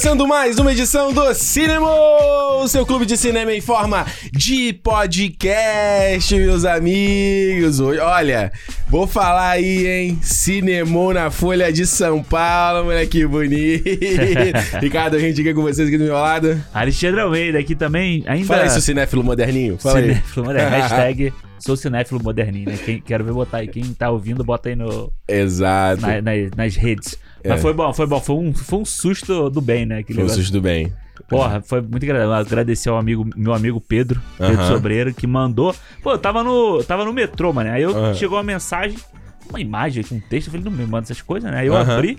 Começando mais uma edição do Cinema, o seu clube de cinema em forma de podcast, meus amigos. Olha, vou falar aí, hein? Cinemou na Folha de São Paulo, moleque bonito. Ricardo, a gente aqui com vocês aqui do meu lado. Alexandre Almeida aqui também, ainda... Fala seu cinéfilo moderninho. Fala cinéfilo moderninho. Hashtag sou cinéfilo moderninho, né? Quem, quero ver botar aí. Quem tá ouvindo, bota aí no... Exato. Na, na, nas redes. Mas É. foi bom, foi bom. Foi um, foi um susto do bem, né? Foi um negócio. susto do bem. Porra, foi muito agradável. Agradecer ao amigo, meu amigo Pedro, Pedro. Sobreiro, que mandou. Pô, eu tava no, tava no metrô, mano. Aí eu chegou uma mensagem, uma imagem com um texto. Eu falei, não me manda essas coisas, né? Aí eu abri.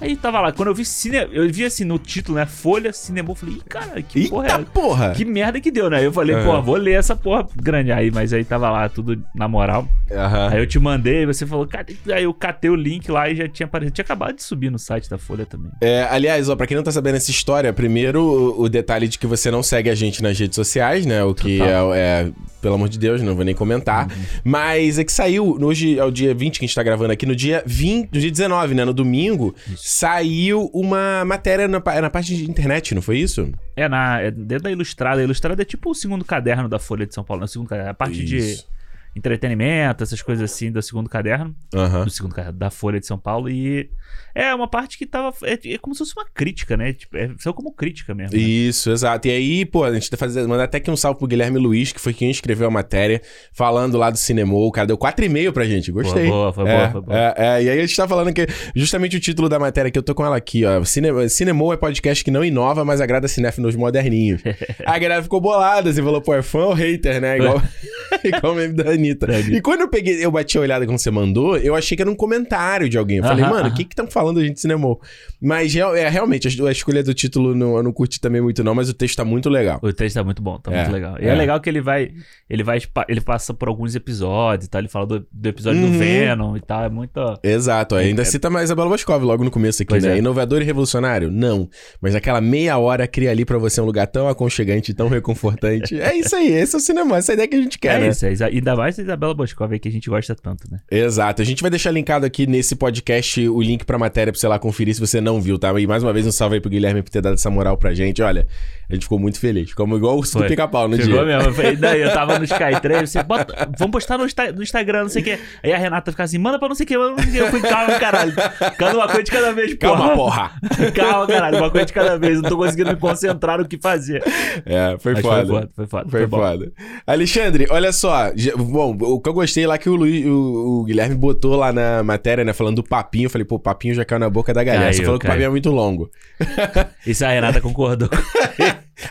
Aí tava lá, quando eu vi cine, eu vi assim no título, né? Folha, cinema, eu falei, ih, cara, que porra é Eita porra! Que merda que deu, né? Eu falei, Aham. pô, vou ler essa porra grande aí, mas aí tava lá tudo na moral. Aham. Aí eu te mandei, você falou, "Cadê?" aí eu catei o link lá e já tinha aparecido. Tinha acabado de subir no site da Folha também. É, aliás, ó, pra quem não tá sabendo essa história, primeiro o, o detalhe de que você não segue a gente nas redes sociais, né? O que é, Total. é, pelo amor de Deus, não vou nem comentar. Uhum. Mas é que saiu, hoje é o dia 20 que a gente tá gravando aqui, no dia 20, no dia 19, né? No domingo, saiu uma matéria na, na parte de internet, não foi isso? É, na, é dentro da Ilustrada. A Ilustrada é tipo o segundo caderno da Folha de São Paulo. né? O segundo caderno, a parte de Isso. entretenimento, essas coisas assim do segundo caderno. Aham. Do segundo caderno da Folha de São Paulo. E é uma parte que tava. É, é como se fosse uma crítica, né? Tipo, é só como crítica mesmo. né? Isso, exato. E aí, pô, a gente tá fazendo. Mandar até aqui um salve pro Guilherme Luiz, que foi quem escreveu a matéria, falando lá do Cinemou. O cara deu 4,5 pra gente. Gostei. Foi boa, foi é, boa, foi boa. É, é, e aí a gente tá falando que justamente o título da matéria que eu tô com ela aqui, ó. Cine, Cinemou é podcast que não inova, mas agrada cinéfilos moderninhos. a galera ficou bolada, você falou, pô, é fã ou hater, né? Igual, igual o meme da Anitta. E quando eu peguei, eu bati a olhada quando você mandou, eu achei que era um comentário de alguém. Eu falei, mano, o aham. que que estão falando a gente Cinemou? Mas é, realmente, a, a escolha do título não, eu não curti também muito, não, mas o texto tá muito legal. O texto tá muito bom, tá É, muito legal. E é. é. legal que ele vai. Ele vai. Ele passa por alguns episódios e tal. Ele fala do, do episódio Uhum. do Venom e tal. É muito. Exato, ó, ainda É- cita mais a Isabela Boscov logo no começo aqui, Pois né? é. Inovador e revolucionário? Não. Mas aquela meia hora cria ali pra você um lugar tão aconchegante, tão reconfortante. é isso aí, esse é o cinema, essa é a ideia que a gente quer, é né? isso, é, ainda mais a Isabela Boscov aí que a gente gosta tanto, né? Exato. A gente vai deixar linkado aqui nesse podcast o link pra matéria pra você lá conferir se você não viu, tá? E mais uma vez um salve aí pro Guilherme por ter dado essa moral pra gente. Olha, a gente ficou muito feliz. Ficamos igual o urso do Foi. pica-pau no Chegou dia. mesmo. Eu falei, daí eu tava no Skytrain, você bota, vamos postar no, no Instagram, não sei o que. Aí a Renata fica assim, manda pra não sei o que, manda pra não sei o que. Eu fui, calma, caralho. Cada uma coisa de cada vez, Calma, porra. Calma, caralho, uma coisa de cada vez. Não tô conseguindo me concentrar no que fazer. É, foi Mas foda. foi foda, foi foda. Foi, bom. foda. Alexandre, olha só. Bom, o que eu gostei lá que o, Luiz, o, o Guilherme botou lá na matéria, né? Falando do papinho. Eu falei, pô, papinho já caiu na boca da galera. Você Caiu, falou que o caiu. papinho é muito longo. Isso a Renata concordou.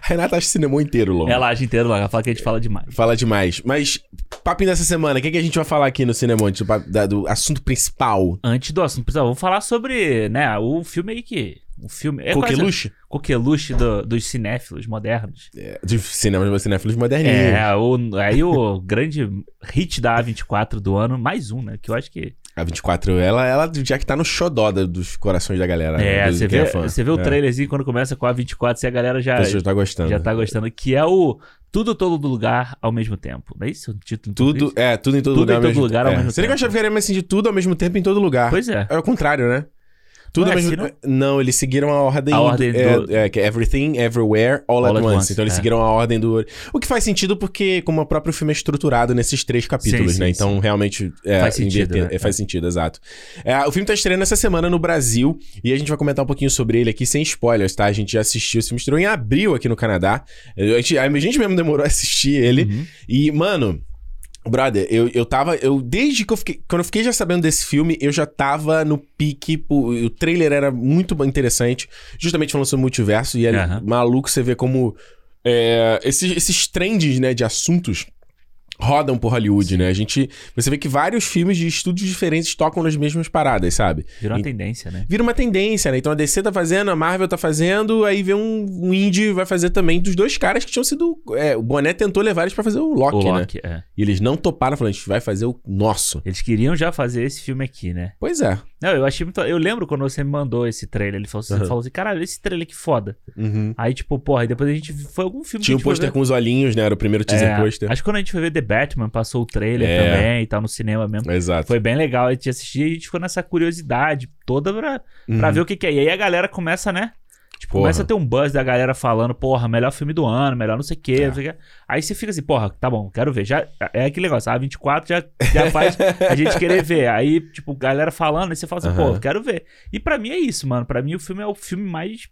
A Renata acha o cinema inteiro longo. Ela age inteiro lá, ela fala que a gente fala demais. Fala demais. Mas, papinho dessa semana, o que, que a gente vai falar aqui no cinema? Do, pa- da- do assunto principal? Antes do assunto principal, vamos falar sobre, né, o filme aí que... O filme... É quase- Coqueluche? Coqueluche do- dos cinéfilos modernos. É, de cinema de cinéfilos moderninhos. É, o, aí o grande hit da A24 do ano, mais um, né? Que eu acho que. A 24, ela, ela já que tá no xodó da- dos corações da galera. É, né, do- você quem vê, fã. você vê o É. trailerzinho quando começa com a A24 e a galera já, A pessoa tá gostando. já tá gostando. Que é o Tudo Todo Lugar ao mesmo tempo. Não é isso o título? em Tudo, português? é, tudo em todo Tudo lugar. em todo lugar ao é. mesmo Seria que eu tempo. achava que era assim de tudo ao mesmo tempo em todo lugar. Pois é. É o contrário, né? Tudo Não é mesmo não? eles seguiram a ordem, A do- ordem é, do- é, que é Everything, Everywhere, All, at, once. Então eles é. seguiram a ordem do. O que faz sentido porque, como o próprio filme é estruturado nesses três capítulos, Sim, né? sim, então realmente. É, Faz sentido, né? é, faz sentido, exato. É, o filme tá estreando essa semana no Brasil e a gente vai comentar um pouquinho sobre ele aqui sem spoilers, tá? A gente já assistiu. Esse filme estreou em abril aqui no Canadá. A gente, a gente mesmo demorou a assistir ele. Uhum. E, mano. Brother, eu, eu tava. Eu, desde que eu fiquei. Quando eu fiquei já sabendo desse filme, eu já tava no pique. pô, O, trailer era muito interessante. Justamente falando sobre multiverso. E é Aham. maluco você ver como. é, esses, esses trends, né, de assuntos rodam por Hollywood, né? A gente. Você vê que vários filmes de estúdios diferentes tocam nas mesmas paradas, sabe? Virou uma E- tendência, né? Vira uma tendência, né? Então a DC tá fazendo, a Marvel tá fazendo, aí vem um, um indie vai fazer também dos dois caras que tinham sido. é, o Boné tentou levar eles pra fazer o Loki, o né? Loki, é. E eles não toparam, falando, a gente vai fazer o nosso. Eles queriam já fazer esse filme aqui, né? Pois é. Não, eu achei muito. Eu lembro quando você me mandou esse trailer. Ele falou assim, Aham. falou assim caralho, esse trailer que foda. Uhum. Aí, tipo, porra, e depois a gente. Foi algum filme Tinha um pôster com os olhinhos, né? Era o primeiro teaser É, pôster. Acho que quando a gente foi ver The Batman, passou o trailer É. também e tal, no cinema mesmo. Exato. Foi bem legal a gente assistir e a gente ficou nessa curiosidade toda pra, pra Uhum. ver o que, que é. E aí a galera começa, né? Tipo, Porra. começa a ter um buzz da galera falando, porra, melhor filme do ano, melhor não sei o quê, É. não sei o quê. Aí você fica assim, porra, tá bom, quero ver. Já, é aquele negócio, a 24 já, já faz a gente querer ver. Aí, tipo, galera falando, aí você fala assim, Aham. pô, quero ver. E pra mim é isso, mano. Pra mim o filme é o filme mais.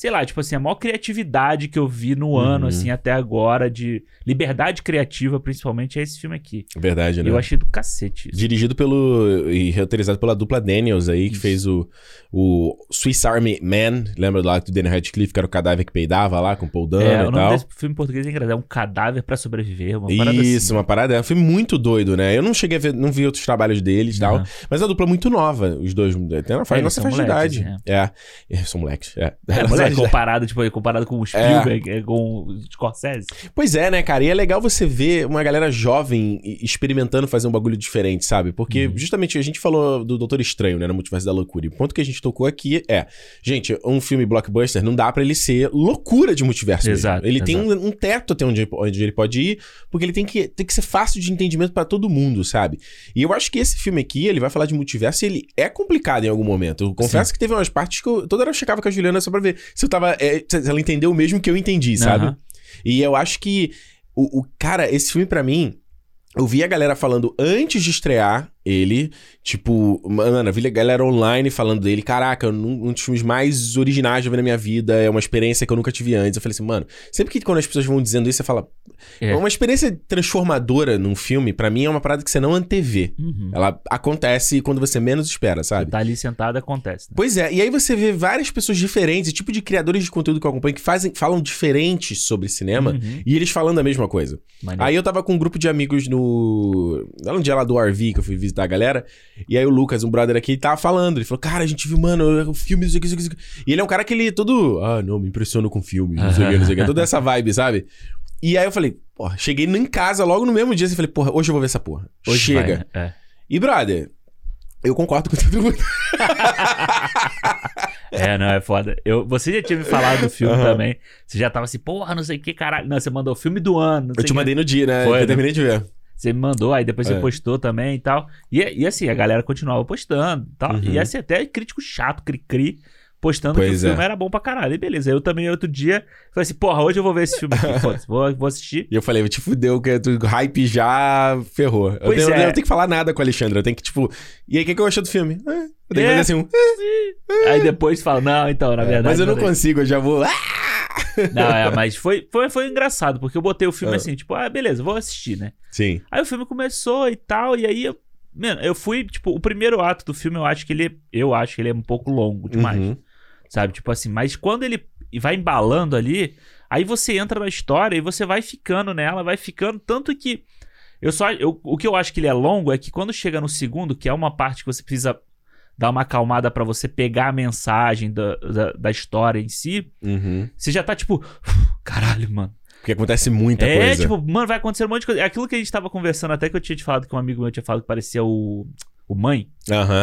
Sei lá, tipo assim, a maior criatividade que eu vi no ano, Uhum. assim, até agora, de liberdade criativa, principalmente, é esse filme aqui. Verdade, né? Eu achei do cacete isso. Dirigido pelo. e roteirizado pela dupla Daniels aí, que Isso. fez o, o Swiss Army Man. Lembra lá do Danny Radcliffe, que era o cadáver que peidava lá com o Paul Dano É, e o nome tal? desse filme em português é engraçado. É um cadáver pra sobreviver. Uma parada Isso, assim. uma parada. É um filme muito doido, né? Eu não cheguei a ver, não vi outros trabalhos deles e tal. Aham. Mas a dupla é muito nova, os dois. Tem na faz É, nossa faixa de moleques, idade. É. é. São moleques. É. É, moleque, idade. comparado, tipo, comparado com o Spielberg, é. com o Scorsese. Pois é, né, cara? E é legal você ver uma galera jovem experimentando fazer um bagulho diferente, sabe? Porque Uhum. justamente a gente falou do Doutor Estranho, né, no Multiverso da Loucura. E o ponto que a gente tocou aqui é, gente, um filme blockbuster não dá pra ele ser loucura de multiverso. mesmo. Exato, Ele tem um, um teto até onde, onde ele pode ir, porque ele tem que, tem que ser fácil de entendimento pra todo mundo, sabe? E eu acho que esse filme aqui, ele vai falar de multiverso e ele é complicado em algum momento. Eu confesso que teve umas partes que eu toda hora eu checava com a Juliana só pra ver eu tava. é, ela entendeu o mesmo que eu entendi, sabe? Aham. E eu acho que o, o- cara, esse filme pra mim, eu vi a galera falando antes de estrear ele, tipo, mano, vi a galera online falando dele, caraca, um, um dos filmes mais originais que eu vi na minha vida, é uma experiência que eu nunca tive antes. Eu falei assim, mano, sempre que quando as pessoas vão dizendo isso, você fala, É. uma experiência transformadora num filme, pra mim é uma parada que você não antevê. Uhum. Ela acontece quando você menos espera, sabe? Tá ali sentado, acontece. Né? Pois é, e aí você vê várias pessoas diferentes, tipo de criadores de conteúdo que eu acompanho, que fazem, falam diferentes sobre cinema, Uhum. e eles falando a mesma coisa. Maneiro. Aí eu tava com um grupo de amigos no. Lá no dia lá do RV que eu fui visitar a galera. E aí o Lucas, um brother aqui, tava falando. Ele falou, cara, a gente viu, mano, o filme, não sei o que, não sei o que. E ele é um cara que ele todo. Ah, não, me impressiono com filme, não sei o que, não sei o que. Toda essa vibe, sabe? E aí eu falei, porra, cheguei em casa logo no mesmo dia assim, falei, porra, hoje eu vou ver essa porra. Hoje Chega. vai, né? E, brother, eu concordo com todo mundo. É. é, não, é foda. Eu, você já tinha me falado do filme Aham. também. Você já tava assim, porra, não sei o que, caralho. Não, você mandou o filme do ano. Eu te o quê. mandei no dia, né? Foi, eu né? terminei de ver. Você me mandou, aí depois É. você postou também e tal. E, e assim, a galera continuava postando e tal. Uhum. E assim, até crítico chato, cri-cri, postando que Pois o filme é. era bom pra caralho. E beleza. Eu também, outro dia, falei assim, porra, hoje eu vou ver esse filme aqui. vou, vou assistir. E eu falei, te fudeu, que tu hype já ferrou. Eu, Pois tenho, é. eu tenho que falar nada com o Alexandre. Eu tenho que, tipo. E aí, o que, que eu achei do filme? Ah, eu tenho É. que fazer assim um. Aí depois fala, não, então, na verdade. mas eu não consigo, eu já vou. Ah! Não, é, mas foi, foi, foi engraçado, porque eu botei o filme Ah. assim, tipo, ah, beleza, vou assistir, né? Sim. Aí o filme começou e tal, e aí eu. Mano, eu fui, tipo, o primeiro ato do filme eu acho que ele. Eu acho que ele é um pouco longo demais. Uhum. Sabe? Tipo assim, mas quando ele vai embalando ali, aí você entra na história e você vai ficando nela, vai ficando. Tanto que. Eu só. Eu, o que eu acho que ele é longo é que quando chega no segundo, que é uma parte que você precisa dar uma acalmada pra você pegar a mensagem da, da, da história em si, Uhum. você já tá tipo. Caralho, mano. Porque acontece muita é, coisa. tipo, mano, vai acontecer um monte de coisa. É aquilo que a gente tava conversando, até que eu tinha te falado que um amigo meu tinha falado que parecia o. O mãe,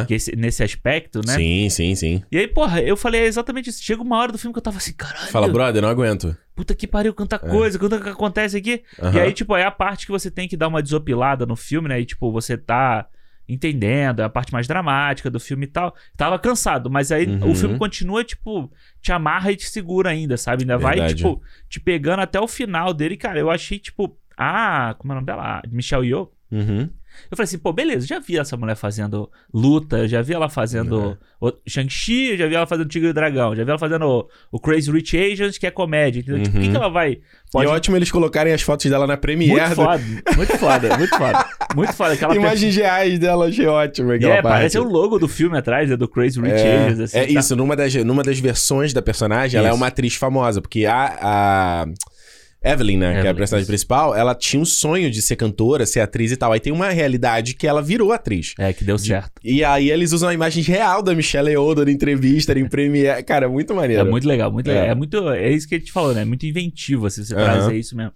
que esse- nesse aspecto, né? Sim, sim, sim. E aí, porra, eu falei exatamente isso. Chega uma hora do filme que eu tava assim, caralho. Fala, brother, não aguento. Puta que pariu, quanta coisa, quanta que acontece aqui. E Aham. aí, tipo, é a parte que você tem que dar uma desopilada no filme, né? E, tipo, você tá entendendo, é a parte mais dramática do filme e tal. Tava cansado, mas aí Uhum. o filme continua, tipo, te amarra e te segura ainda, sabe? Ainda vai, Verdade. tipo, te pegando até o final dele. Cara, eu achei, tipo, ah, como é o nome dela? Michelle Yeoh. Uhum. Eu falei assim, pô, beleza, já vi essa mulher fazendo luta, eu já vi ela fazendo o Shang-Chi, eu já vi ela fazendo Tigre e Dragão, já vi ela fazendo o, o Crazy Rich Asians, que é comédia, entendeu? Tipo, o que, Uhum. que ela vai... E Pode... é ótimo eles colocarem as fotos dela na Premiere. Muito foda, muito foda, muito foda. Muito foda. Aquela Imagens reais dela, achei ótimo E é, parte. parece o logo do filme atrás, é do Crazy Rich É, Asians, assim. é tá? isso, numa das, numa das versões da personagem, ela é Isso. uma atriz famosa, porque a, a Evelyn, né, que é a Evelyn, personagem principal, ela tinha um sonho de ser cantora, ser atriz e tal. Aí tem uma realidade que ela virou atriz. É, que deu certo. E aí eles usam a imagem real da Michelle Yeoh dando entrevista em Premiere. Cara, muito maneiro. É muito legal, muito É. legal. É muito. É isso que a gente falou, né? É muito inventivo, assim, você Aham. trazer isso mesmo.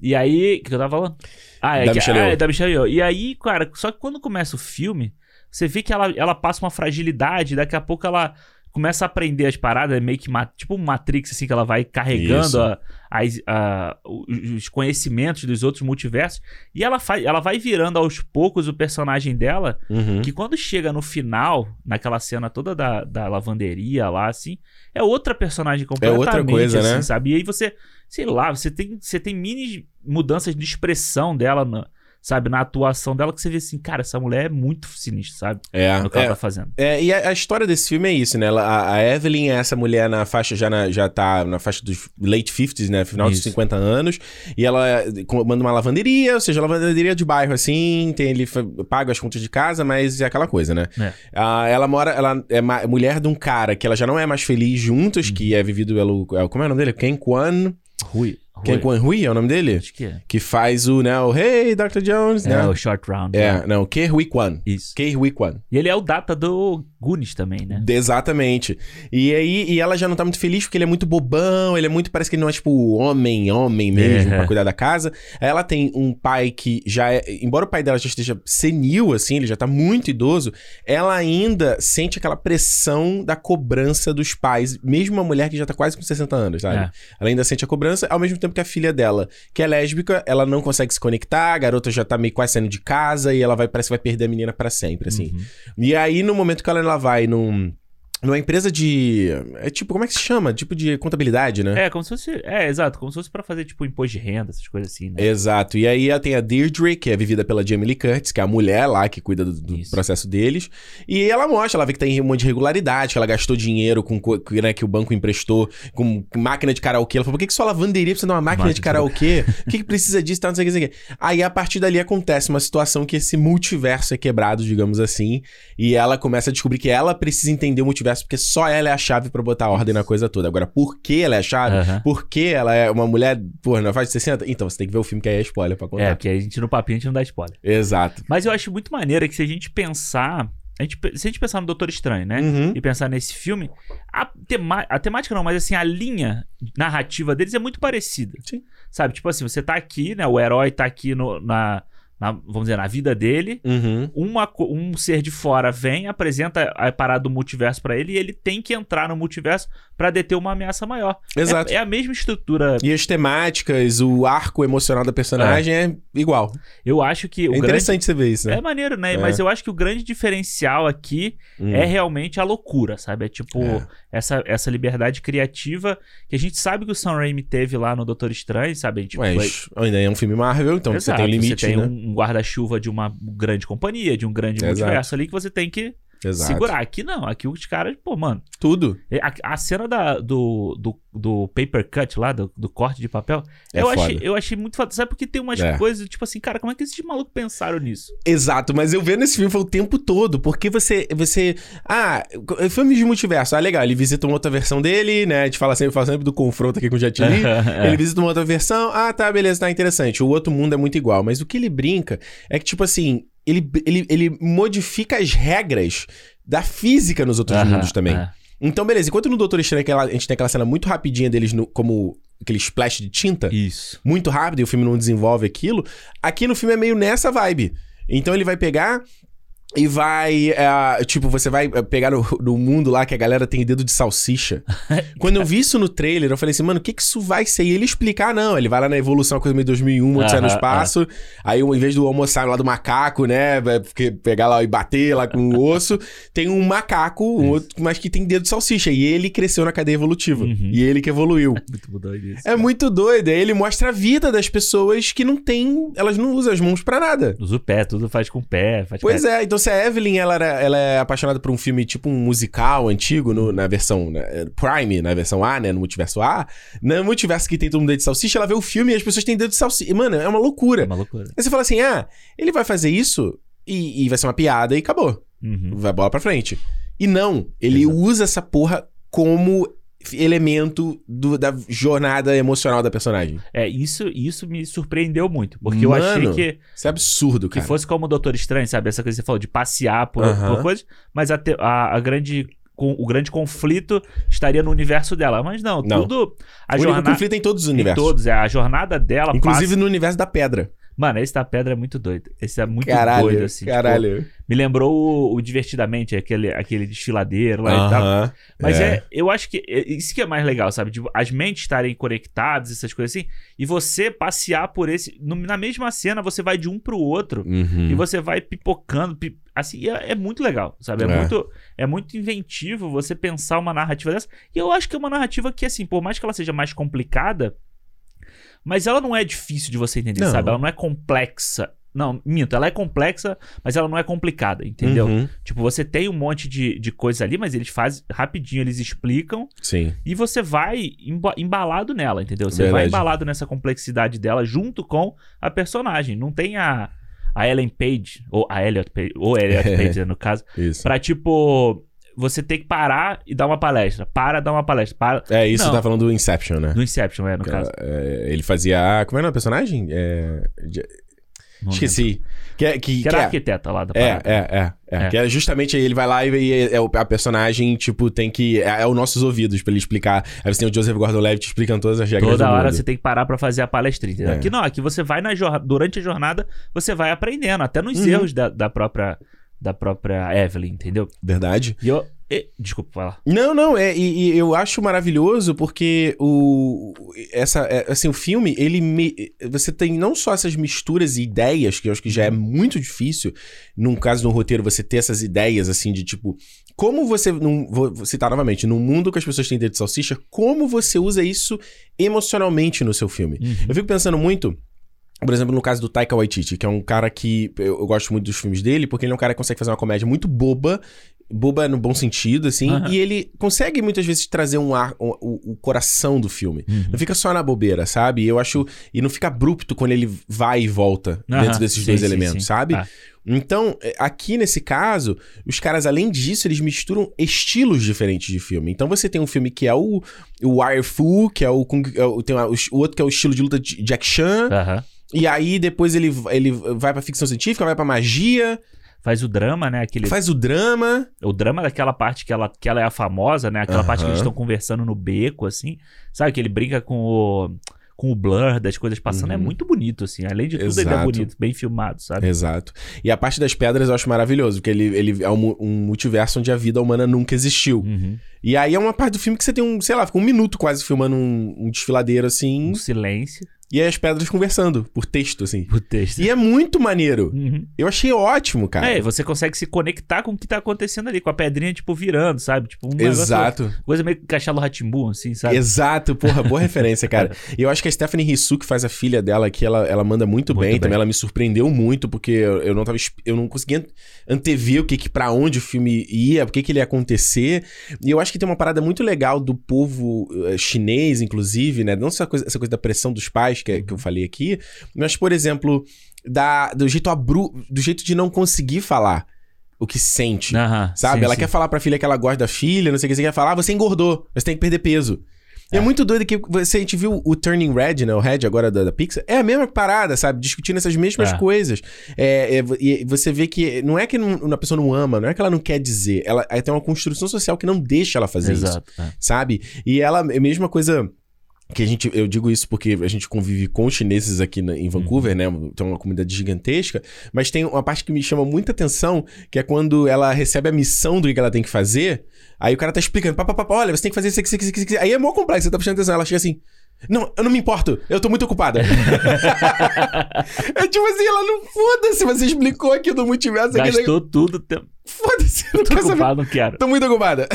E aí. O que eu tava falando? Ah, é Da que, Michelle ah, é da Michelle Yeoh. E aí, cara, só que quando começa o filme, você vê que ela, ela passa uma fragilidade, daqui a pouco ela começa a aprender as paradas, é meio que tipo um Matrix, assim, que ela vai carregando a- as- a- os conhecimentos dos outros multiversos. E ela, faz, ela vai virando aos poucos o personagem dela, Uhum. que quando chega no final, naquela cena toda da, da lavanderia lá, assim, é outra personagem completamente, outra coisa, assim, né? sabe? E aí você, sei lá, você tem, você tem mini mudanças de expressão dela, na- sabe? Na atuação dela, que você vê assim, cara, essa mulher é muito sinistra, sabe? É, No que ela é, tá fazendo. É, e a, a história desse filme é isso, né? Ela- a, a Evelyn é essa mulher na faixa, já, na, já tá na faixa dos late 50s, né? Final dos Isso. 50 anos. E ela é, comanda uma lavanderia, ou seja, lavanderia de bairro, assim, tem, ele paga as contas de casa, mas é aquela coisa, né? É. Ah, ela mora, ela é ma- mulher de um cara que ela já não é mais feliz juntos, que é vivido pelo. é, Como é o nome dele? Ken Kwan. Rui. Ken. Kwan Hui é o nome dele? Acho que é. Que faz o, né? O Hey, Dr. Jones, É, né? o Short Round. É, né? não, Ke Hui Kwan. Isso. Ke Hui Kwan. E ele é o data do Goonies também, né? Exatamente. E aí, e ela já não tá muito feliz porque ele é muito bobão, ele é muito. Parece que ele não é, tipo, homem, homem mesmo, É. pra cuidar da casa. Ela tem um pai que já é. Embora o pai dela já esteja senil, assim, ele já tá muito idoso, ela ainda sente aquela pressão da cobrança dos pais, mesmo uma mulher que já tá quase com 60 anos, sabe? É. Ela ainda sente a cobrança, ao mesmo tempo que a filha dela, que é lésbica, ela não consegue se conectar, a garota já tá meio quase saindo de casa e ela vai, parece que vai perder a menina pra sempre, assim. Uhum. E aí, no momento que ela, ela vai num, numa empresa de. É tipo, como é que se chama? Tipo de contabilidade, né? É, como se fosse. É, exato, como se fosse pra fazer, tipo, imposto de renda, essas coisas assim, né? Exato. E aí ela tem a Deirdre, que é vivida pela Jamie Lee Curtis, que é a mulher lá que cuida do, do processo deles. E ela mostra, ela vê que tem um monte de irregularidade, que ela gastou dinheiro com né, que o banco emprestou com máquina de karaokê. Ela falou, por que, que só lavanderia precisa de uma máquina Máquina de karaokê? O que, que precisa disso? Tal, não sei o que, não sei o que. Aí, a partir dali, acontece uma situação que esse multiverso é quebrado, digamos assim. E ela começa a descobrir que ela precisa entender o multiverso, porque só ela é a chave pra botar ordem na coisa toda. Agora, por que ela é a chave? Aham. Por que ela é uma mulher, porra, na faixa de 60? Então, você tem que ver o filme que aí é spoiler pra contar. É, porque a gente no papinho a gente não dá spoiler. Exato. Mas eu acho muito maneiro que se a gente pensar. A gente, se a gente pensar no Doutor Estranho, né? Uhum. E pensar nesse filme, a, tema, a temática não, mas assim, a linha narrativa deles é muito parecida. Sim. Sabe? Tipo assim, você tá aqui, né? O herói tá aqui no, na, na- Vamos dizer, na vida dele. Uhum. Uma, um ser de fora vem, apresenta a parada do multiverso pra ele e ele tem que entrar no multiverso pra deter uma ameaça maior. Exato. É, é a mesma estrutura. E as temáticas, o arco emocional da personagem é, igual. Eu acho que É o grande. interessante você ver isso, né? É maneiro, né? É. Mas eu acho que o grande diferencial aqui Hum. é realmente a loucura, sabe? É tipo É. essa, essa liberdade criativa que a gente sabe que o Sam Raimi teve lá no Doutor Estranho, sabe? A gente Mas ainda é um filme Marvel, então você Exato, tem um limite, você tem né? um, um guarda-chuva de uma grande companhia, de um grande Exato. multiverso ali que você tem que Exato. segurar. Aqui não, aqui os caras, pô, mano, Tudo. a, a cena da, do, do, do paper cut lá, do, do corte de papel, É eu, foda. achei, eu achei muito foda. Sabe porque tem umas É. coisas, tipo assim, cara, como é que esses malucos pensaram nisso? Exato, mas eu vendo esse filme foi o tempo todo, porque você. você ah, filme de multiverso. Ah, legal, ele visita uma outra versão dele, né? A gente fala sempre, fala sempre do confronto aqui com o Jet Li. É. Ele visita uma outra versão. Ah, tá, beleza, tá interessante. O outro mundo é muito igual. Mas o que ele brinca é que, tipo assim, ele, ele, ele modifica as regras da física nos outros mundos também. é. Então, beleza, enquanto no Doutor Estranho a gente tem aquela cena muito rapidinha deles no- como aquele splash de tinta, Isso. muito rápido e o filme não desenvolve aquilo, aqui no filme é meio nessa vibe. Então ele vai pegar e vai. é, tipo, você vai é, pegar no, no mundo lá que a galera tem dedo de salsicha. Quando eu vi isso no trailer, eu falei assim, mano, o que que isso vai ser? E ele explicar, não, ele vai lá na evolução, coisa meio 2001, outro sai no espaço. Aí, em vez do Homo sapiens lá do macaco, né, porque pegar lá e bater lá com o osso, tem um macaco, um outro, mas que tem dedo de salsicha. E ele cresceu na cadeia evolutiva. Uhum. E ele que evoluiu. Muito doido isso. É muito doido. Ele mostra a vida das pessoas que não tem. Elas não usam as mãos pra nada. Usa o pé, tudo faz com o pé. Faz Pois com... é, então se a Evelyn ela, era- ela é apaixonada por um filme tipo um musical antigo, no- na versão né, Prime, na versão A, né? No multiverso A. No multiverso que tem todo mundo dedo de salsicha, ela vê o filme e as pessoas têm dedo de salsicha. Mano, é uma É loucura. uma loucura. Aí você fala assim: ah, ele vai fazer isso e, e vai ser uma piada e acabou. Uhum. Vai bola pra frente. E não, ele Exato. usa essa porra como elemento do- da jornada emocional da personagem. É, isso, isso me surpreendeu muito. Porque eu Mano, achei que, Isso é absurdo, que cara. fosse como o Doutor Estranho, sabe? Essa coisa que você falou de passear por, Aham. por coisas, mas a, te- a, a grande. com- o grande conflito estaria no universo dela. Mas não, Não. tudo. A o jornada. conflito é em todos os Em universos. todos, é. A jornada dela Inclusive passa. no universo da pedra. Mano, esse da pedra é muito doido. Esse é muito Caralho, doido, assim. tipo, caralho. me lembrou o, o Divertidamente, aquele, aquele desfiladeiro lá e tal. Mas é. eu acho que é- isso que é mais legal, sabe? Tipo, as mentes estarem conectadas, essas coisas assim, e você passear por esse. no- na mesma cena, você vai de um pro outro Uhum. e você vai pipocando. pi- assim, é, é muito legal, sabe? É, É. Muito, é muito inventivo você pensar uma narrativa dessa. E eu acho que é uma narrativa que, assim, por mais que ela seja mais complicada, mas ela não é difícil de você entender, Não. sabe? Ela não é complexa. Não, minto, ela é complexa, mas ela não é complicada, entendeu? Uhum, Tipo, você tem um monte de, de coisa ali, mas eles fazem rapidinho, eles explicam Sim. e você vai emba- embalado nela, entendeu? Você vai Verdade. embalado nessa complexidade dela junto com a personagem. Não tem a, a Ellen Page, ou a Elliot Page, ou Elliot Page, né, no caso, Isso. pra tipo. Você ter que parar e dar uma palestra. Para, dar uma palestra. Para. É, isso Não. tá falando do Inception, né? Do Inception, é, no caso. É, ele fazia. Como é o personagem? É, de- Esqueci. Que, é- que. Que era que é- arquiteta lá da É, parada. é, é, é. É. Que é justamente aí ele vai lá e, é o- a personagem, tipo, tem que. É, é os nossos ouvidos pra ele explicar. Aí você tem o Joseph Gordon-Levitt explicando todas as regras. Toda hora mundo. você tem que parar pra fazer a? É. Aqui não, aqui você vai na durante a jornada, você vai aprendendo, até nos Uhum. erros da, da própria da própria Evelyn, entendeu? Verdade. E eu. e- desculpa falar. Não, não, é, e, e eu acho maravilhoso porque o essa é, assim, o filme, ele me, você tem não só essas misturas e ideias, que eu acho que já é muito difícil, num caso de um roteiro você ter essas ideias assim de tipo, como você num, vou citar novamente, num mundo que as pessoas têm dedo de salsicha, como você usa isso emocionalmente no seu filme. Uhum. Eu fico pensando muito por exemplo, no caso do Taika Waititi, que é um cara que eu, eu gosto muito dos filmes dele, porque ele é um cara que consegue fazer uma comédia muito boba, boba no bom sentido, assim, Aham. e ele consegue muitas vezes trazer um ar, o, o- o coração do filme. Uhum. Não fica só na bobeira, sabe? Eu acho. E não fica abrupto quando ele vai e volta Aham, dentro desses sim, dois sim, elementos, sim. sabe? Ah. Então, é, aqui nesse caso, os caras, além disso, eles misturam estilos diferentes de filme. Então você tem um filme que é o, o Wire Fu, que é o, é o- tem o, o outro que é o estilo de luta de Jack Chan. Aham. E aí depois ele, ele vai pra ficção científica, vai pra magia, Faz o drama, né? Aquele, faz o drama. O drama daquela parte que ela, que ela é a famosa, né? Aquela parte que eles estão conversando no beco, assim. Sabe? Que ele brinca com o, com o blur das coisas passando. É Uhum. muito bonito, assim. Além de tudo, ele é Exato. bonito. Bem filmado, sabe? Exato. E a parte das pedras eu acho maravilhoso, porque ele, ele é um, um multiverso onde a vida humana nunca existiu. Uhum. E aí é uma parte do filme que você tem um, sei lá, fica um minuto quase filmando um, um desfiladeiro assim, Um silêncio e aí as pedras conversando por texto, assim. pro texto. E é muito maneiro. Uhum. Eu achei ótimo, cara. É, você consegue se conectar com o que tá acontecendo ali, com a pedrinha, tipo, virando, sabe? Tipo, um negócio- Exato. coisa meio que Castelo Ratimbun, assim, sabe? Exato, porra, boa referência, cara. E eu acho que a Stephanie Rissu, que faz a filha dela aqui, ela, ela manda muito, Muito bem, bem. também. Ela me surpreendeu muito, porque eu, eu não tava. Eu não conseguia antever o que, que para onde o filme ia, o que, que ele ia acontecer. E eu acho que tem uma parada muito legal do povo eh, chinês, inclusive, né? Não só essa coisa, essa coisa da pressão dos pais que, que eu falei aqui, mas, por exemplo, da, do jeito abru, do jeito de não conseguir falar o que sente. Aham, Sabe? sim, ela sim. quer falar pra filha que ela gosta da filha, não sei o que, você quer falar, ah, você engordou, você tem que perder peso. E É. É. muito doido que você, a gente viu o Turning Red, né? O Red agora da, da Pixar. É a mesma parada, sabe? Discutindo essas mesmas É. coisas. É, é, e você vê que não é que não, a pessoa não ama, não é que ela não quer dizer. Ela aí tem uma construção social que não deixa ela fazer isso Exato. é. sabe? E ela, é a mesma coisa que a gente, eu digo isso porque a gente convive com chineses aqui na- em Vancouver, né? Tem uma comunidade gigantesca, mas tem uma parte que me chama muita atenção, que é quando ela recebe a missão do que ela tem que fazer, aí o cara tá explicando, pá, pá, pá, olha, você tem que fazer isso aqui, isso aqui, isso aqui. Aí é mó complexo, você tá prestando atenção, ela chega assim, não, eu não me importo, eu tô muito ocupada. é tipo assim, ela não foda-se, você explicou aqui do multiverso, aqui, Gastou tudo. Tem... foda-se, eu não Tô quero saber. ocupado, não quero. Tô muito ocupada.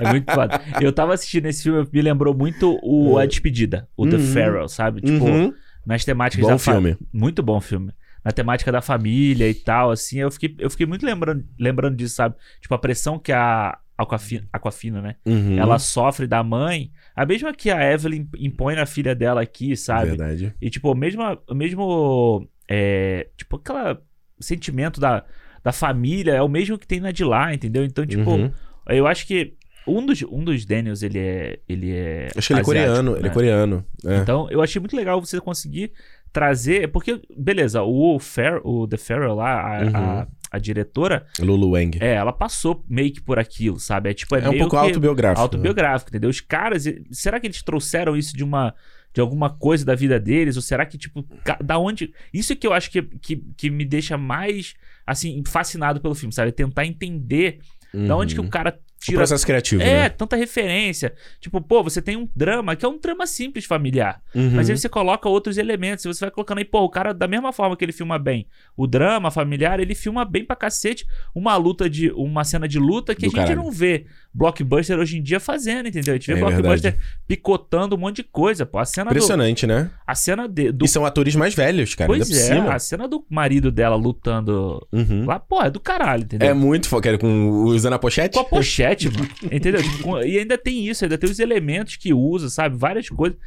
É muito foda. Eu tava assistindo esse filme, me lembrou muito o A Despedida, o The Uhum. Farewell, sabe? Tipo, Uhum. nas temáticas Bom da fa- filme. Muito bom filme. Na temática da família e tal, assim, eu fiquei, eu fiquei muito lembrando, lembrando disso, sabe? Tipo, a pressão que a Aquafina, Aquafina né? Uhum. Ela sofre da mãe, a mesma que a Evelyn impõe na filha dela aqui, sabe? Verdade. E, tipo, o mesmo, mesmo é, tipo, aquela sentimento da, da família é o mesmo que tem na de lá, entendeu? Então, tipo, Uhum. eu acho que um dos, um dos Daniels, ele é, ele é Acho que ele é coreano, ele né? é coreano. É. Então, eu achei muito legal você conseguir trazer, porque, beleza, o, Fer, o The Farrell lá, a, Uhum. a, a diretora, Lulu Wang. é, ela passou meio que por aquilo, sabe? É tipo, é, É, um pouco autobiográfico. autobiográfico, entendeu? Os caras, será que eles trouxeram isso de uma, de alguma coisa da vida deles? Ou será que, tipo, da onde. Isso é que eu acho que, que, que me deixa mais, assim, fascinado pelo filme, sabe? Tentar entender da onde que o cara Uhum. O tira. processo criativo, É, né? tanta referência. Tipo, pô, você tem um drama que é um drama simples familiar. Uhum. Mas aí você coloca outros elementos. Você vai colocando aí, pô, o cara, da mesma forma que ele filma bem o drama familiar, ele filma bem pra cacete uma luta de. uma cena de luta que Do a gente caralho. não vê blockbuster hoje em dia fazendo, entendeu? A gente vê É blockbuster picotando um monte de coisa, pô. A cena do. Impressionante, né? A cena de, do. E são atores mais velhos, cara. pois é, cima. a cena do marido dela lutando Uhum. lá, pô, é do caralho, entendeu? É muito foda. Com, usando a pochete? Com a pochete, mano. Entendeu? Tipo, e ainda tem isso, ainda tem os elementos que usa, sabe? Várias coisas.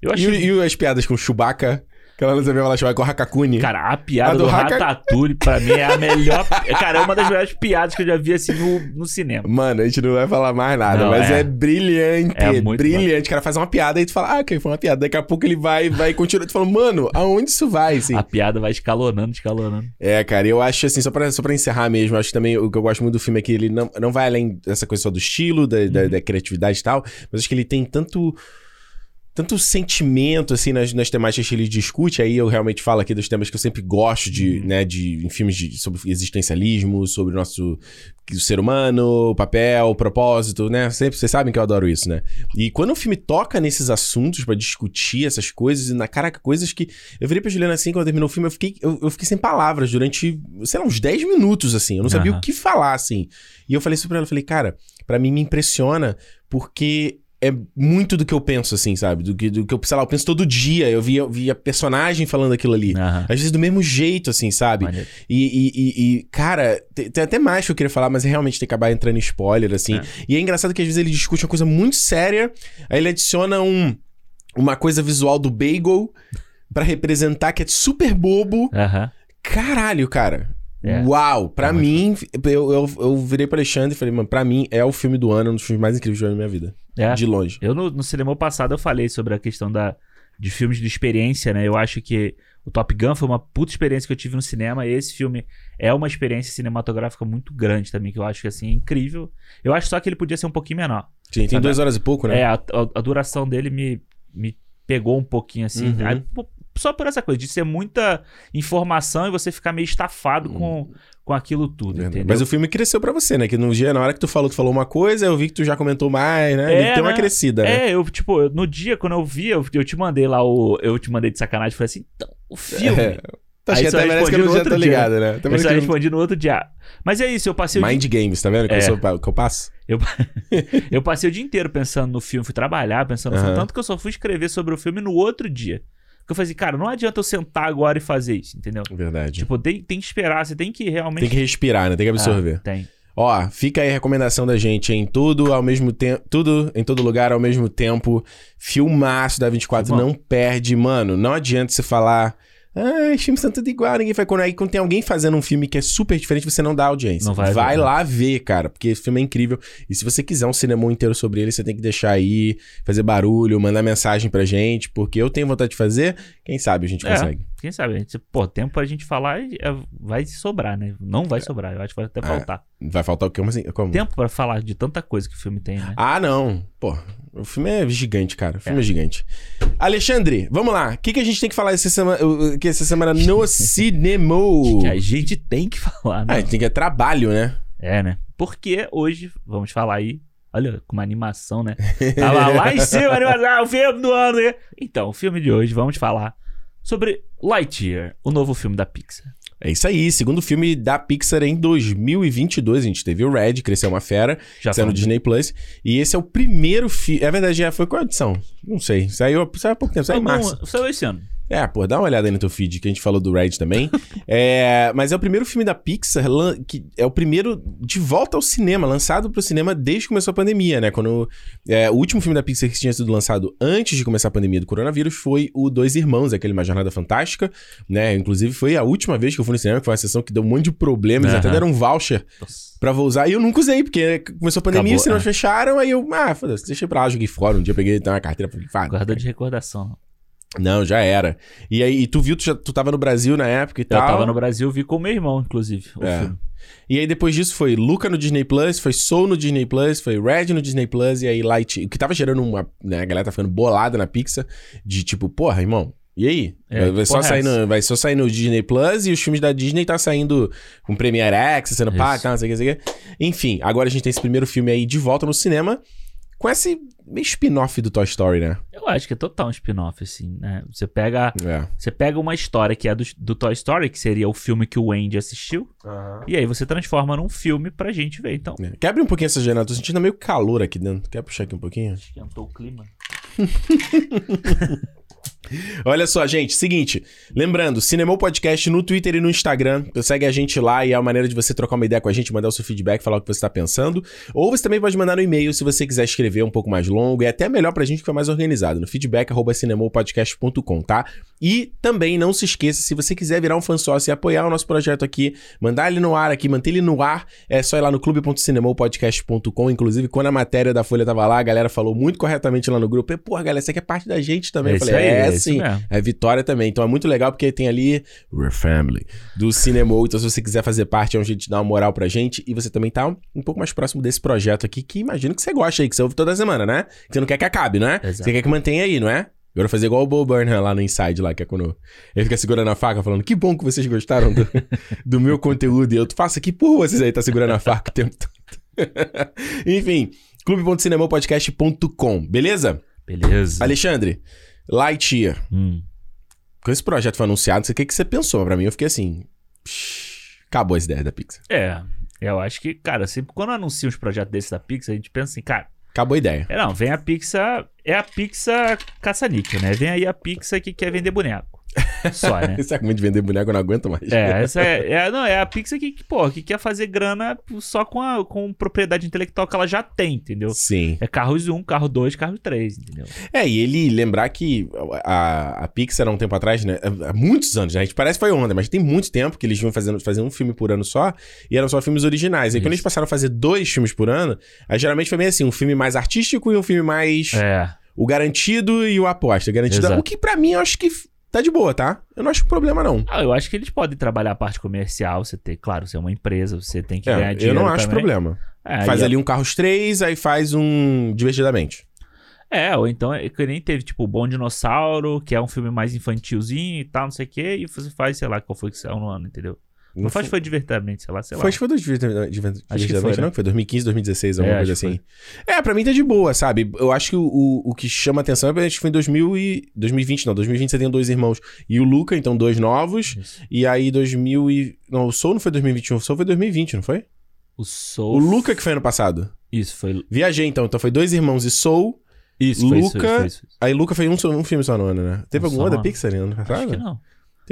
Eu E, achei. e as piadas com Chewbacca? Ela não sabia falar Chewbacca com o Hakakuni. Cara, a piada A do, do Haka- Ratatouille, pra mim, é a melhor. Cara, é uma das melhores piadas que eu já vi assim no, no cinema. Mano, a gente não vai falar mais nada, Não, mas é, é. brilhante. É muito brilhante. O cara faz uma piada e tu fala, ah, ok, foi uma piada. Daqui a pouco ele vai vai continuar. Tu fala, mano, aonde isso vai, assim? A piada vai escalonando, escalonando. É, cara, eu acho assim, só pra, só pra encerrar mesmo, eu acho que também o que eu gosto muito do filme é que ele não, não vai além dessa coisa só do estilo, da, Uhum. da, da criatividade e tal, mas acho que ele tem tanto. Tanto sentimento, assim, nas, nas temáticas que ele discute. Aí eu realmente falo aqui dos temas que eu sempre gosto de, Uhum. né, de, em filmes de, sobre existencialismo, sobre o nosso o ser humano, papel, propósito, né? Sempre, vocês sabem que eu adoro isso, né? E quando o filme toca nesses assuntos pra discutir essas coisas, e na caraca, coisas que. Eu virei pra Juliana assim, quando terminou o filme, eu fiquei, eu, eu fiquei sem palavras durante, sei lá, uns 10 minutos, assim. Eu não sabia Aham. o que falar, assim. E eu falei isso pra ela, eu falei, cara, pra mim me impressiona porque é muito do que eu penso, assim, sabe? Do que, do que eu, sei lá, eu penso todo dia. Eu via, via personagem falando aquilo ali. Aham. Às vezes do mesmo jeito, assim, sabe? E, e- e- cara, tem, tem até mais que eu queria falar, mas realmente tem que acabar entrando em spoiler, assim. É. E é engraçado que às vezes ele discute uma coisa muito séria, aí ele adiciona um, uma coisa visual do bagel pra representar que é super bobo. Aham. Caralho, cara. É. Uau! Pra É mim, eu, eu, eu virei pro Alexandre e falei, mano, pra mim é o filme do ano, um dos filmes mais incríveis que eu já vi na minha vida. É. De longe. Eu no, no cinema passado eu falei sobre a questão da, de filmes de experiência, né? Eu acho que o Top Gun foi uma puta experiência que eu tive no cinema. E esse filme é uma experiência cinematográfica muito grande também, que eu acho que assim, é incrível. Eu acho só que ele podia ser um pouquinho menor. Sim, tem duas horas e pouco, né? É, a, a- a duração dele me, me pegou um pouquinho assim. Uhum. Aí, só por essa coisa, de ser muita informação e você ficar meio estafado com, com aquilo tudo, Verdade. entendeu? Mas o filme cresceu pra você, né? Que no dia, na hora que tu falou, tu falou uma coisa, eu vi que tu já comentou mais, né? É, Ele tem uma né? crescida, né? É, eu, tipo, eu- no dia, quando eu vi, eu, eu te mandei lá o. Eu te mandei de sacanagem, falei assim, então, o filme. É. Acho Aí que até merece que eu já tô ligado, né? Também Eu só respondi no outro dia. Mas é isso, eu passei o dia, Mind Games, tá vendo? Que, É. eu, sou, que eu passo? eu passei o dia inteiro pensando no filme, fui trabalhar pensando no filme, Aham. tanto que eu só fui escrever sobre o filme no outro dia. Porque eu falei assim, cara, não adianta eu sentar agora e fazer isso, entendeu? Verdade. Tipo, tem, tem que esperar, você tem que realmente. tem que respirar, né? Tem que absorver. Ah, tem. Ó, fica aí a recomendação da gente em tudo ao mesmo tempo, tudo em todo lugar ao mesmo tempo. Filmaço da 24, Filmão. não perde, mano. Não adianta você falar, ah, os filmes são tudo igual, ninguém faz. Quando aí quando tem alguém fazendo um filme que é super diferente, você não dá audiência. Não vai ver, né? lá ver, cara, porque esse filme é incrível. E se você quiser um cinema inteiro sobre ele, você tem que deixar aí, fazer barulho, mandar mensagem pra gente, porque eu tenho vontade de fazer, quem sabe a gente É. consegue. Quem sabe? A gente, pô, tempo pra gente falar é- vai sobrar, né? Não vai sobrar, eu acho que vai até É. faltar. Vai faltar o quê? Assim? Como? Tempo pra falar de tanta coisa que o filme tem, né? Ah, não. Pô, o filme é gigante, cara. O filme é, gigante. Alexandre, vamos lá. O que, que a gente tem que falar essa semana, que essa semana no cinema? Que a gente tem que falar, né? Ah, tem que é trabalho, né? É, né? Porque hoje, vamos falar aí. Olha, com uma animação, né? Tava lá em cima, a animação, o filme do ano. né? Então, o filme de hoje, vamos falar sobre Lightyear, o novo filme da Pixar. É isso aí. Segundo filme da Pixar em 2022. A gente teve o Red, Cresceu uma Fera, Já saiu no. Disney Plus. E esse é o primeiro filme. É verdade, já foi qual edição? Não sei. Saiu, saiu há pouco tempo, saiu em março. Saiu esse ano. É, pô, dá uma olhada aí no teu feed, que a gente falou do Red também. é, mas é o primeiro filme da Pixar, que é o primeiro de volta ao cinema, lançado pro cinema desde que começou a pandemia, né? Quando é, o último filme da Pixar que tinha sido lançado antes de começar a pandemia do coronavírus foi o Dois Irmãos, aquele Uma Jornada Fantástica, né? Inclusive foi a última vez que eu fui no cinema, que foi uma sessão que deu um monte de problemas, Aham. até deram um voucher Nossa. pra vou usar, e eu nunca usei, porque começou a pandemia, Acabou, os cinemas é. fecharam, aí eu, ah, foda-se, deixei pra lá, joguei fora, um dia peguei então, uma carteira, falei, Guarda de recordação. Não, já era. E aí, e tu viu, tu, já, tu tava no Brasil na época e Eu tal. tava no Brasil, vi com meu irmão, inclusive, o É. filme. E aí depois disso foi Luca no Disney Plus, foi Soul no Disney Plus, foi Red no Disney Plus e aí Light. O que tava gerando uma. Né, a galera tá ficando bolada na Pixar de tipo, porra, irmão. E aí? É, vai, só é sair no, vai só sair no Disney Plus e os filmes da Disney tá saindo com Premiere X, sendo pago, tal, não sei o que, não sei o que. Enfim, agora a gente tem esse primeiro filme aí de volta no cinema com esse meio spin-off do Toy Story, né? Eu acho que é total um spin-off, assim, né? Você pega, É. você pega uma história que é do, do Toy Story, que seria o filme que o Andy assistiu, e aí você transforma num filme pra gente ver. Então, É. Quer abrir um pouquinho essa janela? Tô sentindo meio calor aqui dentro. Quer puxar aqui um pouquinho? esquentou o clima. Olha só, gente, seguinte, lembrando, Cinemou Podcast no Twitter e no Instagram, segue a gente lá e é a maneira de você trocar uma ideia com a gente, mandar o seu feedback, falar o que você tá pensando, ou você também pode mandar no e-mail se você quiser escrever um pouco mais longo, é até melhor pra gente ficar mais organizado, no feedback@cinemoupodcast.com, tá? E também não se esqueça, se você quiser virar um fã sócio e apoiar o nosso projeto aqui, mandar ele no ar aqui, manter ele no ar, é só ir lá no clube.cinemoupodcast.com, inclusive quando a matéria da Folha tava lá, a galera falou muito corretamente lá no grupo, e, porra, galera, você quer parte da gente também? Eu Esse falei, é, esse sim. mesmo. É Vitória também. Então é muito legal porque tem ali We're Family do Cinema. Então, se você quiser fazer parte, é um jeito de dar uma moral pra gente. E você também tá um, um pouco mais próximo desse projeto aqui, que imagino que você gosta aí, que você ouve toda semana, né? Que você não quer que acabe, não é? Exato. Você quer que mantenha aí, não é? Agora fazer igual o Bo Burnham lá no Inside, lá, que é quando ele fica segurando a faca, falando que bom que vocês gostaram do, do meu conteúdo. E eu faço aqui por vocês aí, tá segurando a faca o tempo todo. Enfim, clube.cinemopodcast.com, beleza? Beleza. Alexandre, Lightyear. Hum. Quando esse projeto foi anunciado, não sei o que, que você pensou. Pra mim, eu fiquei assim. "Psh, Acabou as ideias da Pixar. É, eu acho que, cara, sempre quando anuncia uns projetos desses da Pixar, a gente pensa assim, cara, Acabou a ideia. é, não, vem a Pixar, é a Pixar caça-níquel, né? Vem aí a Pixar que quer vender boneco. Só, né? Esse argumento de vender boneco eu não aguento mais. É, essa é, é- não, é a Pixar que, que, pô, que quer fazer grana só com, a, com propriedade intelectual que ela já tem, entendeu? Sim. É carros 1, carro 2, carro 3, entendeu? É, e ele lembrar que a, a Pixar há um tempo atrás, né? Há muitos anos, né? A gente parece que foi ontem, mas tem muito tempo que eles vinham fazendo, fazendo um filme por ano só e eram só filmes originais. E quando eles passaram a fazer dois filmes por ano, aí geralmente foi meio assim: um filme mais artístico e um filme mais. É, O garantido e o aposta. Garantido. Exato. O que pra mim eu acho que tá de boa, tá? Eu não acho problema, não. Ah, eu acho que eles podem trabalhar a parte comercial, você tem, claro, você é uma empresa, você tem que É, ganhar eu dinheiro não acho também. problema. É, faz ali um Carros 3, aí faz um Divertidamente. É, ou então é que nem teve, tipo, Bom Dinossauro, que é um filme mais infantilzinho e tal, não sei o quê, e você faz, sei lá, qual foi que saiu no ano, entendeu? Não, faz, foi divertidamente, sei lá, sei Foi, lá. acho que foi do Divertidamente, Divertidamente, foi, né? não? Que foi 2015, 2016, alguma É, coisa acho que assim. É, pra mim tá de boa, sabe? Eu acho que o, o, o que chama atenção é que acho que foi em 2000 e... 2020, não. 2020 você tem dois irmãos e o Luca, então dois novos. Isso. E aí 2000 e... Não, o Soul não foi 2021, o Soul foi 2020, não foi? O Soul... O Luca que foi ano passado. Isso, foi... Viajei então, então foi dois irmãos e Soul. Isso, foi isso, Luca- foi isso, foi isso. Aí Luca foi um, um filme só no ano, né? Teve Um da Pixar ano passado? Acho que não.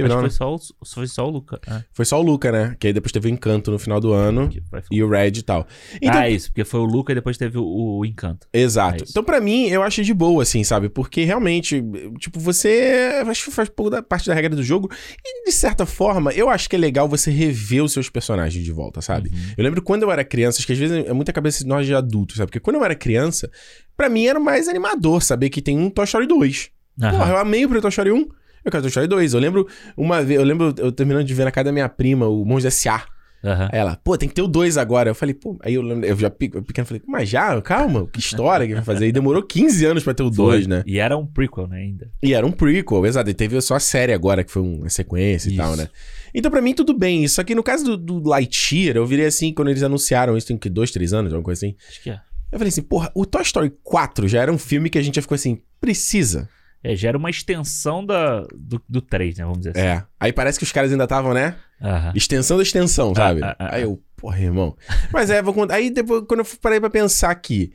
Teve Acho não, que né? foi só, o, foi só o Luca. É. Foi só o Luca, né? Que aí depois teve o Encanto no final do ano. E o Red e tal. Então, Ah, isso, porque foi o Luca e depois teve o, o Encanto. Exato. É então, pra mim, eu acho de boa, assim, sabe? Porque realmente, tipo, você. Acho que faz pouco da parte da regra do jogo. E, de certa forma, eu acho que é legal você rever os seus personagens de volta, sabe? Uhum. Eu lembro quando eu era criança, acho que às vezes é muita cabeça de nós de adultos, sabe? Porque quando eu era criança, pra mim era mais animador saber que tem um Toy Story 2. Aham. Porra, eu amei o Toy Story 1. Eu quero Toy Story 2. Eu lembro uma vez, eu lembro eu terminando de ver na casa da minha prima, o Monstros S.A. Aí ela, pô, tem que ter o 2 agora. Eu falei, pô, aí eu, lembro- eu já pe- pequeno falei, mas já, calma, que história que vai fazer. E demorou 15 anos pra ter o 2, né? E era um prequel, né, ainda. E era um prequel, exato. E teve só a série agora, que foi uma sequência e Isso. tal, né? Então, pra mim, tudo bem. Só que no caso do, do Lightyear, eu virei assim, quando eles anunciaram isso, tem que dois, três anos, alguma coisa assim. Acho que é. Eu falei assim, porra, o Toy Story 4 já era um filme que a gente já ficou assim, precisa. É, já era uma extensão da, do, do 3, né, vamos dizer assim. É. Aí parece que os caras ainda estavam, né? Extensão da extensão, sabe? ah, ah, Aí eu, porra, irmão. Mas é, vou contar. Aí depois, quando eu parei pra pensar aqui,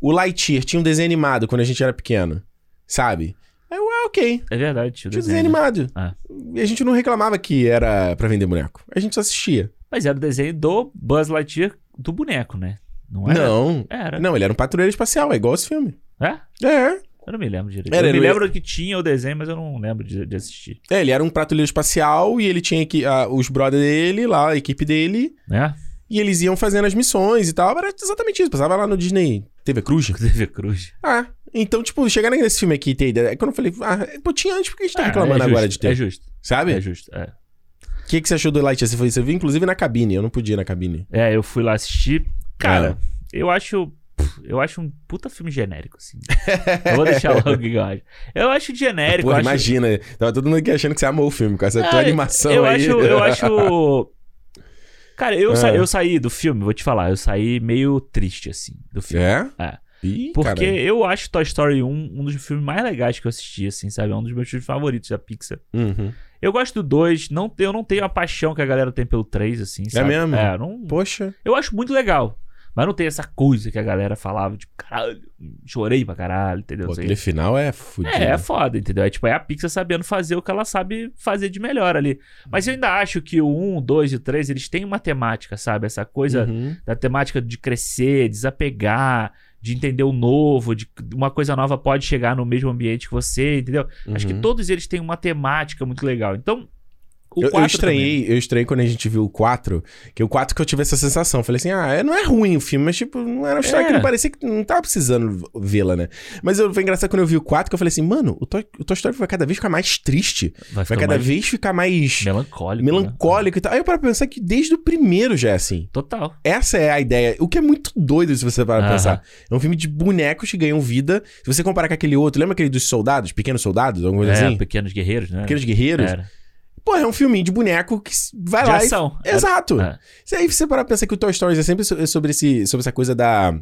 o Lightyear tinha um desenho animado quando a gente era pequeno, sabe? Aí eu, ah, ok. É verdade, Tinha um desenho. desenho né? animado. Ah. E a gente não reclamava que era pra vender boneco. A gente só assistia. Mas era o desenho do Buzz Lightyear do boneco, né? Não era? Não. Era. Não, ele era um patrulheiro espacial, é igual esse filme. É? É. Eu não me lembro direito. Era, eu me ele- lembro que tinha o desenho, mas eu não lembro de, de assistir. É, ele era um patrulheiro espacial e ele tinha que, os brothers dele lá, a equipe dele, Né? e eles iam fazendo as missões e tal. Era exatamente isso. Passava lá no Disney TV Cruz. TV Cruz. Ah, Então, tipo, chegar nesse filme aqui e ter ideia. é Quando eu falei, ah, pô, tinha antes, porque a gente tá Ah, reclamando é agora justo, de ter. É justo. Sabe? É justo. É. O que, que você achou do Lightyear? Você, foi, você viu, inclusive, na cabine. Eu não podia ir na cabine. É, eu fui lá assistir. Cara, É. eu acho. Eu acho um puta filme genérico, assim. eu vou deixar logo o que eu acho. Eu acho genérico. Acho... imagina. Tava todo mundo aqui achando que você amou o filme com essa tua Cara, animação eu aí. Acho, eu acho. Cara, eu, sa- É. eu saí do filme, vou te falar, eu saí meio triste, assim, do filme. É? É. Ih, Porque cara. eu acho Toy Story 1 um dos filmes mais legais que eu assisti, assim, sabe? É um dos meus filmes favoritos da Pixar. Uhum. Eu gosto do 2, não, eu não tenho a paixão que a galera tem pelo 3, assim, sabe? mesmo? É, não, Poxa. eu acho muito legal. Mas não tem essa coisa que a galera falava, tipo, caralho, chorei pra caralho, entendeu? Pô, aquele final é fudido. É, é foda, entendeu? É tipo, é a Pixar sabendo fazer o que ela sabe fazer de melhor ali. Mas eu ainda acho que o 1, o 2 e o 3, eles têm uma temática, sabe? Essa coisa Uhum. da temática de crescer, desapegar, de entender o novo, de uma coisa nova pode chegar no mesmo ambiente que você, entendeu? Acho que Uhum. todos eles têm uma temática muito legal. Então, o Eu, eu 4 estranhei, eu estranhei quando a gente viu o 4, que o 4 que eu tive essa sensação. Falei assim, ah, não é ruim o filme, mas tipo, não era uma história É. que não parecia que não tava precisando vê-la, né? Mas eu, foi engraçado quando eu vi o 4 que eu falei assim, mano, o Toy, o Toy Story vai cada vez ficar mais triste. vai, Vai ficar cada mais vez ficar mais melancólico. né? melancólico e tal. Aí eu paro pra pensar que desde o primeiro já é assim. Total. Essa é a ideia. O que é muito doido se você Aham. pensar. É um filme de bonecos que ganham vida. Se você comparar com aquele outro, lembra aquele dos soldados, pequenos soldados, alguma coisa É, assim? pequenos guerreiros, né? Pequenos guerreiros. Era. Pô, é um filminho de boneco que vai De lá ação. e... Exato. É. E aí você parar pra pensar que o Toy Story é sempre so- sobre, esse, sobre essa coisa da...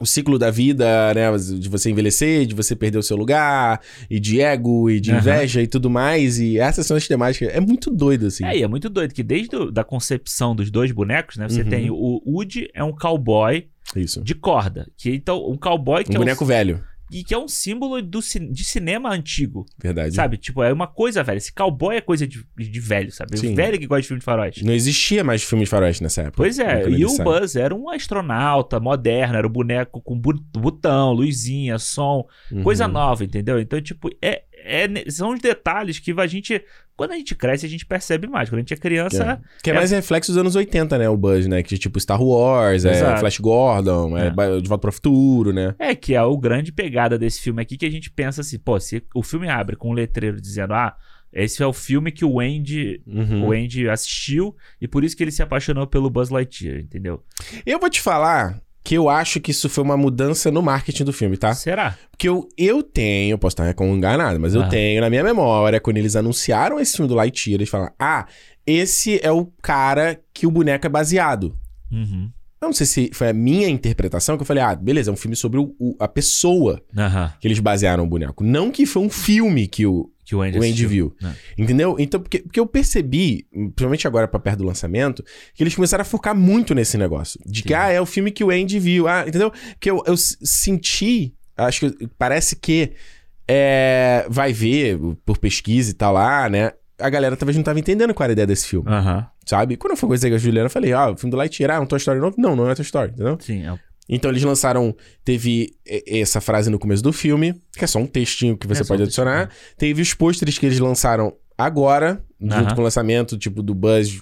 O ciclo da vida, né? De você envelhecer, de você perder o seu lugar, e de ego, e de inveja e tudo mais. E essas são as temáticas. É muito doido, assim. É, e é muito doido que desde a da concepção dos dois bonecos, né? Você Uhum. tem o Woody é um cowboy Isso. de corda, que então um cowboy que Um é boneco velho. E que é um símbolo do, de cinema antigo, Verdade. sabe? Tipo, é uma coisa velha. Esse cowboy é coisa de, de velho, sabe? Sim. O velho que gosta de filme de faroeste. Não existia mais filme de faroeste nessa época. Pois é, e o. Buzz era um astronauta moderno, era um boneco com botão, luzinha, som, coisa Uhum. nova, entendeu? Então, tipo, é, é, são os detalhes que a gente, quando a gente cresce, a gente percebe mais. Quando a gente é criança, Que é, É. mais reflexo dos anos 80, né? O Buzz, né? Que tipo Star Wars, é. Flash Gordon, é, É. De Volta para o Futuro, né? É, que é o grande pegada desse filme aqui, que a gente pensa assim, pô, se o filme abre com um letreiro dizendo, ah, esse é o filme que o Andy, Uhum. o Andy assistiu e por isso que ele se apaixonou pelo Buzz Lightyear, entendeu? Eu vou te falar que eu acho que isso foi uma mudança no marketing do filme, tá? Será? Porque eu, eu tenho, posso estar com enganado, mas eu Ah. tenho na minha memória, quando eles anunciaram esse filme do Lightyear, eles falaram, ah, esse é o cara que o boneco é baseado. Uhum. Eu não sei se foi a minha interpretação, que eu falei, ah, beleza, é um filme sobre o- o- a pessoa Aham. que eles basearam o boneco. Não que foi um filme que o, Que o Andy, o Andy viu. É. Entendeu? Então, porque, porque eu percebi, principalmente agora pra perto do lançamento, que eles começaram a focar muito nesse negócio. De que, Sim. ah, é o filme que o Andy viu. Ah, entendeu? Que eu, eu senti, acho que parece que é, vai ver por pesquisa e tal lá, né? A galera talvez não tava entendendo qual era a ideia desse filme, sabe? Quando eu fui com a Juliana, eu falei, ah, o filme do Lightyear, ah, é um Toy Story novo? Não, não é Toy Story, entendeu? Sim, é o- Então eles lançaram, teve essa frase no começo do filme, que é só um textinho que você É pode um adicionar. textinho. Teve os pôsteres que eles lançaram agora, junto com o lançamento, tipo, do Buzz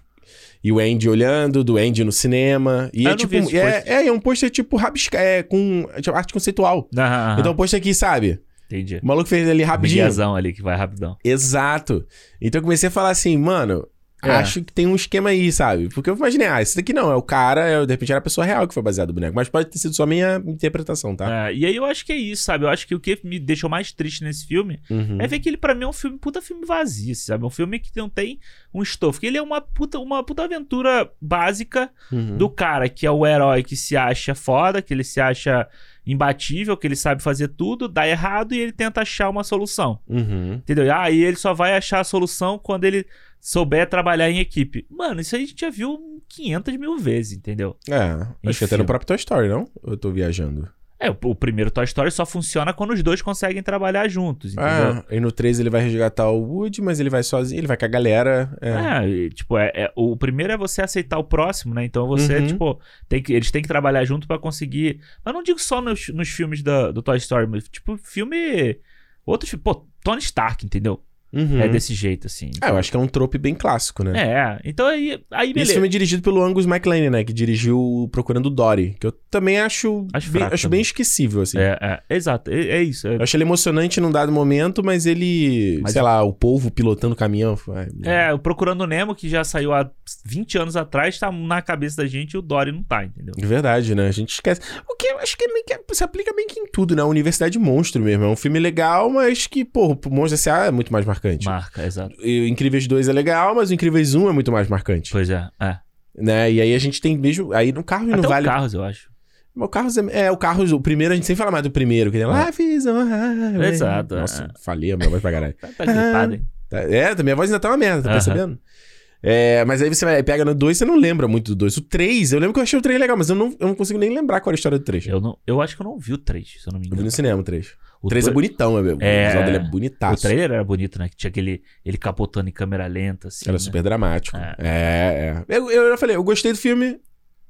e o Andy olhando, do Andy no cinema. E Ah, é tipo, esses é, é, é um pôster tipo rabisca, é com tipo, arte conceitual. Aham. Então o pôster aqui, sabe? Entendi. O maluco fez ali rapidinho. Miguezão ali que vai rapidão. Exato. Então eu comecei a falar assim, mano, É. acho que tem um esquema aí, sabe? Porque eu imaginei, ah, esse daqui não, é o cara, é, de repente era a pessoa real que foi baseado no boneco. Mas pode ter sido só minha interpretação, tá? É, e aí eu acho que é isso, sabe? Eu acho que o que me deixou mais triste nesse filme Uhum. é ver que ele, pra mim, é um filme, puta filme vazio, sabe? É um filme que não tem um estofo. Que ele é uma puta, uma puta aventura básica Uhum. do cara que é o herói que se acha foda, que ele se acha imbatível, que ele sabe fazer tudo, dá errado e ele tenta achar uma solução. Uhum. Entendeu? Ah, e ele só vai achar a solução quando ele souber trabalhar em equipe. Mano, isso aí a gente já viu 500 mil vezes, entendeu? É, acho que até no próprio Toy Story, não? Eu tô viajando? É, o, o primeiro Toy Story só funciona quando os dois conseguem trabalhar juntos, entendeu? Ah, e no 3 ele vai resgatar o Woody, mas ele vai sozinho, ele vai com a galera. É. É, e, tipo, é, é- o primeiro é você aceitar o próximo, né? Então você, Uhum. tipo, tem que, eles têm que trabalhar junto pra conseguir. Mas não digo só nos, nos filmes da- do Toy Story, mas, tipo, filme. Outros filmes. Pô, Tony Stark, entendeu? Uhum. é desse jeito, assim. Ah, eu acho que é um trope bem clássico, né? É, então aí, aí E Esse beleza. filme é dirigido pelo Angus MacLane, né? Que dirigiu Procurando Dory. Que eu também acho, Acho bem, acho bem esquecível, assim. É, é, exato, é, é isso. é- Eu achei ele emocionante num dado momento, mas ele... Mas- sei lá, o povo pilotando o caminhão. ai, É, o Procurando Nemo, que já saiu há 20 anos atrás, tá na cabeça da gente e o Dory não tá, entendeu? É verdade, né? A gente esquece. O que eu acho que, é meio que se aplica bem que em tudo, né? A Universidade Monstro mesmo. É um filme legal, mas que, pô, o Monstro S.A. é muito mais marcante. Marca, exato. E o Incríveis 2 é legal, mas o Incríveis 1 é muito mais marcante. Pois é, é. Né? E aí a gente tem mesmo. Aí no carro Até não o vale. Carros, eu acho. O Carros é, é, o Carros, o primeiro, a gente sempre fala mais do primeiro, que tem Life is a highway. Exato, é. Nossa, falei a minha voz pra caralho. Tá, tá gripado, hein? Tá- É, minha voz ainda tá uma merda, tá Aham. percebendo? É, mas aí você vai, pega no 2, você não lembra muito do 2. O 3, eu lembro que eu achei o 3 legal, mas eu não, eu não consigo nem lembrar qual era a história do 3. Eu, Eu, não, eu acho que eu não vi o 3, se eu não me vi engano. no cinema o 3. O O 3 é bonitão, é, o É. visual dele é O bonitaço. trailer era bonito, né? Que tinha aquele. Ele capotando em câmera lenta, assim. Era né? super dramático. É. É, é. Eu, eu, já falei, eu gostei do filme,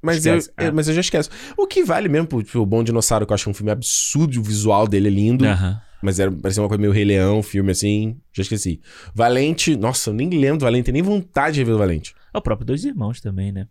mas, eu, Esquece, é. eu- mas eu já esqueço. O que vale mesmo pro, pro Bom Dinossauro, que eu acho um filme absurdo, o visual dele é lindo. Mas era, parecia uma coisa meio Rei Leão, filme assim. Já esqueci. Valente, nossa, eu nem lembro do Valente, nem vontade de rever o Valente. É o próprio Dois Irmãos também, né?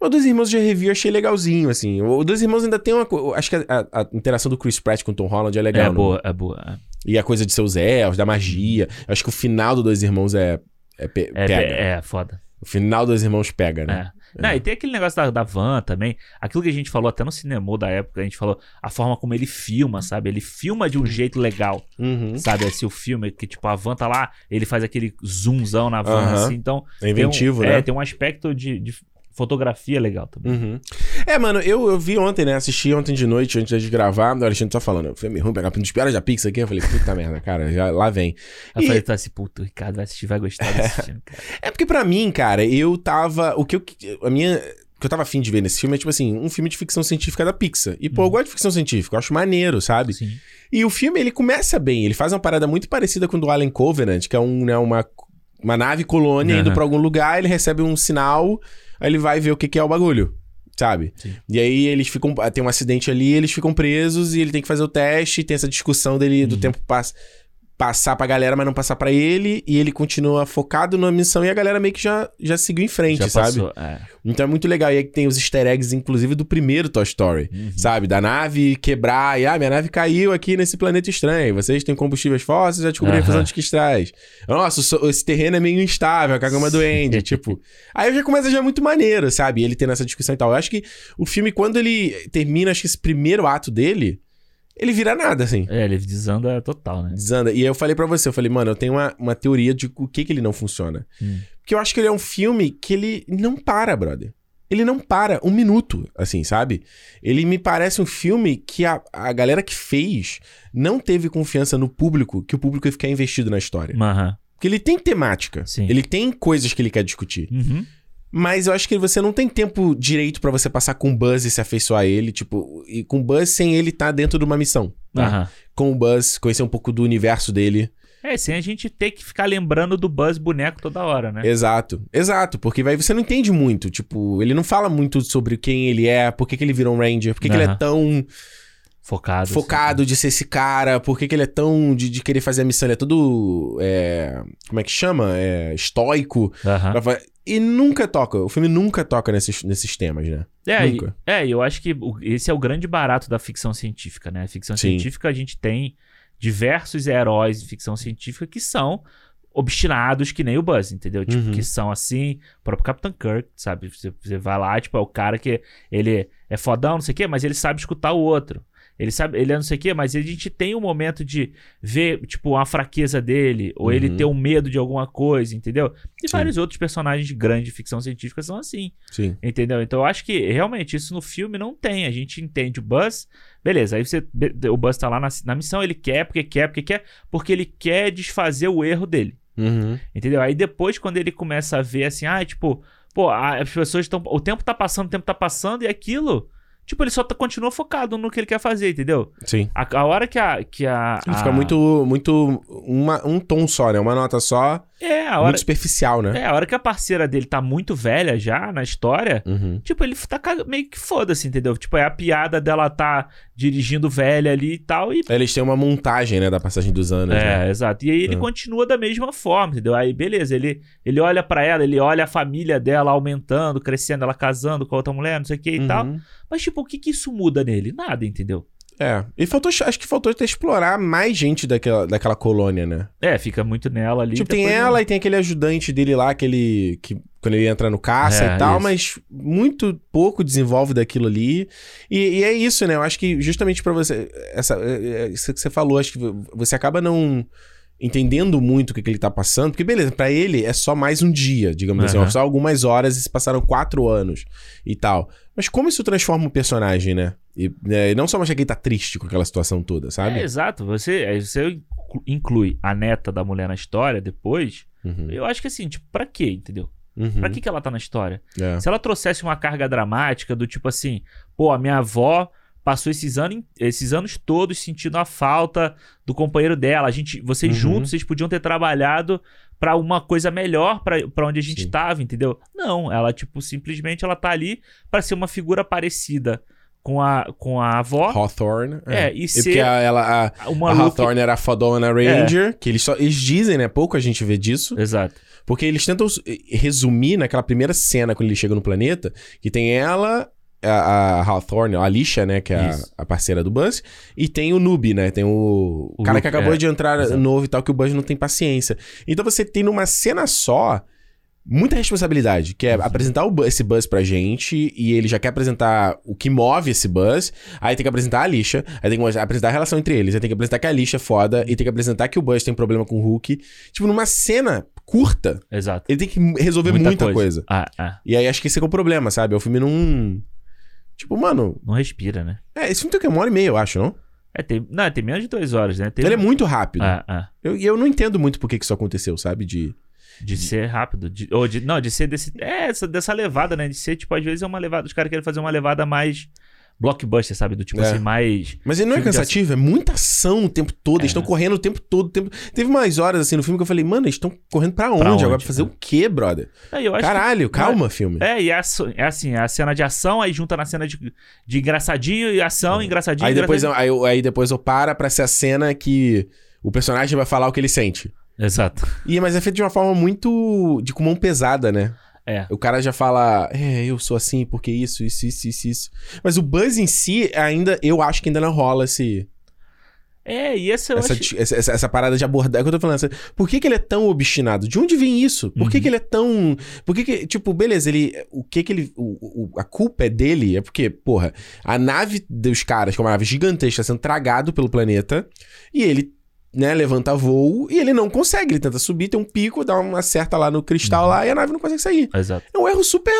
Mas o Dois Irmãos já revi, eu achei legalzinho, assim. O Dois Irmãos ainda tem uma coisa. Acho que a, a- interação do Chris Pratt com o Tom Holland é legal. é não? boa, é boa. E a coisa de seus elfos, da magia. Eu acho que o final do Dois Irmãos é. É, pe- É, pega. é, é foda. O final dos Irmãos pega, né? É. Não, e tem aquele negócio da, da van também. Aquilo que a gente falou até no cinema da época, a gente falou a forma como ele filma, sabe? Ele filma de um jeito legal, Uhum. sabe? Assim, o filme, que tipo, a van tá lá, ele faz aquele zoomzão na van, Aham. assim. Então, É inventivo, um, né? É, tem um aspecto de, de fotografia legal também. Uhum. É, mano, eu, eu vi ontem, né? Assisti ontem de noite, antes de gravar. O Alexandre tá falando, foi meio ruim pegar um dos piores da Pix aqui. Eu falei, puta merda, cara, já, lá vem. Eu E- falei, tá assim, puto, o Ricardo vai assistir, vai gostar desse filme, cara. É porque pra mim, cara, eu tava. O que eu. A minha. Que eu tava afim de ver nesse filme é, tipo assim, um filme de ficção científica da Pixar. E, pô, eu gosto de ficção científica, eu acho maneiro, sabe? Sim. E o filme, ele começa bem, ele faz uma parada muito parecida com o do Alien Covenant, que é um, né, uma, uma nave colônia indo Aham. pra algum lugar, ele recebe um sinal, aí ele vai ver o que, que é o bagulho, sabe? Sim. E aí eles ficam. Tem um acidente ali, eles ficam presos e ele tem que fazer o teste, tem essa discussão dele Uhum. do tempo pass, passar pra galera, mas não passar pra ele, e ele continua focado na missão e a galera meio que já, já seguiu em frente, Já sabe? passou. É. Então é muito legal. E aí tem os easter eggs, inclusive, do primeiro Toy Story. Uhum. Sabe? Da nave quebrar e, ah, minha nave caiu aqui nesse planeta estranho. Vocês têm combustíveis fósseis, já descobriram a Aham. fusão de cristais. Nossa, esse terreno é meio instável, a gama do Andy, tipo... Aí já começa já muito maneiro, sabe? Ele tendo essa discussão e tal. Eu acho que o filme, quando ele termina, acho que esse primeiro ato dele, ele vira nada, assim. É, ele desanda total, né? Desanda. E aí eu falei pra você, eu falei, mano, eu tenho uma, uma teoria de o que que ele não funciona. Hum. Porque eu acho que ele é um filme que ele não para, brother. Ele não para um minuto, assim, sabe? Ele me parece um filme que a, a galera que fez não teve confiança no público, que o público ia ficar investido na história. Aham. Porque ele tem temática. Sim. Ele tem coisas que ele quer discutir. Uhum. Mas eu acho que você não tem tempo direito pra você passar com o Buzz e se afeiçoar a ele, tipo, e com o Buzz sem ele estar dentro de uma missão. tá? Aham. Com o Buzz, conhecer um pouco do universo dele. É, sem a gente ter que ficar lembrando do Buzz boneco toda hora, né? Exato, exato, porque vai, você não entende muito, tipo, ele não fala muito sobre quem ele é, por que, que ele virou um Ranger, por que, que ele é tão Focado. focado de ser esse cara, por que, que ele é tão de, de querer fazer a missão, ele é todo, é, como é que chama? É, estoico, assim. E nunca toca, o filme nunca toca nesses, nesses temas, né? É, e, Nunca. é, e eu acho que esse é o grande barato da ficção científica, né? A ficção Sim. científica a gente tem diversos heróis de ficção científica que são obstinados que nem o Buzz, entendeu? Tipo, Uhum. que são assim, o próprio Capitão Kirk, sabe? Você, você vai lá, tipo, é o cara que ele é fodão, não sei o quê, mas ele sabe escutar o outro. Ele sabe, ele é não sei o quê, mas a gente tem um momento de ver, tipo, a fraqueza dele, ou ele Uhum. ter um medo de alguma coisa, entendeu? E Sim. vários outros personagens grandes de ficção científica são assim. Sim. Entendeu? Então eu acho que realmente isso no filme não tem. A gente entende o Buzz, beleza. Aí você, o Buzz tá lá na, na missão, ele quer, porque quer, porque quer, porque ele quer desfazer o erro dele. Uhum. Entendeu? Aí depois, quando ele começa a ver assim, ah, tipo, pô, as pessoas estão. O tempo tá passando, o tempo tá passando, e aquilo. Tipo, ele só tá- continua focado no que ele quer fazer, entendeu? Sim. A, a hora que a. Que a Ele a- fica muito, muito, uma- um tom só, né? Uma nota só, É, a hora. Muito superficial, né? É, a hora que a parceira dele tá muito velha já na história. Uhum. Tipo, ele tá meio que foda-se, entendeu? Tipo, é a piada dela tá dirigindo velha ali e tal. E. Eles têm uma montagem, né, da passagem dos anos. né? É, exato. E aí ele É. continua da mesma forma, entendeu? Aí, beleza, ele, ele olha pra ela, ele olha a família dela aumentando, crescendo, ela casando com outra mulher, não sei o que e tal. Uhum. Mas, tipo, o que que isso muda nele? Nada, entendeu? É. E faltou, acho que faltou até explorar mais gente daquela, daquela colônia, né? É, fica muito nela ali. tipo, tem ela não. e tem aquele ajudante dele lá, aquele. Que, quando ele entra no caça É, e tal, isso. mas muito pouco desenvolve daquilo ali. E, e é isso, né? Eu acho que justamente pra você. Essa, é, é, isso que você falou, acho que você acaba não entendendo muito o que, que ele tá passando, porque beleza, pra ele é só mais um dia, digamos assim, Aham. ó, só algumas horas e se passaram quatro anos e tal. Mas como isso transforma o personagem, né? E, né, e não só mostrar que ele tá triste com aquela situação toda, sabe? É, exato. Você, você inclu- inclui a neta da mulher na história depois. Uhum, Eu acho que assim, tipo, pra quê, entendeu? uhum, Pra que, que ela tá na história? é. Se ela trouxesse uma carga dramática do tipo assim, pô, a minha avó passou esses anos, esses anos todos sentindo a falta do companheiro dela. A gente, vocês Uhum. juntos, vocês podiam ter trabalhado pra uma coisa melhor pra pra onde a gente Sim. tava, entendeu? Não, ela tipo simplesmente ela tá ali pra ser uma figura parecida com a com a avó. Hawthorne. É, e E ser porque a, ela, a, O a. Hawthorne era a fodona Ranger, que eles só. Eles dizem, né? Pouco a gente vê disso. Exato. Porque eles tentam resumir naquela primeira cena quando ele chega no planeta, que tem ela, a, a Hawthorne, a Alicia, né? Que é a, a parceira do Buzz, e tem o Noob, né? Tem o, O cara Luke, que acabou é, de entrar exato. novo e tal, que o Buzz não tem paciência. Então você tem numa cena só. Muita responsabilidade, que é apresentar o esse Buzz pra gente, e ele já quer apresentar o que move esse Buzz, aí tem que apresentar a Alicia, aí tem que apresentar a relação entre eles, aí tem que apresentar que a Alicia é foda, e tem que apresentar que o Buzz tem problema com o Hulk. Tipo, numa cena curta, Exato. ele tem que resolver muita, coisa. Ah, ah. E aí acho que esse é o problema, sabe? O filme não. Tipo, mano. Não respira, né? É, esse filme tem o quê? Uma hora e meia, eu acho, não? É, tem, não, tem menos de duas horas, né? Tem Ele é muito rápido. Ah, ah. Eu- E eu, não entendo muito por que que isso aconteceu, sabe? De. De ser rápido. De, ou de, não, de ser desse. É, essa, dessa levada, né? De ser, tipo, às vezes é uma levada. Os caras querem fazer uma levada mais blockbuster, sabe? Do tipo É. assim, mais. Mas ele não é cansativo, é muita ação o tempo todo. Eles É. estão correndo o tempo todo. o Tempo... Teve umas horas assim no filme que eu falei, mano, eles estão correndo pra onde? onde? Agora pra fazer o quê, brother? Aí eu acho Caralho, calma, filme. Que, é, e é, é assim, é a cena de ação, aí junta na cena de, de engraçadinho e ação, engraçadinho. Uhum. Aí depois, engraçadinho. eu, aí, aí depois eu para pra ser a cena que o personagem vai falar o que ele sente. Exato. E, mas é feito de uma forma muito. de com mão pesada, né? É. O cara já fala, é, eu sou assim porque isso, isso, isso, isso, isso. Mas o Buzz em si, ainda, eu acho que ainda não rola esse, É, e esse eu essa, acho. essa, essa- essa parada de abordar. É o que eu tô falando. essa- Por que, que ele é tão obstinado? De onde vem isso? Por que, Uhum. que ele é tão. Por que, que. Tipo, beleza, ele. O que que ele. O, o- a culpa é dele? É porque, porra, a nave dos caras, que é uma nave gigantesca, está sendo tragado pelo planeta. E ele. Né, levanta voo e ele não consegue. Ele tenta subir, tem um pico, dá uma certa lá no cristal Uhum. lá e a nave não consegue sair. Exato. É um erro super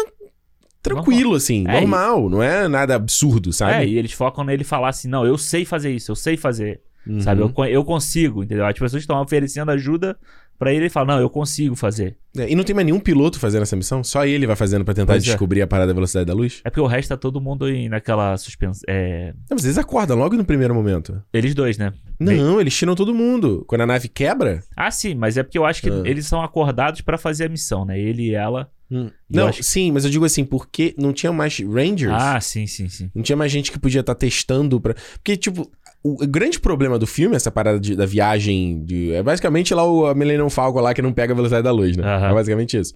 tranquilo, assim, É, normal, não é nada absurdo, É, sabe? e eles focam nele falar assim: não, eu sei fazer isso, eu sei fazer. Uhum. Sabe? Eu, co- eu consigo, entendeu? As pessoas estão oferecendo ajuda pra ele ele fala: não, eu consigo fazer. É, E não tem mais nenhum piloto fazendo essa missão? Só ele vai fazendo pra tentar Pois é. descobrir a parada da velocidade da luz? É porque o resto tá todo mundo em, naquela suspensão. É... Não, mas eles acordam logo no primeiro momento. Eles dois, né? Não, eles tiram todo mundo. Quando a nave quebra. Ah, sim, mas é porque eu acho que Ah. eles são acordados pra fazer a missão, né? Ele e ela. Eu Não, acho- sim, mas eu digo assim, porque não tinha mais Rangers. Ah, sim, sim, sim. Não tinha mais gente que podia estar testando pra. Porque, tipo, o grande problema do filme, essa parada de- da viagem. De... É basicamente lá o Millennium Falcon lá que não pega a velocidade da luz, né? Aham. É basicamente isso.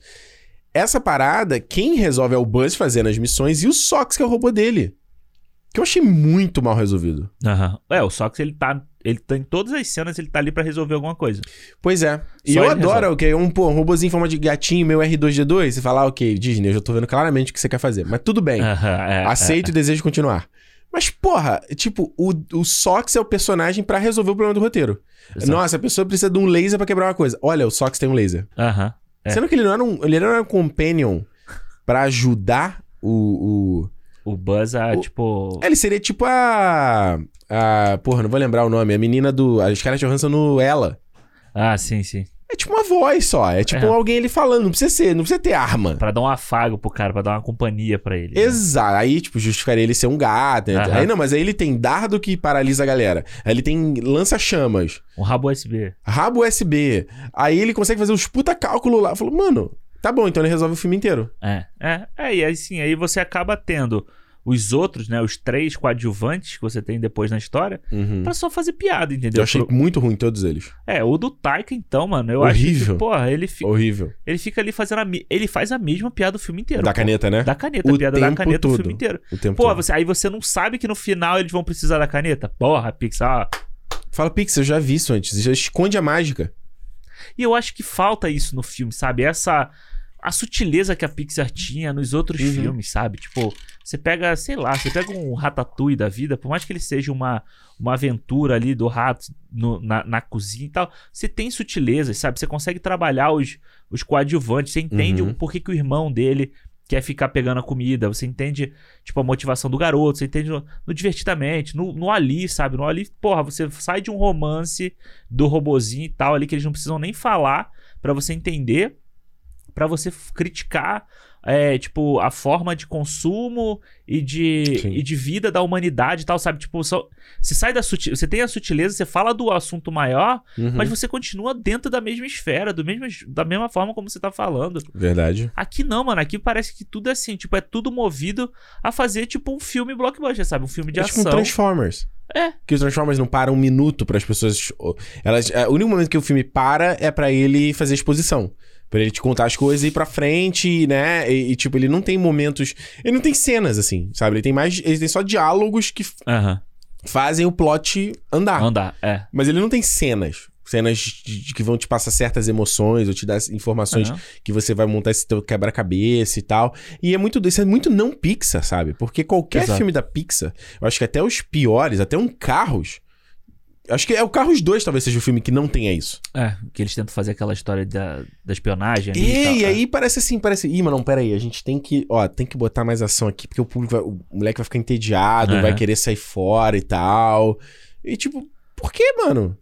Essa parada, quem resolve é o Buzz fazendo as missões e o Sox, que é o robô dele. Que eu achei muito mal resolvido. Aham. É, o Sox, ele tá. Ele tá em todas as cenas, ele tá ali pra resolver alguma coisa. Pois é. E Só eu adoro, resolve. ok? Um, pô, um robôzinho em forma de gatinho, meu R2D2. Você fala, ah, ok, Disney, eu já tô vendo claramente o que você quer fazer. Mas tudo bem. Aham, é, Aceito e desejo continuar. Mas, porra, tipo, o, o Sox é o personagem pra resolver o problema do roteiro. é. Exato. Nossa, a pessoa precisa de um laser pra quebrar uma coisa. Olha, o Sox tem um laser. Aham. É. Sendo que ele não era um, ele não era um companion pra ajudar o, o... O Buzz, ah, O- tipo. Ele seria tipo a... a... Porra, não vou lembrar o nome. A menina do... A Scarlett Johansson no Ela. Ah, sim, sim. É tipo uma voz só. É tipo É. alguém ele falando. Não precisa ser, não precisa ter arma. Pra dar um afago pro cara, pra dar uma companhia pra ele. né? Exato. Aí, tipo, justificaria ele ser um gato. né? Aí não, mas aí ele tem dardo que paralisa a galera. Aí ele tem lança-chamas, Um rabo USB. rabo USB. Aí ele consegue fazer uns puta cálculo lá. Falou, mano, tá bom, então ele resolve o filme inteiro. É, é, é, e aí sim, aí você acaba tendo os outros, né, os três coadjuvantes que você tem depois na história, Uhum. pra só fazer piada, entendeu? Eu achei Pro- muito ruim todos eles. É, o do Taika, então, mano, eu Horrível. acho que, porra, ele, fi- Horrível. ele fica ali fazendo a, mi- ele faz a mesma piada o filme inteiro. Da pô. caneta, né? Da caneta, a O piada da tempo caneta o todo. filme inteiro. O tempo Pô, todo. você, aí você não sabe que no final eles vão precisar da caneta? Porra, Pixar. Fala, Pix, eu já vi isso antes. Já esconde a mágica. E eu acho que falta isso no filme, sabe? Essa. A sutileza que a Pixar tinha nos outros Uhum. filmes, sabe? Tipo, você pega, sei lá, você pega um Ratatouille da vida, por mais que ele seja uma, uma aventura ali do rato no- na, na cozinha e tal, você tem sutilezas, sabe? Você consegue trabalhar os, os coadjuvantes, você entende Uhum. o porquê que o irmão dele quer ficar pegando a comida, você entende, tipo, a motivação do garoto, você entende no, no Divertidamente, no, no Ali, sabe? No Ali, porra, você sai de um romance do robozinho e tal ali que eles não precisam nem falar pra você entender, pra você criticar é, tipo a forma de consumo e de, Sim. e de vida da humanidade e tal, sabe? Tipo, só, você sai da você tem a sutileza, você fala do assunto maior, Uhum. mas você continua dentro da mesma esfera, do mesmo, da mesma forma como você tá falando. Verdade. Aqui não, mano. Aqui parece que tudo é assim, tipo, é tudo movido a fazer, tipo, um filme blockbuster, sabe? Um filme de É tipo um ação. Transformers. É. Que os Transformers não param um minuto para as pessoas. Elas, é, o único momento que o filme para é pra ele fazer exposição. Pra ele te contar as coisas e ir pra frente, né? E, e, tipo, ele não tem momentos. Ele não tem cenas, assim, sabe? Ele tem mais. Ele tem só diálogos que fazem o plot andar. Andar, é. Mas ele não tem cenas. Cenas de- de que vão te passar certas emoções ou te dar informações que você vai montar esse teu quebra-cabeça e tal. E é muito isso é muito não Pixar, sabe? Porque qualquer Exato. filme da Pixar, eu acho que até os piores, até um Carros, acho que é o Carros 2 talvez seja o filme que não tenha isso. É, que eles tentam fazer aquela história da, da espionagem ali E, e tal. e é. aí parece assim, parece, ih, mas não, peraí, a gente tem que, ó, tem que botar mais ação aqui, porque o público vai, o moleque vai ficar entediado, Aham. vai querer sair fora e tal. E tipo, por que, mano?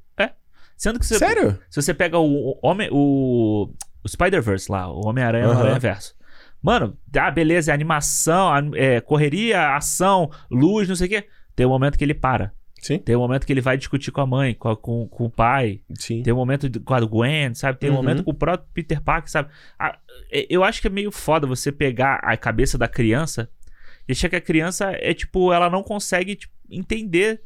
Sendo que você, Sério? se você pega o, homem, o, o Spider-Verse lá, o Homem-Aranha no Aham. Aranha-Verso. Mano, ah, beleza, é animação, é, correria, ação, luz, não sei o quê. Tem um momento que ele para. Sim, Tem um momento que ele vai discutir com a mãe, com, a- com, com o pai. sim. Tem um momento com a Gwen, sabe? Tem um Uhum. momento com o próprio Peter Parker, sabe? Ah, eu acho que é meio foda você pegar a cabeça da criança e achar que a criança é tipo, ela não consegue tipo, entender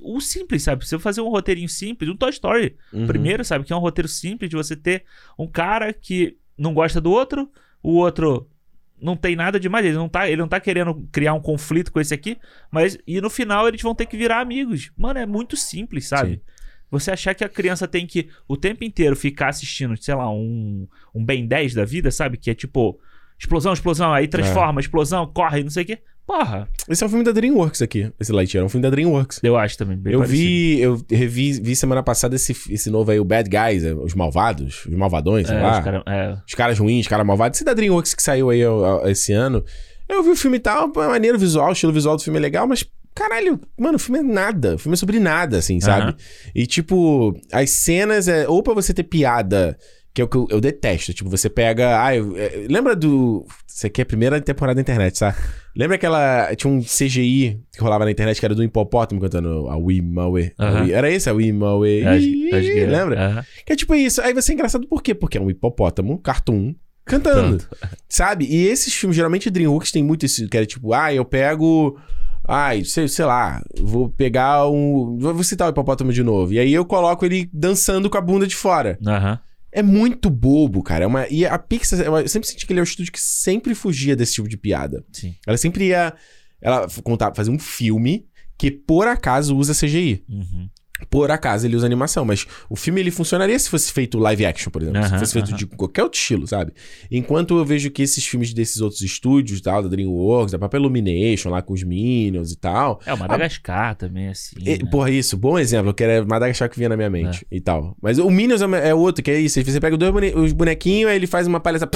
o simples, sabe? Se eu fazer um roteirinho simples, um Toy Story, Uhum. primeiro, sabe? Que é um roteiro simples de você ter um cara que não gosta do outro, o outro não tem nada demais, ele não tá, ele não tá querendo criar um conflito com esse aqui, mas e no final eles vão ter que virar amigos. Mano, é muito simples, sabe? Sim. Você achar que a criança tem que o tempo inteiro ficar assistindo, sei lá, um, um Ben 10 da vida, sabe? Que é tipo, explosão, explosão, aí transforma, explosão, corre, não sei o quê. Porra, Esse é um filme da DreamWorks aqui, esse Lightyear, é um filme da DreamWorks. eu acho também. Eu parecido. vi, eu revi, vi semana passada esse, esse novo aí, o Bad Guys, é, os malvados, os malvadões, sei É, lá. os cara, é, Os caras ruins, os caras malvados. Esse da DreamWorks que saiu aí ó, esse ano. Eu vi o filme e tal, é maneiro visual, o estilo visual do filme é legal, mas caralho, mano, o filme é nada. O filme é sobre nada, assim, sabe? Aham. E tipo, as cenas é ou pra você ter piada, que é o que eu, eu detesto. Tipo, você pega. Ah, eu- é, lembra do. Isso aqui é a primeira temporada da internet, sabe? Lembra aquela. Tinha um CGI que rolava na internet que era do hipopótamo cantando a We Maui. Aham. Era esse, a We Maui. acho, acho que é. Lembra? Aham. Que é tipo isso. Aí vai ser engraçado por quê? Porque é um hipopótamo, cartoon, cantando. Sabe? E esses filmes, geralmente DreamWorks tem muito esse. Que é tipo, ah, eu pego. Ai, sei, sei lá, vou pegar um. Vou citar o hipopótamo de novo. E aí eu coloco ele dançando com a bunda de fora. Aham. É muito bobo, cara. É uma... E a Pixar, eu sempre senti que ele é um estúdio que sempre fugia desse tipo de piada. Sim. Ela sempre ia. Ela contar, fazer um filme que por acaso usa CGI. Uhum. Por acaso ele usa animação, mas o filme ele funcionaria se fosse feito live action, por exemplo. se Aham, fosse feito aham. de qualquer outro estilo, sabe? Enquanto eu vejo que esses filmes desses outros estúdios, tal, da DreamWorks, da própria Illumination, lá com os Minions e tal. É, o Madagascar também, assim. E, né? Porra, isso, bom exemplo, que era Madagascar que vinha na minha mente e tal. Mas o Minions é, é outro, que é isso. Você pega dois os bonequinhos, aí ele faz uma palhaça.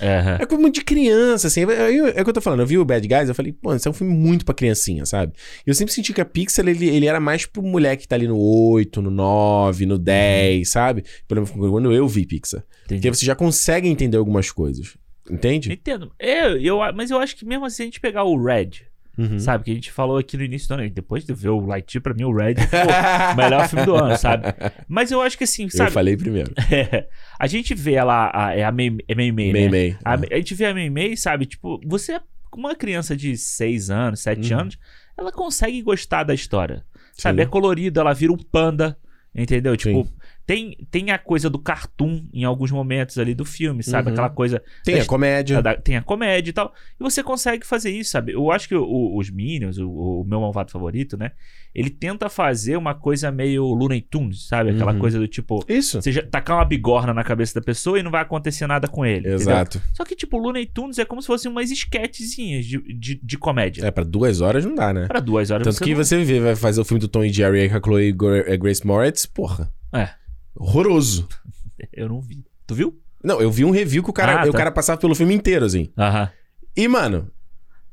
Aham. É muito de criança, assim. É, é, é o que eu tô falando. Eu vi o Bad Guys, eu falei, pô, isso é um filme muito pra criancinha, sabe? Eu sempre senti que a Pixar, ele, ele era mais pro moleque que tá ali no 8, no 9, no 10, sabe? Pelo menos quando eu vi Pixar. Entendi. Porque você já consegue entender algumas coisas. Entende? Entendo. É, eu, mas eu acho que mesmo assim, a gente pegar o Red, Uhum. sabe? Que a gente falou aqui no início do ano. Depois de ver o Lightyear, pra mim, o Red foi o melhor filme do ano, sabe? Mas eu acho que assim, Eu sabe? falei primeiro. a gente vê lá, a, é a Mei é Mei Mei, Mei né? Mei. A, a gente vê a Mei Mei, sabe? Tipo, você, é uma criança de 6 anos, 7 Uhum. anos, ela consegue gostar da história. Sabe? Sim. É colorido, ela vira um panda. Entendeu? Tipo, Sim. tem, tem a coisa do cartoon em alguns momentos ali do filme, sabe? Uhum. Aquela coisa. Tem a comédia. da- tem a comédia e tal. E você consegue fazer isso, sabe? Eu acho que o- os Minions, o, o meu malvado favorito, né? Ele tenta fazer uma coisa meio Looney Tunes, sabe? Aquela Uhum. coisa do tipo. Isso. Você já tacar uma bigorna na cabeça da pessoa e não vai acontecer nada com ele. entendeu? Exato. Só que, tipo, Looney Tunes é como se fossem umas esquetezinhas de, de, de comédia. É, pra duas horas não dá, né? Pra duas horas Tanto que não- você vê, vai fazer o filme do Tom e Jerry aí com a Chloe eh, Grace Moritz, porra. É. Horroroso. Eu não vi. Tu viu? Não, eu vi um review que o cara, Ah, tá. o cara passava pelo filme inteiro, assim. Aham. E, mano,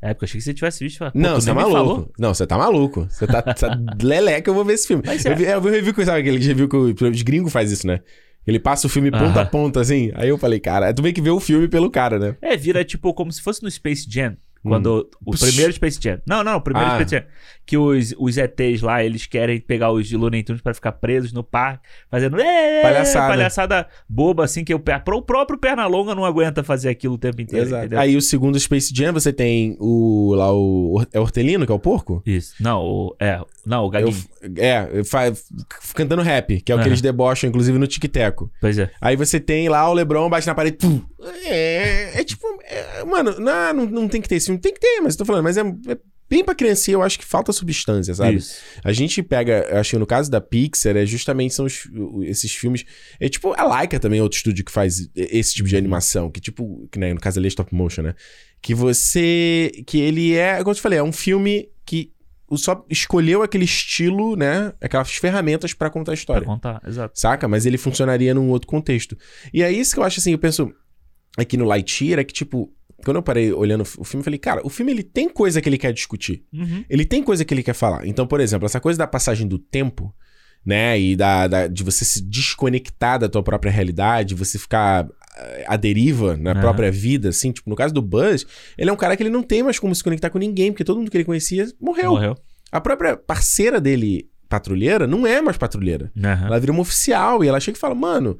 É, porque eu achei que você tivesse visto. falei, pô, não, você tá maluco. Não, você tá maluco. Você tá, tá lelé que eu vou ver esse filme. Mas eu, é. vi, eu vi um review que, sabe, aquele review que o- os gringos faz isso, né? Ele passa o filme ponta a Aham. ponta, assim. Aí eu falei, cara, tu vem que ver o filme pelo cara, né? É, vira tipo como se fosse no Space Jam. Quando o Psh. primeiro Space Jam. Não, não, o primeiro Hum. Ah. Space Jam. Que os, os ETs lá, eles querem pegar os Looney Tunes pra ficar presos no parque, fazendo "Ê!" Palhaçada. palhaçada boba, assim, que o, o próprio Perna-Longa não aguenta fazer aquilo o tempo inteiro. Exato. entendeu? Aí o segundo Space Jam, você tem o lá o. É Hortelino, que é o porco? Isso. Não, o, é. Não, o Eu, Gaguinho. é, fa- cantando rap, que é o que Aham. eles debocham, inclusive, no Tic Teco. Pois é. Aí você tem lá o Lebron bate na parede. Tum. É, é tipo. é, mano, não, não, tem que ter esse filme. Tem que ter, mas eu tô falando, mas é, é bem pra criancinha, eu acho que falta substância, sabe? Isso. A gente pega, acho que no caso da Pixar, é justamente são os- esses filmes. É tipo, a Laika também é outro estúdio que faz esse tipo de animação, que tipo, que né, no caso ali é stop motion, né? Que você. Que ele é, como eu te falei, é um filme que só escolheu aquele estilo, né? Aquelas ferramentas pra contar a Pra história. contar, exato. Saca? Mas ele funcionaria num outro contexto. E é isso que eu acho assim, eu penso aqui no Lightyear, é que tipo, quando eu parei olhando o filme, eu falei, cara, o filme ele tem coisa que ele quer discutir. Uhum. Ele tem coisa que ele quer falar. Então, por exemplo, essa coisa da passagem do tempo, né? E da, da- de você se desconectar da tua própria realidade, você ficar eh, à deriva na Aham. própria vida, assim. Tipo, no caso do Buzz, ele é um cara que ele não tem mais como se conectar com ninguém, porque todo mundo que ele conhecia morreu. Morreu. A própria parceira dele, patrulheira, não é mais patrulheira. Aham. Ela vira uma oficial e ela chega e fala, mano,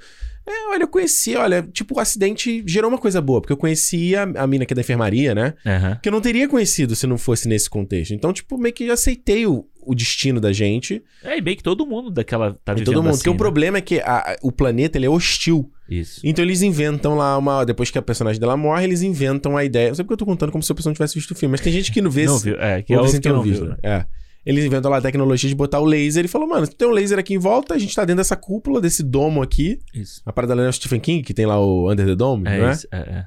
é, olha, eu conheci, olha, tipo, o acidente gerou uma coisa boa, porque eu conhecia a mina que é da enfermaria, né? Aham. Que eu não teria conhecido se não fosse nesse contexto. Então, tipo, meio que aceitei o, o destino da gente É, e bem que todo mundo daquela tá e vivendo todo mundo. assim, porque o né? problema é que a- a- o planeta, ele é hostil. Isso. Então eles inventam lá uma... Depois que a personagem dela morre, eles inventam a ideia... Não sei porque eu tô contando como se a pessoa não tivesse visto o filme, mas tem gente que não vê... Não viu. É, que é o você que não viu, né? É. Eles inventam lá a tecnologia de botar o laser e falou, mano, tem um laser aqui em volta, a gente tá dentro dessa cúpula, desse domo aqui. Isso. A parada lá é o Stephen King, que tem lá o Under the Dome, É não é? isso. É, é.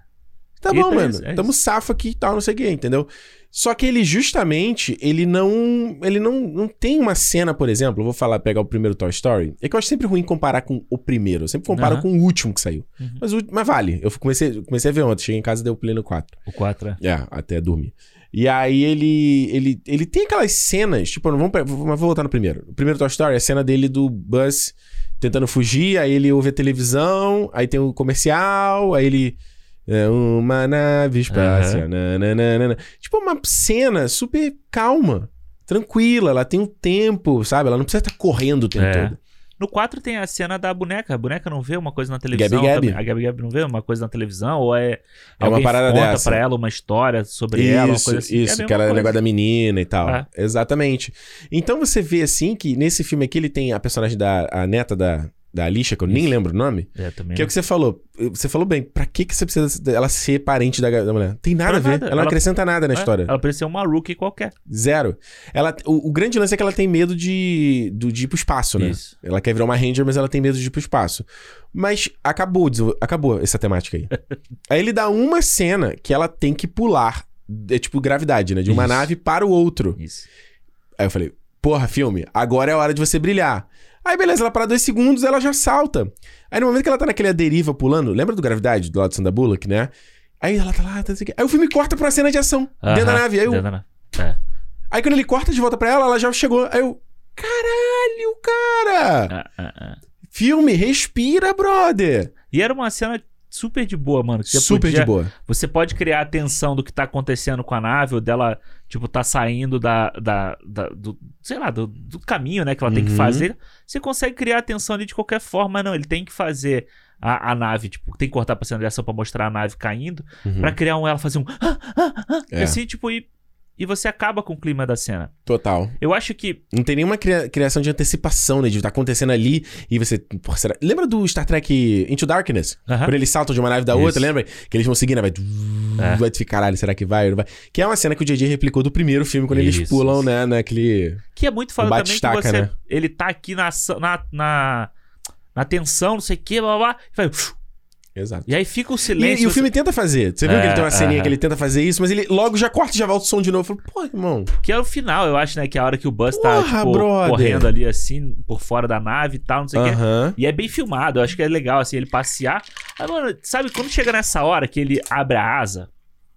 Tá E bom, mano. isso, é Tamo safo aqui e tal, não sei o que, entendeu? Só que ele justamente, ele não. Ele não, não tem uma cena, por exemplo, vou falar, pegar o primeiro Toy Story. É que eu acho sempre ruim comparar com o primeiro. Eu sempre comparo com o último que saiu. Uhum. Mas, o- mas vale. Eu comecei, comecei a ver ontem, cheguei em casa e deu play no 4. O 4 é. É, até dormir. E aí ele, ele, ele tem aquelas cenas, tipo, vamos, vou voltar no primeiro. O primeiro Toy Story é a cena dele do Buzz tentando fugir, aí ele ouve a televisão, aí tem o comercial, aí ele é uma nave espacial, nananana. Tipo, uma cena super calma, tranquila, ela tem um tempo, sabe? Ela não precisa estar correndo o tempo É. todo. No 4 tem a cena da boneca. A boneca não vê uma coisa na televisão. Gabi Gabi. A Gabi Gabi não vê uma coisa na televisão? Ou é. É uma parada conta dessa. pra ela uma história sobre ela, uma Isso, coisa assim. isso, é que era o coisa. negócio da menina e tal. É. Exatamente. Então você vê assim que nesse filme aqui ele tem a personagem da a neta da, da Alicia, que eu nem Isso. lembro o nome. É, também. Que é o que você falou. Você falou bem, pra que, que você precisa dela ser parente da, da mulher? Tem nada Pra a ver. nada. Ela não Ela- acrescenta nada na É, história. Ela parecia uma rookie qualquer. Zero. Ela, o, o grande lance é que ela tem medo de, do- de ir pro espaço, né? Isso. Ela quer virar uma Ranger, mas ela tem medo de ir pro espaço. Mas acabou, acabou essa temática aí. aí ele dá uma cena que ela tem que pular. É tipo gravidade, né? De uma Isso. nave para o outro. Isso. Aí eu falei, porra, filme, agora é a hora de você brilhar. Aí beleza, ela para dois segundos, ela já salta. Aí no momento que ela tá naquele deriva pulando, lembra do Gravidade, do lado do Sandra Bullock, né? Aí ela tá lá, tá, quê. Aí o filme corta pra cena de ação, dentro da nave. Aí, eu- nave. É. aí quando ele corta de volta pra ela, ela já chegou. Aí eu, caralho, cara! É, é. Filme, respira, brother! E era uma cena super de boa, mano. você Super podia- de boa. Você pode criar a tensão do que tá acontecendo com a nave, ou dela, tipo, tá saindo da. da, da- do, sei lá, do, do caminho, né, que ela tem que Uhum. fazer. Você consegue criar a tensão ali de qualquer forma, não. Ele tem que fazer a, a nave, tipo, tem que cortar pra cena de ação pra mostrar a nave caindo, Uhum. pra criar um ela fazer um. Ah, ah, ah, É. assim, tipo, e, e você acaba com o clima da cena. Total. Eu acho que. Não tem nenhuma cria- criação de antecipação, né? De tá acontecendo ali e você. Porra, será... Lembra do Star Trek Into Darkness? Aham. Quando eles saltam de uma nave da Isso. outra, lembra? Que eles vão seguindo, vai. É. Vai ficar, caralho, será que vai não vai? Que é uma cena que o JJ replicou do primeiro filme, quando eles Isso, pulam, isso. né, naquele. Que é muito foda também que você. né? Ele tá aqui na, na, na, na tensão, não sei o que, blá blá blá. E, vai, Exato. e aí fica o E, silêncio. e o filme tenta fazer. Você viu É, que ele tem uma ceninha aham. que ele tenta fazer isso, mas ele logo já corta e já volta o som de novo. Falo, pô, irmão. Que é o final, eu acho, né? Que é a hora que o Buzz tá, tipo, correndo ali, assim, por fora da nave e tal, não sei o quê. Aham. E é bem filmado, eu acho que é legal, assim, ele passear. Mas, mano, sabe, quando chega nessa hora que ele abre a asa,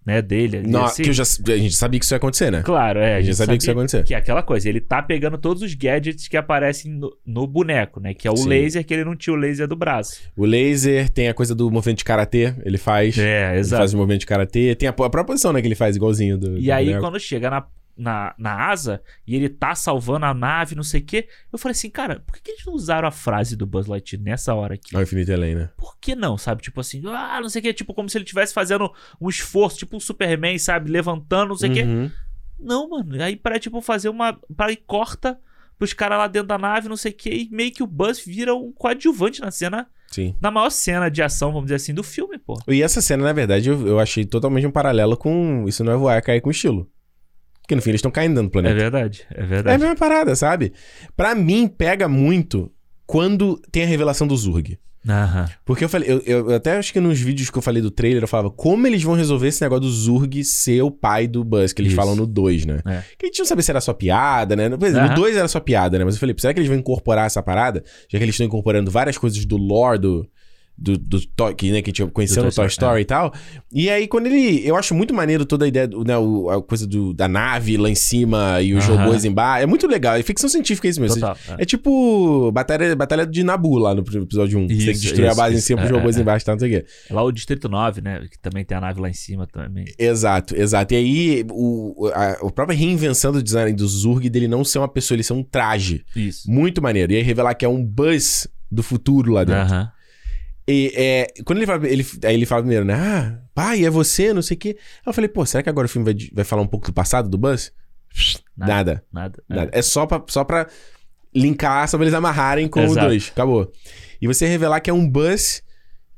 né, dele Não, assim... que eu já, a gente sabia que isso ia acontecer, né? Claro, é. A gente sabia que isso ia acontecer. Que é aquela coisa, ele tá pegando todos os gadgets que aparecem no, no boneco, né? Que é o Sim. laser, que ele não tinha o laser do braço. O laser tem a coisa do movimento de karatê, ele faz. É, Ele exato. faz o movimento de karatê. Tem a, a própria posição, né, que ele faz igualzinho do. E do aí, boneco. quando chega na, na, na asa e ele tá salvando a nave, não sei o quê, eu falei assim, cara, por que, que eles não usaram a frase do Buzz Lightyear nessa hora aqui? Ah, o Infinite Além, né? Por que não, sabe? Tipo assim, ah, não sei o quê, tipo como se ele estivesse fazendo um esforço, tipo um Superman, sabe? Levantando, não sei o quê. Uhum. Não, mano. Aí para tipo fazer uma. Para e corta pros caras lá dentro da nave, não sei o quê, e meio que o Buzz vira um coadjuvante na cena, Sim. na maior cena de ação, vamos dizer assim, do filme, pô. E essa cena, na verdade, eu, eu achei totalmente um paralelo com Isso Não é Voar, é Cair com Estilo. Porque no fim eles estão caindo dentro do É planeta. verdade, é É, a verdade. mesma parada, sabe? Pra mim, pega muito quando tem a revelação do Zurg. Aham. Porque eu falei, eu, eu até acho que nos vídeos que eu falei do trailer, eu falava como eles vão resolver esse negócio do Zurg ser o pai do Buzz, que eles Isso. falam no 2, né? É. Que a gente não sabia se era só piada, né? Exemplo, Aham. No 2 era só piada, né? Mas eu falei, será que eles vão incorporar essa parada? Já que eles estão incorporando várias coisas do lore do. Do, do Toy- que, né, que a gente conheceu Do no Toy Story Story, e tal. E aí, quando ele. Eu acho muito maneiro toda a ideia, do, né, a coisa do, da nave lá em cima e os Aham. robôs embaixo. É muito legal. É ficção científica isso mesmo. Total. É tipo batalha, batalha de Nabu lá no episódio 1. Você tem que Isso, destruir a isso, base em isso. cima, os É, robôs é, é. embaixo tal, não sei o quê. Lá o Distrito 9, né? Que também tem a nave lá em cima também. Exato, exato. E aí, o, a, a própria reinvenção do design do Zurg dele não ser uma pessoa, ele ser um traje. Isso. Muito maneiro. E aí revelar que é um Buzz do futuro lá dentro. Aham. E é, quando ele fala, ele, aí ele fala primeiro, né? Ah, pai, é você, não sei o quê. Aí eu falei, pô, será que agora o filme vai, vai falar um pouco do passado do Buzz? Nada. Nada. Nada. Nada. É, só, pra, só pra linkar, só pra eles amarrarem com Exato. o 2. Acabou. E você revelar que é um Buzz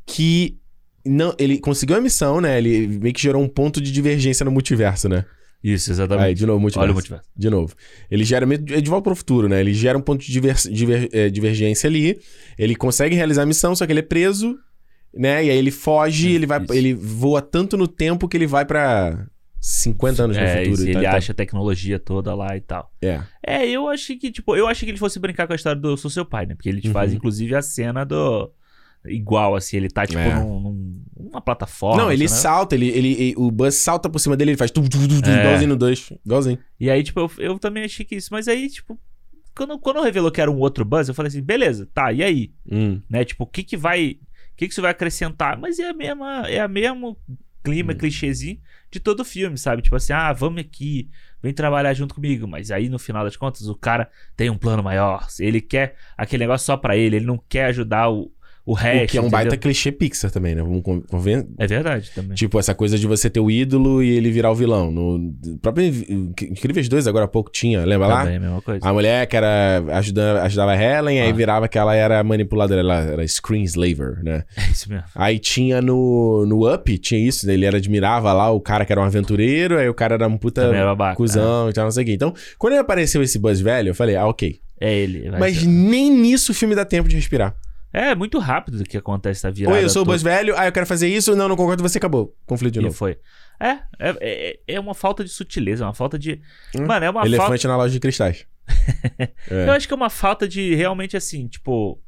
que. Não, ele conseguiu a missão, né? Ele meio que gerou um ponto de divergência no multiverso, né? Isso, exatamente. Aí, de novo, multiverso. Olha o multiverso. De novo. Ele gera é de volta pro futuro, né? Ele gera um ponto de diver- diver- é, divergência ali. Ele consegue realizar a missão, só que ele é preso, né? E aí ele foge, ele vai, Isso. ele voa tanto no tempo que ele vai pra 50 anos no É, futuro. isso, e ele tal, e tal. acha a tecnologia toda lá e tal. É. É, eu achei que, tipo, eu achei que ele fosse brincar com a história do Sou Seu Pai, né? Porque ele Uhum. inclusive, a cena do. Igual, assim, ele tá, tipo, É. num, num- numa plataforma. Não, ele assim, né? salta, ele, ele, ele- o Buzz salta por cima dele, ele faz tudo, tudo, tudo, É. igualzinho no 2. Igualzinho. E aí, tipo, eu, eu também achei que isso. Mas aí, tipo, quando, quando revelou que era um outro Buzz, eu falei assim, beleza, tá, e aí? Hum. Né? Tipo, o que que vai. O que que isso vai acrescentar? Mas é a mesma. É a mesmo clima, Hum. clichêzinho de todo o filme, sabe? Tipo assim, ah, vamos aqui, vem trabalhar junto comigo. Mas aí, no final das contas, o cara tem um plano maior. Ele quer aquele negócio só pra ele, ele não quer ajudar o, o resto. o que é um entendeu? baita clichê Pixar também, né? Vamos con- conven- É verdade também. Tipo, essa coisa de você ter o ídolo e ele virar o vilão. No próprio Incríveis 2, agora há pouco tinha, lembra lá? Também, a mesma coisa. A mulher que era ajuda, ajudava a Helen, aí Ah. virava que ela era manipuladora, ela era screenslaver, né? É isso mesmo. Aí tinha no, no Up, tinha isso, né? ele era, admirava lá o cara que era um aventureiro, aí o cara era um puta é babaca. cuzão e tal, não sei o quê. Então, quando apareceu esse Buzz velho, eu falei, ah, ok. É ele. Mas ser. nem nisso o filme dá tempo de respirar. É muito rápido que acontece essa virada. Oi, eu sou o. Buzz velho, ah, eu quero fazer isso, não, não concordo, você acabou. Conflito de E novo. foi. É, é, é, é uma falta de sutileza, é uma falta de. Hum. Mano, é uma falta. Elefante na loja de cristais. É. Eu acho que é uma falta de realmente assim, tipo.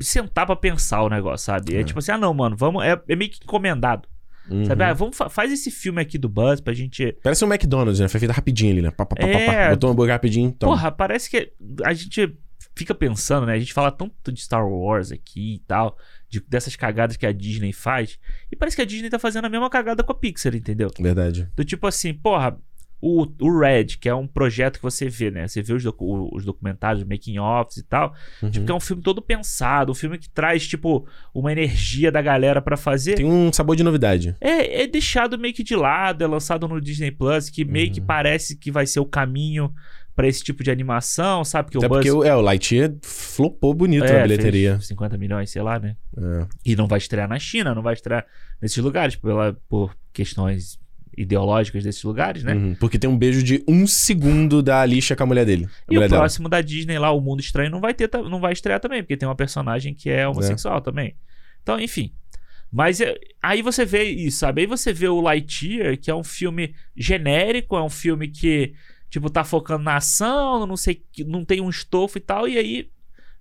Sentar pra pensar o negócio, sabe? É, É. tipo assim, ah, não, mano, vamos. É, é meio que encomendado. Uhum. Sabe? Ah, vamos fa- faz esse filme aqui do Buzz pra gente. Parece um McDonald's, né? Foi feito rapidinho ali, né? Pá, pá, pá, pá, É. pá. Botou um hambúrguer rapidinho. Toma. Porra, parece que a gente fica pensando, né? A gente fala tanto de Star Wars aqui e tal, de- dessas cagadas que a Disney faz. E parece que a Disney tá fazendo a mesma cagada com a Pixar, entendeu? Verdade. Do tipo assim, porra, o, o Red, que é um projeto que você vê, né? Você vê os, docu- os documentários, making-offs e tal. Uhum. Tipo, que é um filme todo pensado, um filme que traz, tipo, uma energia da galera pra fazer. Tem um sabor de novidade. É, é deixado meio que de lado, é lançado no Disney Plus, que meio que Uhum. parece que vai ser o caminho pra esse tipo de animação, sabe? Que Até o Buzz porque o, é, o Lightyear flopou bonito é, na bilheteria. fez 50 milhões, sei lá, né? É. E não vai estrear na China, não vai estrear nesses lugares, pela, por questões ideológicas desses lugares, né? Uhum. Porque tem um beijo de um segundo da Alicia com a mulher dele. A E mulher o dela. próximo da Disney lá, O Mundo Estranho, não vai ter, não vai estrear também, porque tem uma personagem que é homossexual também. Então, enfim. Mas é- aí você vê isso, sabe? Aí você vê o Lightyear, que é um filme genérico, é um filme que, tipo, tá focando na ação, não sei, que- não tem um estofo e tal, e aí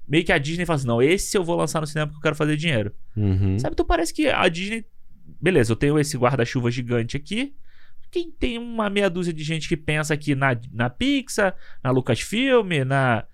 meio que a Disney fala assim, não, esse eu vou lançar no cinema porque eu quero fazer dinheiro. Uhum. Sabe, então parece que a Disney. Beleza, eu tenho esse guarda-chuva gigante aqui. Quem tem uma meia dúzia de gente que pensa aqui na, na Pixar, na Lucasfilm, na.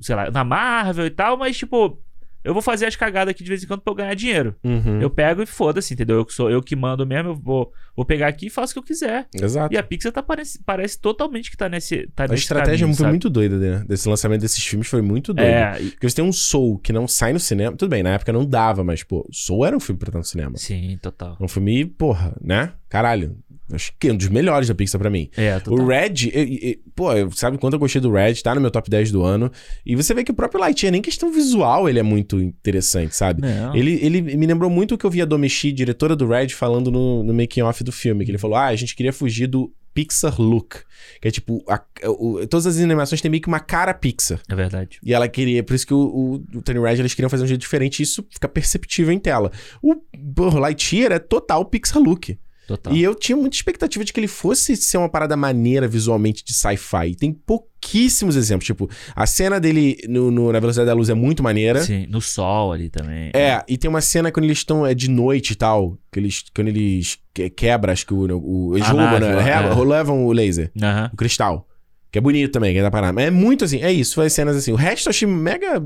sei lá, na Marvel e tal, mas tipo. Eu vou fazer as cagadas aqui de vez em quando pra eu ganhar dinheiro. Uhum. Eu pego e foda-se, entendeu? Eu que sou eu que mando mesmo, eu vou, vou pegar aqui e faço o que eu quiser. Exato. E a Pixar tá parece, parece totalmente que tá nesse. Tá A nesse estratégia caminho, foi sabe? muito doida, né? Desse lançamento desses filmes foi muito doida. É, Porque você tem um Soul que não sai no cinema. Tudo bem, na época não dava, mas, pô, Soul era um filme pra estar no cinema. sim, total. Um filme, porra, né? Caralho. Acho que é um dos melhores da Pixar pra mim. É, total. O Red, e- e- pô, eu- sabe quanto eu gostei do Red? Tá no meu top 10 do ano. E você vê que o próprio Lightyear, nem questão visual, ele é muito interessante, sabe? Não. Ele, ele me lembrou muito o que eu vi a Domeshi, diretora do Red, falando no, no making-off do filme. Que ele falou, ah, a gente queria fugir do Pixar look. Que é tipo, a- o- todas as animações têm meio que uma cara Pixar. É verdade. E ela queria, por isso que o, o, o Tony Red, eles queriam fazer um jeito diferente e isso fica perceptível em tela. O, o Lightyear é total Pixar look. Total. E eu tinha muita expectativa de que ele fosse ser uma parada maneira visualmente de sci-fi. E Tem pouquíssimos exemplos. Tipo, a cena dele no, no- na velocidade da luz é muito maneira. Sim, no sol ali também. É, e tem uma cena quando eles estão é, de noite e tal. Que eles, quando eles que- quebram, acho que o. o eles A roubam, né? é. Levam o laser, o cristal. Que é bonito também, que é da parada. Mas é muito assim, é isso, foi cenas assim. O resto eu achei mega.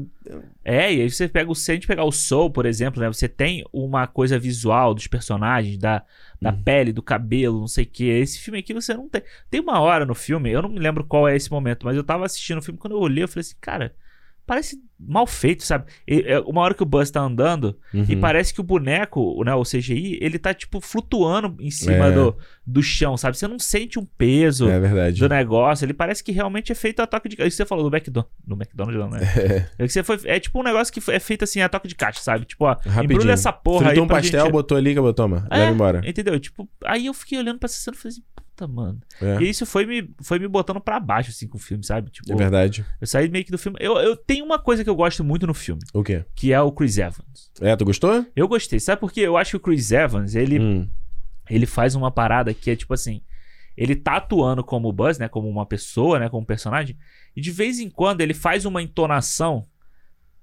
É, e aí você pega o. Se a gente pegar o Soul, por exemplo, né? Você tem uma coisa visual dos personagens, da, da Uhum. pele, do cabelo, não sei o que. Esse filme aqui você não tem. Tem uma hora no filme, eu não me lembro qual é esse momento, mas eu tava assistindo o filme, quando eu olhei, eu falei assim, cara, parece mal feito, sabe? E, é uma hora que o Buzz tá andando e Uhum. parece que o boneco, né, o CGI, ele tá, tipo, flutuando em cima É. do, do chão, sabe? Você não sente um peso. É verdade. do negócio, ele parece que realmente é feito a toque de caixa. Isso que você falou do McDonald's. No McDonald's, não, né? É. que você foi, é tipo um negócio que é feito assim a toque de caixa, sabe? Tipo, ó, Rapidinho. embrulha essa porra Fritou aí um pastel, gente... botou ali, acabou, toma. É, Leva embora. Entendeu? Tipo, aí eu fiquei olhando pra essa cena e falei assim, puta, mano. É, E isso foi me, foi me botando pra baixo, assim, com o filme, sabe? Tipo, é verdade. eu saí meio que do filme... Eu, eu tenho uma coisa que eu gosto muito no filme, O quê? que é o Chris Evans. É, tu gostou? Eu gostei, sabe por quê? Eu acho que o Chris Evans, ele, Hum. ele faz uma parada que é tipo assim. Ele tá atuando como o Buzz, né? Como uma pessoa, né? Como um personagem. E de vez em quando ele faz uma entonação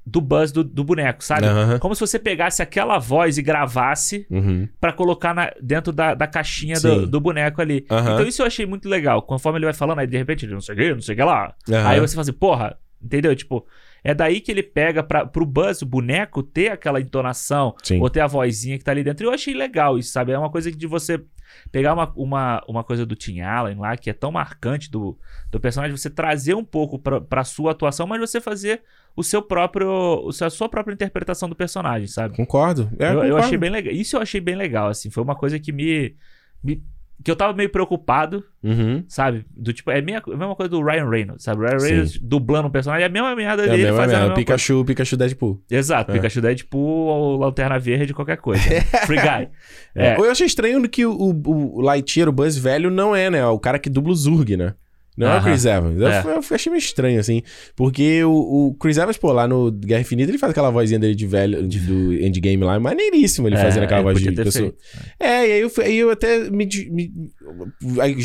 do Buzz do, do boneco, sabe? Aham. Como se você pegasse aquela voz e gravasse Uhum. pra colocar na- dentro da, da caixinha do, do boneco ali. Aham. Então isso eu achei muito legal. Conforme ele vai falando, aí de repente ele não sei o que, não sei o que lá. Aí você fala assim, porra, entendeu? Tipo, é daí que ele pega pra, pro Buzz, o boneco, ter aquela entonação, Sim. ou ter a vozinha que tá ali dentro. Eu achei legal isso, sabe? É uma coisa de você pegar uma, uma, uma coisa do Tim Allen lá, que é tão marcante do, do personagem, você trazer um pouco pra, pra sua atuação, mas você fazer o seu próprio, o seu, a sua própria interpretação do personagem, sabe? Concordo. É, eu, eu concordo. achei bem legal. Isso eu achei bem legal, assim. Foi uma coisa que me. me- que eu tava meio preocupado, Uhum. sabe? Do tipo, é a mesma, a mesma coisa do Ryan Reynolds, sabe? O Ryan Sim. Reynolds dublando um personagem, é a mesma merda É dele mesma fazendo merda. Pikachu, Pikachu Deadpool. coisa. Exato, É. Pikachu Deadpool ou Lanterna Verde, qualquer coisa. né? Free Guy. É. Eu achei estranho que o, o, o Lightyear, o Buzz velho, não é, né? O cara que dubla o Zurg, né? Não é o. Chris Evans. Eu, É. eu achei meio estranho, assim. Porque o, o Chris Evans, pô, lá no Guerra Infinita, ele faz aquela vozinha dele de velho, de- do Endgame lá. Maneiríssimo ele É, fazendo aquela é, voz de pessoa. É, e aí eu, aí eu até me, me-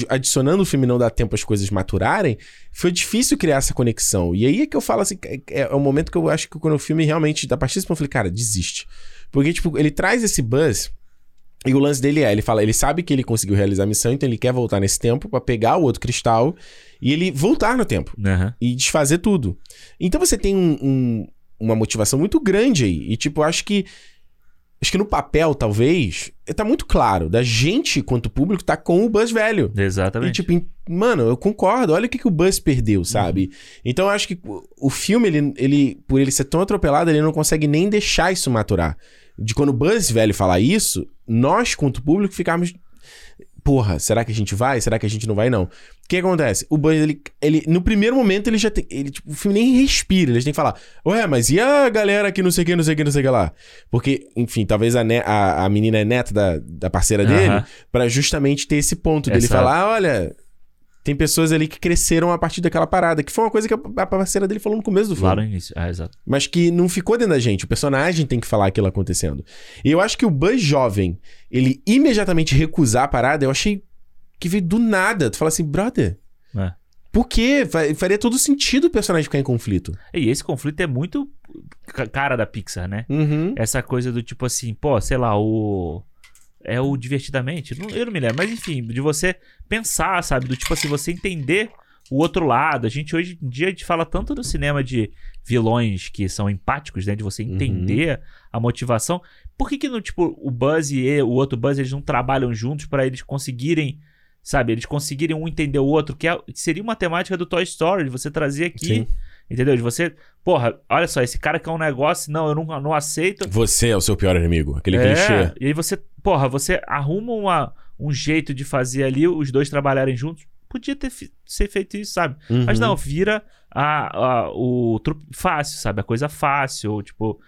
Adicionando o filme não dá tempo as coisas maturarem, foi difícil criar essa conexão. E aí é que eu falo assim, é, é o momento que eu acho que quando o filme realmente, a partir desse ponto, eu falei, cara, desiste. Porque, tipo, ele traz esse buzz E o lance dele é, ele fala, ele sabe que ele conseguiu realizar a missão, então ele quer voltar nesse tempo pra pegar o outro cristal e ele voltar no tempo Aham. e desfazer tudo. Então você tem um- um- uma motivação muito grande aí. E, tipo, acho que. Acho que no papel, talvez, tá muito claro. Da gente, quanto público, tá com o Buzz velho. E, Exatamente. tipo, em- mano, eu concordo. Olha o que, que o Buzz perdeu, sabe? Então eu acho que o- o filme, ele, ele, por ele ser tão atropelado, ele não consegue nem deixar isso maturar. De quando o Buzz velho falar isso, nós, quanto público, ficarmos. Porra, será que a gente vai? Será que a gente não vai? Não. O que acontece? O Buzz, ele, ele no primeiro momento, ele já tem. Ele, tipo, o filme nem respira. Eles têm que falar: Ué, mas e a galera que não sei o que, não sei o que, não sei o que lá? Porque, enfim, talvez a, ne- a, a menina é neta da, da parceira dele, Aham. Pra justamente ter esse ponto dele falar: olha, tem pessoas ali que cresceram a partir daquela parada, que foi uma coisa que a parceira dele falou no começo do filme. Lá no início. Ah, exato. Mas que não ficou dentro da gente. O personagem tem que falar aquilo acontecendo. E eu acho que o Buzz jovem, ele imediatamente recusar a parada, eu achei que veio do nada. Tu fala assim, brother, É. por quê? Fa- Faria todo sentido o personagem ficar em conflito. E esse conflito é muito ca- cara da Pixar, né? Uhum. Essa coisa do tipo assim, pô, sei lá, o. É o divertidamente? Não- Eu não me lembro, mas enfim, de você pensar, sabe? Do tipo assim, você entender o outro lado. A gente hoje em dia a gente fala tanto no cinema de vilões que são empáticos, né? De você Uhum. entender a motivação. Por que que no, tipo, o Buzz e o outro Buzz, eles não trabalham juntos pra eles conseguirem, sabe? Eles conseguirem um entender o outro, que, é- que seria uma temática do Toy Story, de você trazer aqui, Sim. entendeu? De você, porra, olha só, esse cara quer um negócio, não, eu não, não aceito. Você é o seu pior inimigo. Aquele É, clichê. E aí você, porra, você arruma uma, um jeito de fazer ali os dois trabalharem juntos. Podia ter ser feito isso, sabe? Mas Uhum. não, vira a, a- o truque fácil, sabe? A coisa fácil, tipo,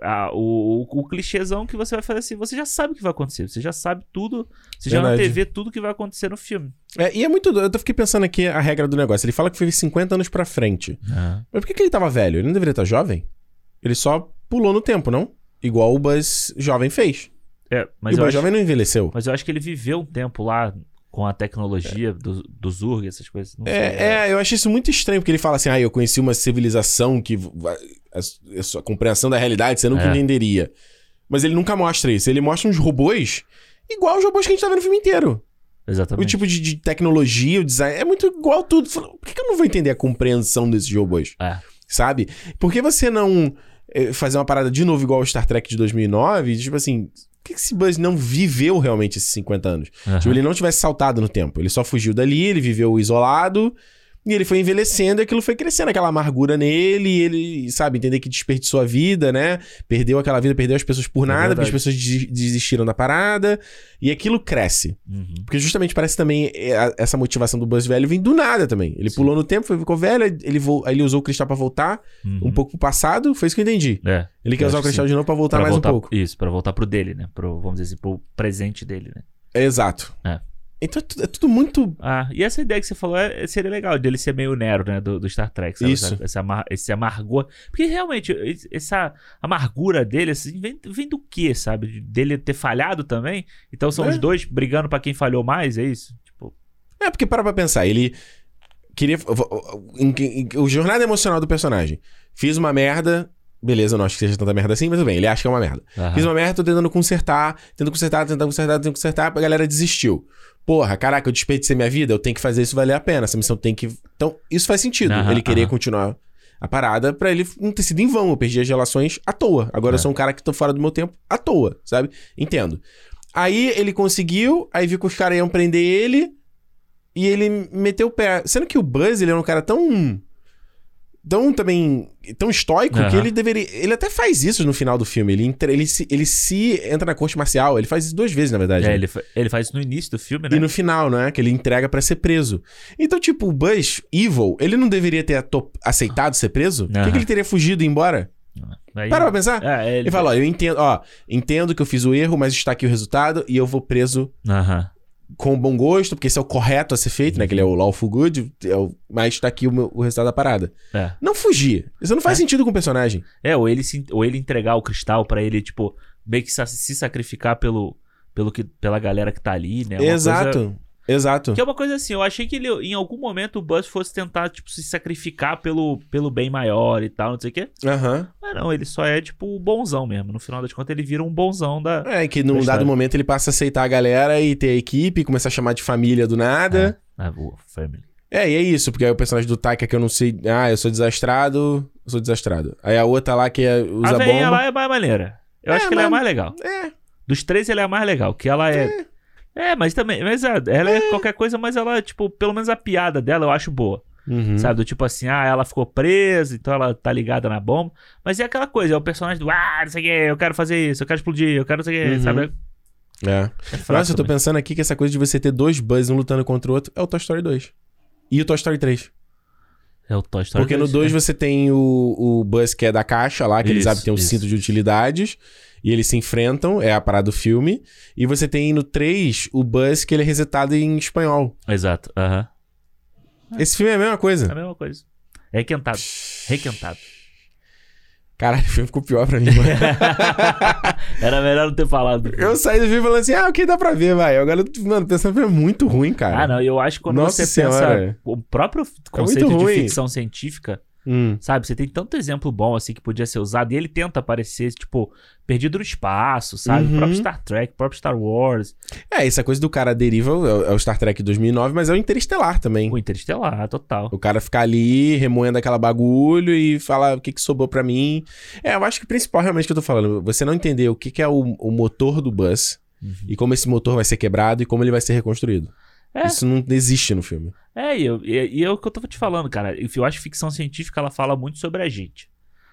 a- o, o, o clichêzão que você vai fazer assim. Você já sabe o que vai acontecer, você já sabe tudo, você já Verdade. antevê tudo que vai acontecer no filme. É, e é muito doido. Eu fiquei pensando aqui a regra do negócio. Ele fala que foi 50 anos pra frente. Mas por que, que ele tava velho? Ele não deveria estar jovem? Ele só pulou no tempo, não? Igual o Buzz jovem fez. É, mas e o acho, jovem não envelheceu. mas eu acho que ele viveu um tempo lá com a tecnologia do, do Zurg, essas coisas. Sei, É, é, eu achei isso muito estranho, porque ele fala assim: ah, eu conheci uma civilização que va- a, a sua compreensão da realidade você nunca É. entenderia. Mas ele nunca mostra isso. Ele mostra uns robôs igual os robôs que a gente tá vendo no filme inteiro. O Exatamente. tipo de, de tecnologia, o design, é muito igual tudo. Por que, que eu não vou entender a compreensão desses robôs? É. Sabe? Por que você não eh, fazer uma parada de novo igual o Star Trek de 2009? Tipo assim, por que esse Buzz não viveu realmente esses 50 anos? Aham. Tipo, ele não tivesse saltado no tempo. Ele só fugiu dali, ele viveu isolado. E ele foi envelhecendo e aquilo foi crescendo, aquela amargura nele, e ele, sabe, entender que desperdiçou a vida, né? Perdeu aquela vida, perdeu as pessoas por É nada, porque as pessoas des- desistiram da parada. E aquilo cresce. Uhum. Porque justamente parece também é, essa motivação do Buzz velho vem do nada também. Ele Sim. pulou no tempo, ficou velho, ele, vo- aí ele usou o cristal pra voltar Uhum. um pouco pro passado, foi isso que eu entendi. É. Ele quer usar o cristal de novo pra voltar Pra mais voltar, um pouco. Isso, pra voltar pro dele, né? Pro, vamos dizer assim, pro presente dele, né? É, exato. É. Então é tudo, é tudo muito. Ah, e essa ideia que você falou é, seria legal, dele ser meio Nero, né? Do, do Star Trek, sabe? Isso. Essa, esse, amar, esse amargor. Porque realmente, essa amargura dele, assim, vem, vem do quê, sabe? Dele ter falhado também? Então são É. os dois brigando pra quem falhou mais, é isso? Tipo, É, porque para pra pensar, ele queria. o jornada emocional do personagem. Fiz uma merda. Beleza, eu não acho que seja tanta merda assim, mas tudo bem, ele acha que é uma merda. aham. Fiz uma merda, tô tentando consertar, tentando consertar, tentando consertar, tentando consertar, a galera desistiu. Porra, caraca, eu desperdicei minha vida, eu tenho que fazer isso valer a pena. Essa missão tem que. Então, isso faz sentido. Aham, ele querer aham. continuar a parada pra ele não ter sido em vão. Eu perdi as relações à toa. Agora eu É. sou um cara que tô fora do meu tempo à toa, sabe? Entendo. Aí ele conseguiu, aí viu que os caras iam prender ele e ele meteu o pé. Sendo que o Buzz, ele é um cara tão. Tão também. Tão estoico que Aham. ele deveria. Ele até faz isso no final do filme. Ele, entra- ele, se, ele se entra na corte marcial. Ele faz isso duas vezes, na verdade. É, né? ele, ele faz isso no início do filme, né? E no final, né? Que ele entrega pra ser preso. Então, tipo, o Buzz, Evil, ele não deveria ter aceitado ser preso? Por que, que ele teria fugido e ido embora? Aí- Para pra pensar. É, ele, Ele fala, ó, eu entendo, ó, entendo que eu fiz o erro, mas está aqui o resultado e eu vou preso Aham. Com bom gosto, porque esse é o correto a ser feito, né? Que ele é o lawful good, é o- mas tá aqui o, meu- o resultado da parada. É. Não fugir. Isso não faz É. sentido com o personagem. É, ou ele, se- ou ele entregar o cristal pra ele, tipo, meio que se sacrificar pelo, pelo que, pela galera que tá ali, né? Uma Exato. coisa- Exato. Que é uma coisa assim, eu achei que ele, em algum momento o Buzz fosse tentar, tipo, se sacrificar pelo, pelo bem maior e tal, não sei o quê. Aham. Mas não, ele só é, tipo, o bonzão mesmo. No final das contas, ele vira um bonzão da. É, que num Da dado momento ele passa a aceitar a galera e ter a equipe, começar a chamar de família do nada. Ah, boa, family. É, e é isso, porque aí o personagem do Taika que eu não sei. Ah, eu sou desastrado, eu sou desastrado. Aí a outra lá que é, usa a bomba. lá é mais maneira. Eu É, acho que ela é a mas- mais legal. É, Dos três, ela é a mais legal. Que ela é. É, mas também. Mas é, ela é. qualquer coisa, mas ela, tipo, pelo menos a piada dela eu acho boa. Uhum. Sabe? Do tipo assim, ah, ela ficou presa, então ela tá ligada na bomba. Mas é aquela coisa, é o personagem do, ah, não sei o que, eu quero fazer isso, eu quero explodir, eu quero não sei o que, Uhum. sabe? É. É fraco Nossa, eu tô pensando aqui que essa coisa de você ter dois Buzz um lutando contra o outro é o Toy Story 2. E o Toy Story 3. É o Toy Story Porque no 2, 2 né? você tem o, o Buzz que é da caixa lá, que eles Isso, sabem que tem um isso. cinto de utilidades. E eles se enfrentam, é a parada do filme. E você tem no 3 o Buzz que ele é resetado em espanhol. Exato, aham. Esse filme é a mesma É a coisa. mesma coisa. É requentado. Requentado. Caralho, o filme ficou pior pra mim, mano. Era melhor não ter falado. Eu saí do filme falando assim, ah, ok, dá pra ver, vai. Agora, mano, pensando que é muito ruim, cara. Ah, não, eu acho que quando Nossa você Senhora. pensa o próprio conceito de ruim. ficção científica, Hum. sabe? Você tem tanto exemplo bom assim que podia ser usado e ele tenta aparecer, tipo, perdido no espaço, sabe? Uhum. O próprio Star Trek, o próprio Star Wars, É, essa coisa do cara deriva é o- é Star Trek 2009, mas é o Interestelar também. o Interestelar, total. O cara ficar ali remoendo aquela bagulho e falar o que, que sobrou pra mim. É, eu acho que o principal realmente que eu tô falando, você não entender o que, que é o, o motor do bus Uhum. e como esse motor vai ser quebrado e como ele vai ser reconstruído. É. Isso não existe no filme. É, e, eu, e, e é o que eu tô te falando, cara. Eu acho que ficção científica ela fala muito sobre a gente.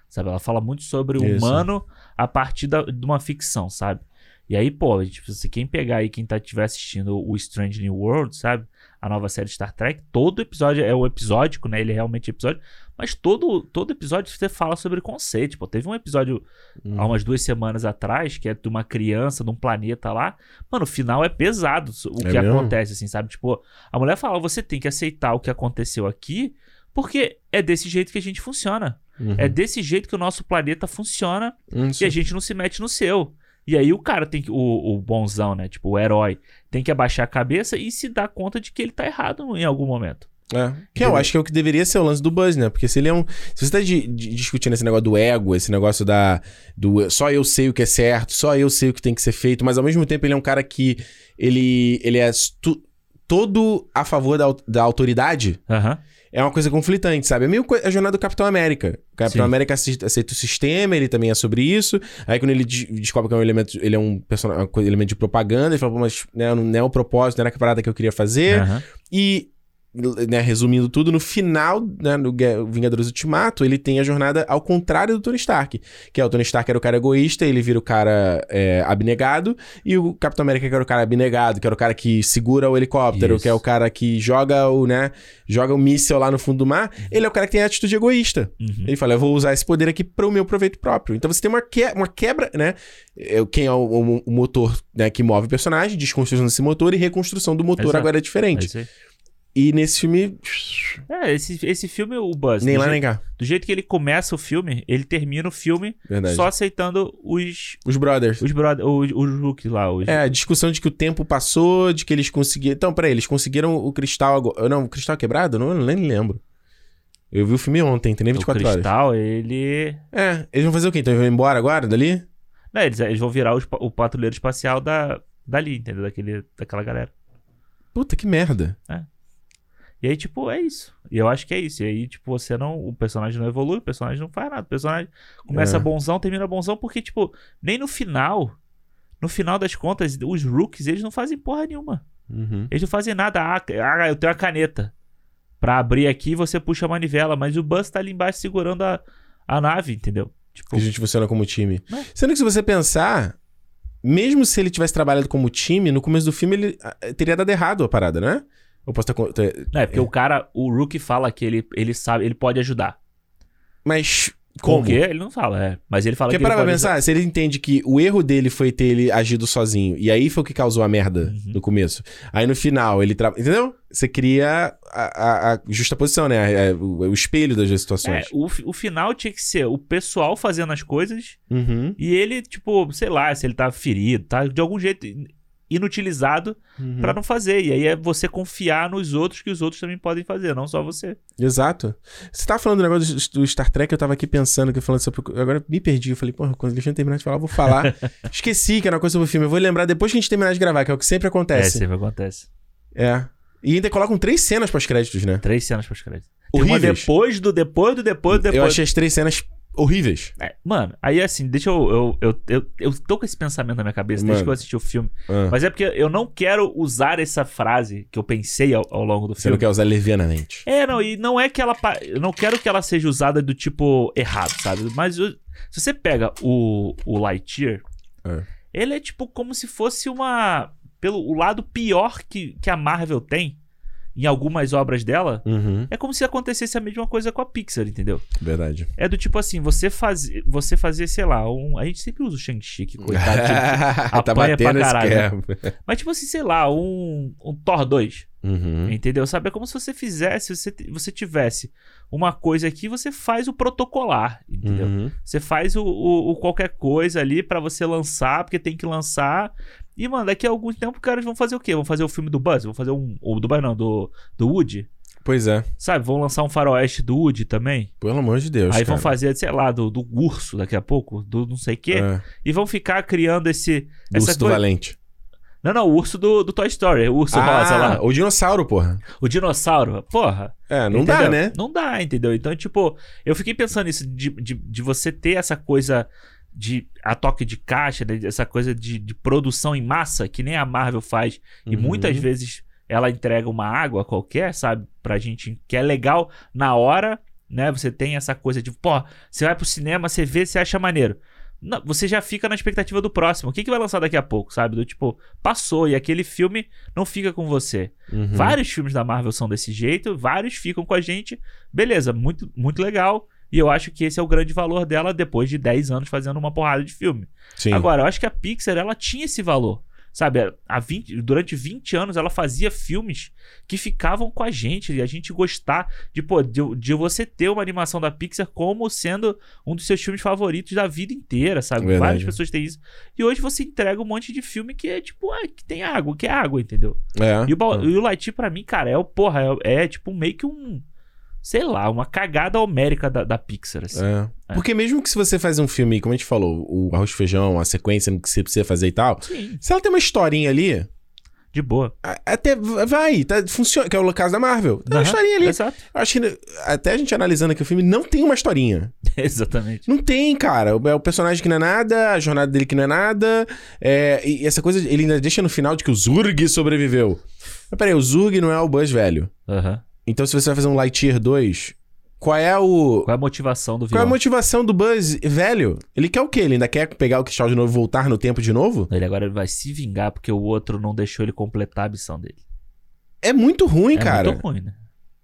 Sabe? Ela fala muito sobre o Isso. humano a partir da- de uma ficção, sabe? E aí, pô, tipo, se quem pegar aí, quem tá estiver assistindo o Strange New World, sabe? A nova série Star Trek, todo episódio é o episódico, né? Ele é realmente episódio. Mas todo, todo episódio você fala sobre conceito. Tipo, teve um episódio Hum. há umas duas semanas atrás, que é de uma criança, de um planeta lá. Mano, o final é pesado o É que mesmo? acontece, assim, sabe? Tipo, a mulher fala, você tem que aceitar o que aconteceu aqui, porque é desse jeito que a gente funciona. Uhum. É desse jeito que o nosso planeta funciona Hum, e a gente não se mete no seu. E aí o cara tem que. O, o bonzão, né? Tipo, o herói, tem que abaixar a cabeça e se dar conta de que ele tá errado em algum momento. É. Que eu acho que é o que deveria ser o lance do Buzz, né? Porque se ele é um. Se você tá di- di- discutindo esse negócio do ego, esse negócio da. Do só eu sei o que é certo, só eu sei o que tem que ser feito, mas ao mesmo tempo ele é um cara que. Ele, ele é tu- todo a favor da, da autoridade. Aham. É uma coisa conflitante, sabe? É meio co- a jornada do Capitão América. O Capitão Sim. América aceita o sistema, ele também é sobre isso. Aí quando ele de- descobre que é um elemento, ele é um, um elemento de propaganda, ele fala, pô, mas né, não é o propósito, não era a parada que eu queria fazer. aham. E, né, resumindo tudo, no final, né, no Gue- Vingadores Ultimato, ele tem a jornada ao contrário do Tony Stark. Que é o Tony Stark era o cara egoísta, ele vira o cara é, abnegado, e o Capitão América que era o cara abnegado, que era o cara que segura o helicóptero, Isso. que é o cara que joga o, né, joga o míssel lá no fundo do mar. Ele é o cara que tem a atitude egoísta. Uhum. Ele fala, eu vou usar esse poder aqui para o meu proveito próprio. Então você tem uma, que uma quebra, né? É, Quem é o, o- o motor né, que move o personagem, desconstrução desse motor e reconstrução do motor Exato. agora é É diferente. aí. E nesse filme, É, esse, esse filme, o Buzz, nem lá jeito, nem cá. do jeito que ele começa o filme, ele termina o filme Verdade. só aceitando os. Os brothers. Os brother, os, os Hulk lá, os. É, a discussão de que o tempo passou, de que eles conseguiram. Então, peraí, eles conseguiram o cristal agora. Não, o cristal quebrado? Não, eu nem lembro. Eu vi o filme ontem, tem nem o 24 horas. Cristal, ele. É, eles vão fazer o quê? Então eles vão embora agora dali? Não, eles, eles vão virar os o patrulheiro espacial da, dali, entendeu? Daquele, daquela galera. Puta que merda. E aí, tipo, é isso. E eu acho que é isso. E aí, tipo, você não. O personagem não evolui, o personagem não faz nada. O personagem começa É. bonzão, termina bonzão, porque, tipo, nem no final. No final das contas, os rookies, eles não fazem porra nenhuma. Uhum. Eles não fazem nada. Ah, ah, eu tenho a caneta. Pra abrir aqui, você puxa a manivela. Mas o Buzz tá ali embaixo segurando a, a nave, entendeu? Tipo, Que a gente funciona como time. É. Sendo que se você pensar, mesmo se ele tivesse trabalhado como time, no começo do filme ele ah, teria dado errado a parada, né? Eu posso estar. não, é porque o cara, o Rookie fala que ele, ele sabe, ele pode ajudar. Mas Como? Porque ele não fala, é. Mas ele fala Porque que ele para pensar, se ele entende que o erro dele foi ter ele agido sozinho, e aí foi o que causou a merda Uhum. no começo. Aí no final ele trabalha. Entendeu? Você cria a, a, a justa posição, né? É, o, o espelho das duas É, situações. o, o final tinha que ser o pessoal fazendo as coisas Uhum. e ele, tipo, sei lá, se ele tá ferido, tá? De algum jeito. Inutilizado Uhum. pra não fazer. E aí é você confiar nos outros que os outros também podem fazer, não só você. Exato. Você tava falando do negócio do, Star Trek, eu tava aqui pensando, que eu falando sobre. Agora me perdi. Eu falei, porra, quando o Alexandre terminar de falar, eu vou falar. Esqueci que era uma coisa sobre o filme. Eu vou lembrar depois que a gente terminar de gravar, que é o que sempre É, acontece. sempre acontece. É. E ainda colocam três cenas pós-créditos, né? Três cenas pós-crédito. Tem uma Horríveis. depois do depois do depois do depois. Eu achei as três cenas horríveis. É, mano, aí assim, deixa eu eu, eu, eu. eu tô com esse pensamento na minha cabeça desde Mano. que eu assisti o filme. Ah. Mas é porque eu não quero usar essa frase que eu pensei ao, ao longo do Você filme. não quer usar levianamente. É, não, e não é que ela. Eu não quero que ela seja usada do tipo errado, sabe? Mas eu- se você pega o, o Lightyear, É. ele é tipo como se fosse uma. Pelo o lado pior que, que a Marvel tem em algumas obras dela. Uhum. É como se acontecesse a mesma coisa com a Pixar, entendeu? Verdade. É do tipo assim, você fazer, você fazer, sei lá, um. A gente sempre usa o Shang-Chi, que coitado. tá apanha pra batendo esse caralho, quebra. Mas tipo assim, sei lá, um, um Thor 2. Uhum. Entendeu? Sabe? É como se você fizesse, você, você tivesse uma coisa aqui, você faz o protocolar, entendeu? Uhum. Você faz o, o- o qualquer coisa ali pra você lançar, porque tem que lançar. E, mano, daqui a algum tempo os caras vão fazer o quê? Vão fazer o filme do Buzz? Vão fazer um. Ou do Buzz não, do, do Woody? Pois é. Sabe? Vão lançar um faroeste do Woody também. Pelo amor de Deus. Aí vão cara. fazer, sei lá, do, do urso daqui a pouco, do não sei o quê. É. E vão ficar criando esse. Do essa urso do coisa- Valente. Não, não, o urso do, do Toy Story, o urso ah, rosa lá. o dinossauro, porra. O dinossauro. Porra. É, não Entendeu? dá, né? Não dá, entendeu? Então, tipo, eu fiquei pensando nisso, de, de, de você ter essa coisa de a toque de caixa, né? essa coisa de, de produção em massa, que nem a Marvel faz, e Uhum. muitas vezes ela entrega uma água qualquer, sabe? Pra gente, que é legal na hora, né? Você tem essa coisa de, pô, você vai pro cinema, você vê, você acha maneiro. Não, você já fica na expectativa do próximo. O que, que vai lançar daqui a pouco, sabe? Do tipo, passou e aquele filme não fica com você. Uhum. Vários filmes da Marvel são desse jeito, vários ficam com a gente. Beleza, muito, muito legal. E eu acho que esse é o grande valor dela depois de 10 anos fazendo uma porrada de filme. Sim. Agora, eu acho que a Pixar, ela tinha esse valor. Sabe, há 20, durante 20 anos ela fazia filmes que ficavam com a gente e a gente gostar de, pô, de, de você ter uma animação da Pixar como sendo um dos seus filmes favoritos da vida inteira, sabe? Verdade. Várias pessoas têm isso. E hoje você entrega um monte de filme que é tipo, ah, que tem água, que é água, entendeu? É. E o, Ba- e o Lightyear, pra mim, cara, é o porra, é, é tipo meio que um. Sei lá, uma cagada homérica da, da Pixar, assim. É. Porque mesmo que se você faz um filme, como a gente falou, o arroz e feijão, a sequência que você precisa fazer e tal, Sim, se ela tem uma historinha ali, de boa. até vai, tá, funciona, que é o caso da Marvel. Tem uma Aham, historinha ali. Exato. Acho que até a gente analisando aqui o filme, não tem uma historinha. Exatamente. Não tem, cara. É o personagem que não é nada, a jornada dele que não é nada. É, e essa coisa, ele ainda deixa no final de que o Zurg sobreviveu. Mas peraí, o Zurg não é o Buzz velho. Aham. Então se você vai fazer um Lightyear 2, qual é o... Qual é a motivação do Qual é a vilão? motivação do Buzz velho? Ele quer o quê? Ele ainda quer pegar o cristal de novo e voltar no tempo de novo? Ele agora vai se vingar porque o outro não deixou ele completar a missão dele. É muito ruim, é cara. muito ruim, né?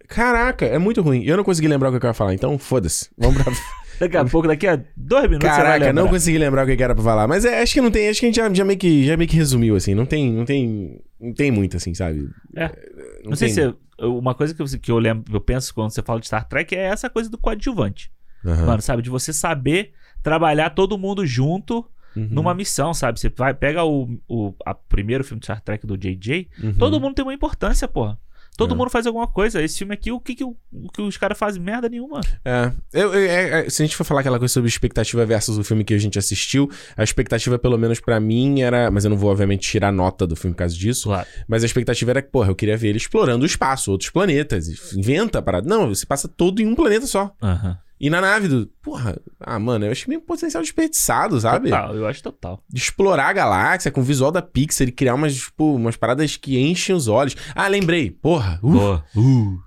Caraca, é muito ruim. Eu não consegui lembrar o que eu ia falar, então foda-se. Vamos pra... Daqui a pouco, daqui a dois minutos Caraca, não consegui lembrar o que era pra falar. Mas é, acho que não tem. Acho que a gente já, já meio, que, já meio que resumiu, assim. Não tem. Não tem. Não tem muito, assim, sabe? É. Não, sei tem- se... Uma coisa que eu, que eu lembro, eu penso quando você fala de Star Trek é essa coisa do coadjuvante. Aham. Mano, sabe? De você saber trabalhar todo mundo junto Uhum. numa missão, sabe? Você vai, pega o, o a primeiro filme de Star Trek do JJ, Uhum. todo mundo tem uma importância, porra. Todo É. mundo faz alguma coisa. Esse filme aqui, o que, que, o, o que os caras fazem? Merda nenhuma. É. Eu- eu- é, é, se a gente for falar aquela coisa sobre expectativa versus o filme que a gente assistiu, a expectativa, pelo menos pra mim, era. Mas eu não vou, obviamente, tirar nota do filme por causa disso. Claro. Mas a expectativa era que, porra, eu queria ver ele explorando o espaço, outros planetas. Inventa a parada. Não, você passa todo em um planeta só. Aham. E na nave do. Porra, ah, mano, eu achei meio potencial desperdiçado, sabe? Total, eu acho total. de explorar a galáxia com o visual da Pixar e criar umas, tipo, umas paradas que enchem os olhos. Ah, lembrei. Porra. Uh, Pô, uh.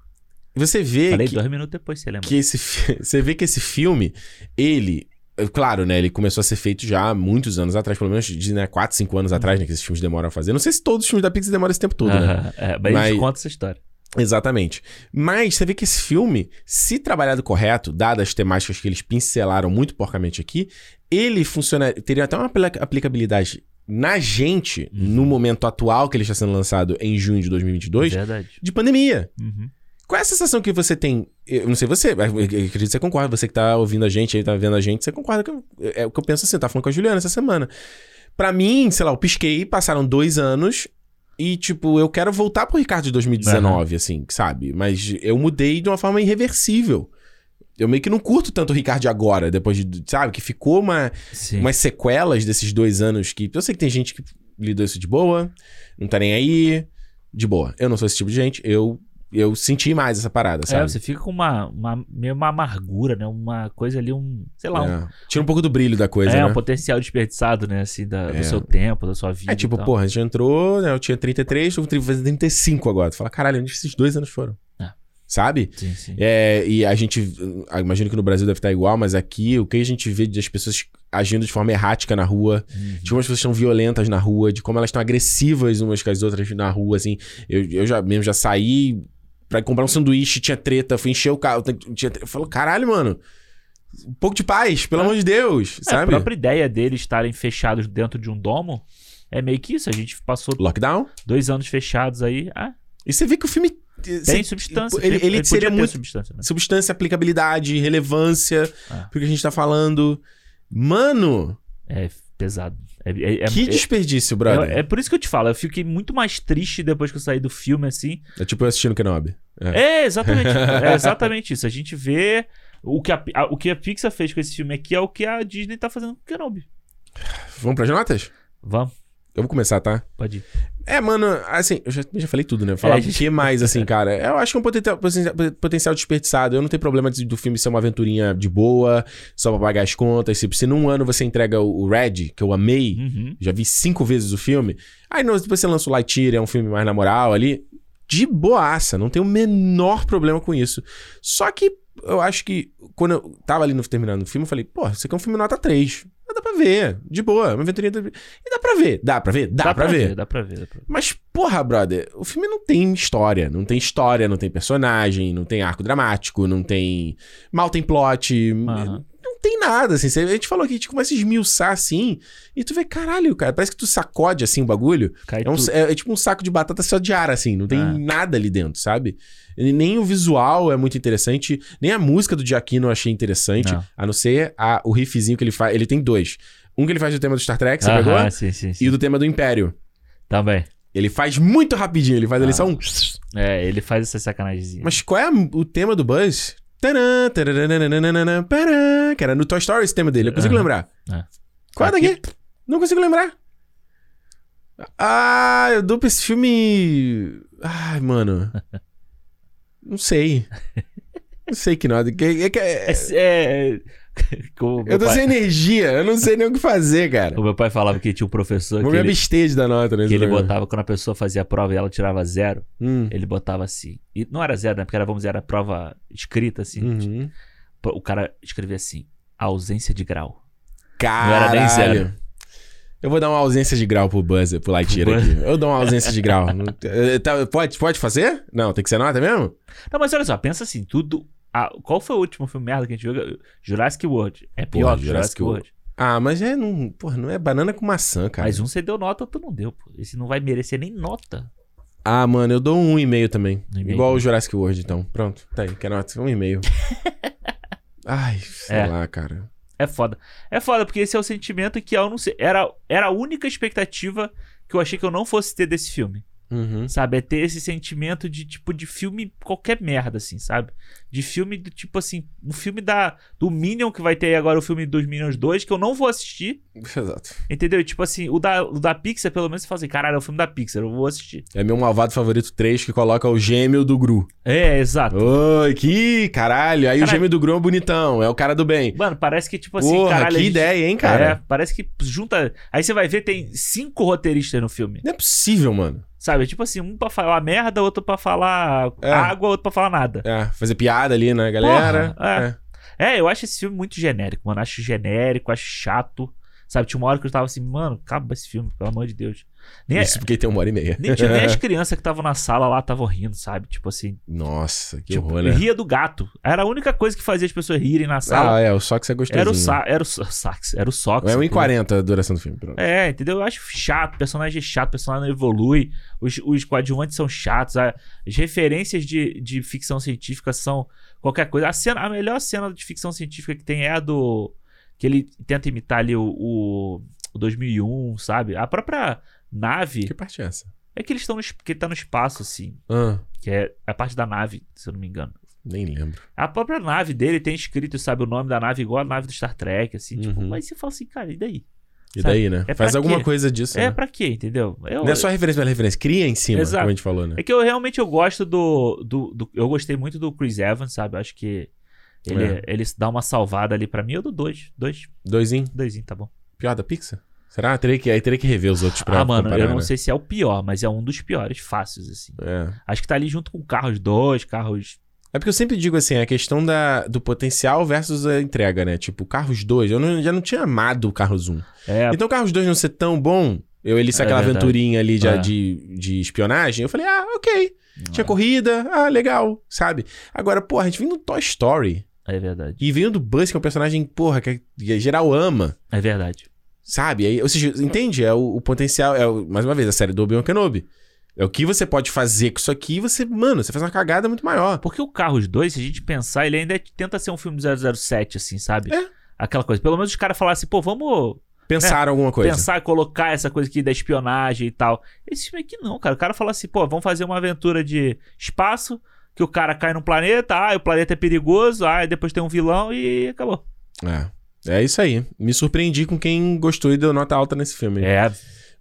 você vê Falei que, dois minutos depois, você lembra? que esse você vê que esse filme, ele Claro, né? Ele começou a ser feito já há muitos anos atrás, pelo menos de né, 4, 5 anos atrás, né? Que esses filmes demoram a fazer. Não sei se todos os filmes da Pixar demoram esse tempo todo, né? É, mas, Mas- eles contam essa história. Exatamente. Mas você vê que esse filme, se trabalhado correto, dadas as temáticas que eles pincelaram muito porcamente aqui, ele funciona, teria até uma apli- aplicabilidade na gente, no momento atual que ele está sendo lançado em junho de 2022, Verdade. de pandemia. Uhum. Qual é a sensação que você tem? Eu não sei você, eu acredito que você concorda. Você que tá ouvindo a gente aí, tá vendo a gente, você concorda que eu- é o que eu penso assim, eu tava falando com a Juliana essa semana. Pra mim, sei lá, eu pisquei, passaram dois anos. E, tipo, eu quero voltar pro Ricardo de 2019, assim, sabe? Mas eu mudei de uma forma irreversível. Eu meio que não curto tanto o Ricardo agora, depois de, sabe? Que ficou uma, Sim. umas sequelas desses dois anos que. Eu sei que tem gente que lidou isso de boa, não tá nem aí. De boa. Eu não sou esse tipo de gente. Eu, eu senti mais essa parada, É, sabe? você fica com uma, uma meio uma amargura, né? Uma coisa ali, um, sei lá, um, É. Tira um pouco do brilho da coisa, é, né? um potencial desperdiçado, né? Assim, da, É. do seu tempo, da sua vida. É tipo, porra, a gente entrou, né? Eu tinha 33, tô fazendo 35 agora. Tu fala, caralho, onde esses dois anos foram? É. Sabe? Sim, sim. É, e a gente, eu imagino que no Brasil deve estar igual, mas aqui o que a gente vê das pessoas agindo de forma errática na rua, Uhum. de como as pessoas estão violentas na rua, de como elas estão agressivas umas com as outras na rua, assim. Eu, eu já mesmo já saí pra comprar um sanduíche, tinha treta, fui encher o carro, tinha treta. Eu falo, caralho, mano, um pouco de paz, pelo É. amor de Deus, É, a sabe? própria ideia deles estarem fechados dentro de um domo é meio que isso. A gente passou Lockdown. dois anos fechados aí. Ah, E você vê que o filme tem substância. Ele, ele podia seria muito substância, né? substância, aplicabilidade, relevância, É. pro que a gente tá falando. Mano, É pesado. É, é- é- que é- desperdício, brother. é- é por isso que eu te falo. Eu fiquei muito mais triste depois que eu saí do filme, assim. É tipo eu assistindo Kenobi. É. É, exatamente. é exatamente isso. A gente vê o que a, a- o que a Pixar fez com esse filme aqui é o que a Disney tá fazendo com o Kenobi. Vamos pras notas? Vamos, Eu vou começar, tá? pode ir. É, mano, assim, eu já, já falei tudo, né? Falar É, o gente- que mais, assim, cara? Eu acho que é um potencial, potencial- desperdiçado. Eu não tenho problema de- do filme ser uma aventurinha de boa, só pra pagar as contas. Se, se num ano você entrega o, o Red, que eu amei, Uhum. já vi cinco vezes o filme, aí não, depois você lança o Lightyear, é um filme mais na moral ali, de boaça, não tem o menor problema com isso. Só que eu acho que quando eu tava ali no, terminando o filme, eu falei, pô, isso aqui é um filme nota 3. Mas dá pra ver, de boa, uma aventurinha. da- E dá pra ver, dá pra ver, dá, pra, ver. Dá pra ver, dá pra ver. Mas, porra, brother, o filme não tem história. Não tem história, não tem personagem, não tem arco dramático, não tem. Mal tem plot. Aham. Não tem nada, assim. A gente falou que a gente começa a esmiuçar assim. E tu vê, caralho, cara, parece que tu sacode assim o bagulho. Cai É, um- é- é tipo um saco de batata só de ar, assim. Não tem Ah. nada ali dentro, sabe? Nem o visual é muito interessante, nem a música do Giacchino eu achei interessante. Não. A não ser a- o riffzinho que ele faz. Ele tem dois. Um que ele faz do tema do Star Trek, você Aham, pegou? sim, sim, sim. E o do tema do Império. Também. Ele faz muito rapidinho, ele faz ali Ah. só um. É, ele faz essa sacanagemzinha. Mas qual é o tema do Buzz? Que era no Toy Story esse tema dele, eu consigo Aham. lembrar. É. Qual é Aqui- daqui? Não consigo lembrar. Ah, eu dou pra esse filme. Ai, mano. Não sei. Não sei que nada. É é- É, é, eu tô pai- sem energia, eu não sei nem o que fazer, cara. O meu pai falava que tinha um professor Vou que me ele, dar nota nesse que ele botava, quando a pessoa fazia a prova e ela tirava zero, Hum. ele botava assim. E não era zero, né? Porque era, vamos dizer, era prova escrita, assim. Uhum. O cara escrevia assim, ausência de grau. Caralho. era nem zero. Eu vou dar uma ausência de grau pro Buzzer, pro Lightyear Pro aqui. Eu dou uma ausência de grau. Não- tá, pode, pode fazer? Não, tem que ser nota mesmo? Não, mas olha só, pensa assim, tudo... ah, qual foi o último filme merda que a gente viu? Jurassic World. É pior Porra, que Jurassic Jurassic World. Ah, mas é. Não, porra, não é banana com maçã, cara. Mas um você deu nota, outro não deu, pô. Esse não vai merecer nem nota. Ah, mano, eu dou um e meio também. Um. Igual o Jurassic World, então. Pronto, tá aí, que nota? Um e meio. Ai, sei É. lá, cara. É foda. É foda, porque esse é o sentimento que eu não sei. Era, era a única expectativa que eu achei que eu não fosse ter desse filme. Uhum. Sabe? É ter esse sentimento de, tipo, de filme qualquer merda, assim, sabe? De filme do tipo assim, um filme da, do Minion, que vai ter aí agora o filme dos Minions 2, que eu não vou assistir, Exato. entendeu? E, tipo assim, o da, o da Pixar, pelo menos, você fala assim, caralho, é o filme da Pixar, eu vou assistir. É meu malvado favorito 3 que coloca o gêmeo do Gru. É, exato. Oi, que caralho. Aí o Caralho. gêmeo do Gru é bonitão, é o cara do bem. Mano, parece que, tipo assim, Porra, caralho. que gente- ideia, hein, É, cara? parece que junta. Aí você vai ver, tem cinco roteiristas no filme. Não é possível, mano. Sabe? Tipo assim, um pra falar merda, outro pra falar É. água, outro pra falar nada. É, fazer piada ali na galera. Porra, É, eu acho esse filme muito genérico, mano. Acho genérico, acho chato. Sabe, tinha uma hora que eu tava assim, mano, acaba esse filme, pelo amor de Deus. Nem, Isso porque tem uma hora e meia. nem, tinha- nem as crianças que estavam na sala lá estavam rindo, sabe? Tipo assim, Nossa, que tipo, horror, né? ria do gato. Era a única coisa que fazia as pessoas rirem na sala. Ah, é, o Sox é gostosinho. era o sa era o sa- sax, era o Sox. É entendeu? 1,40 a duração do filme. Pronto. É, entendeu? Eu acho chato, personagem chato, personagem não evolui, os, os coadjuvantes são chatos, as referências de, de ficção científica são qualquer coisa. A, cena, a melhor cena de ficção científica que tem é a do. Que ele tenta imitar ali o. o o 2001, sabe? A própria nave. Que parte é essa? É que eles estão no, que tá no espaço, assim. Ah, Que é a parte da nave, se eu não me engano. nem lembro. A própria nave dele tem escrito, sabe, o nome da nave igual a nave do Star Trek, assim. Tipo, Uhum. mas você fala assim, cara, e daí? E Sabe? daí, né? É Faz alguma quê? coisa disso, É né? pra quê, entendeu? Eu, Não é só referência pela referência, cria em cima, Exato. como a gente falou, né? É que eu realmente eu gosto do, do, do- Eu gostei muito do Chris Evans, sabe? Eu acho que ele, É. ele dá uma salvada ali pra mim. Eu dou dois. Dois, Doisinho, doisinho, tá bom. pior da Pixar? Será? Teria que, aí teria que rever os outros pra ah, mano, comparar, eu não né? sei se é o pior, mas é um dos piores, fáceis, assim. É. Acho que tá ali junto com Carros 2, Carros. É porque eu sempre digo assim, a questão da, do potencial versus a entrega, né? Tipo, Carros 2, eu não- já não tinha amado o Carros 1. É, Então, Carros 2 não ser tão bom, eu ele É aquela verdade. aventurinha ali de, É. de, de espionagem, eu falei, ah, ok. Tinha corrida, ah, legal, sabe? Agora, pô, a gente vem no Toy Story é verdade. e vem do Buzz, que é um personagem, porra, que que geral ama, É verdade. Sabe? Aí, ou seja, entende? É o, o potencial, é o- mais uma vez, a série do Obi-Wan Kenobi. É o que você pode fazer com isso aqui, você, mano, você faz uma cagada muito maior. Porque o Carros 2, se a gente pensar, ele ainda é- tenta ser um filme do 007, assim, sabe? É. Aquela coisa. Pelo menos os caras falaram assim, pô, vamos Pensaram alguma coisa. pensar e colocar essa coisa aqui da espionagem e tal. Esse filme aqui não, cara. O cara fala assim, pô, vamos fazer uma aventura de espaço, que o cara cai num planeta, ah, o planeta é perigoso, ah, depois tem um vilão e acabou. É. É isso aí. Me surpreendi com quem gostou e deu nota alta nesse filme. É,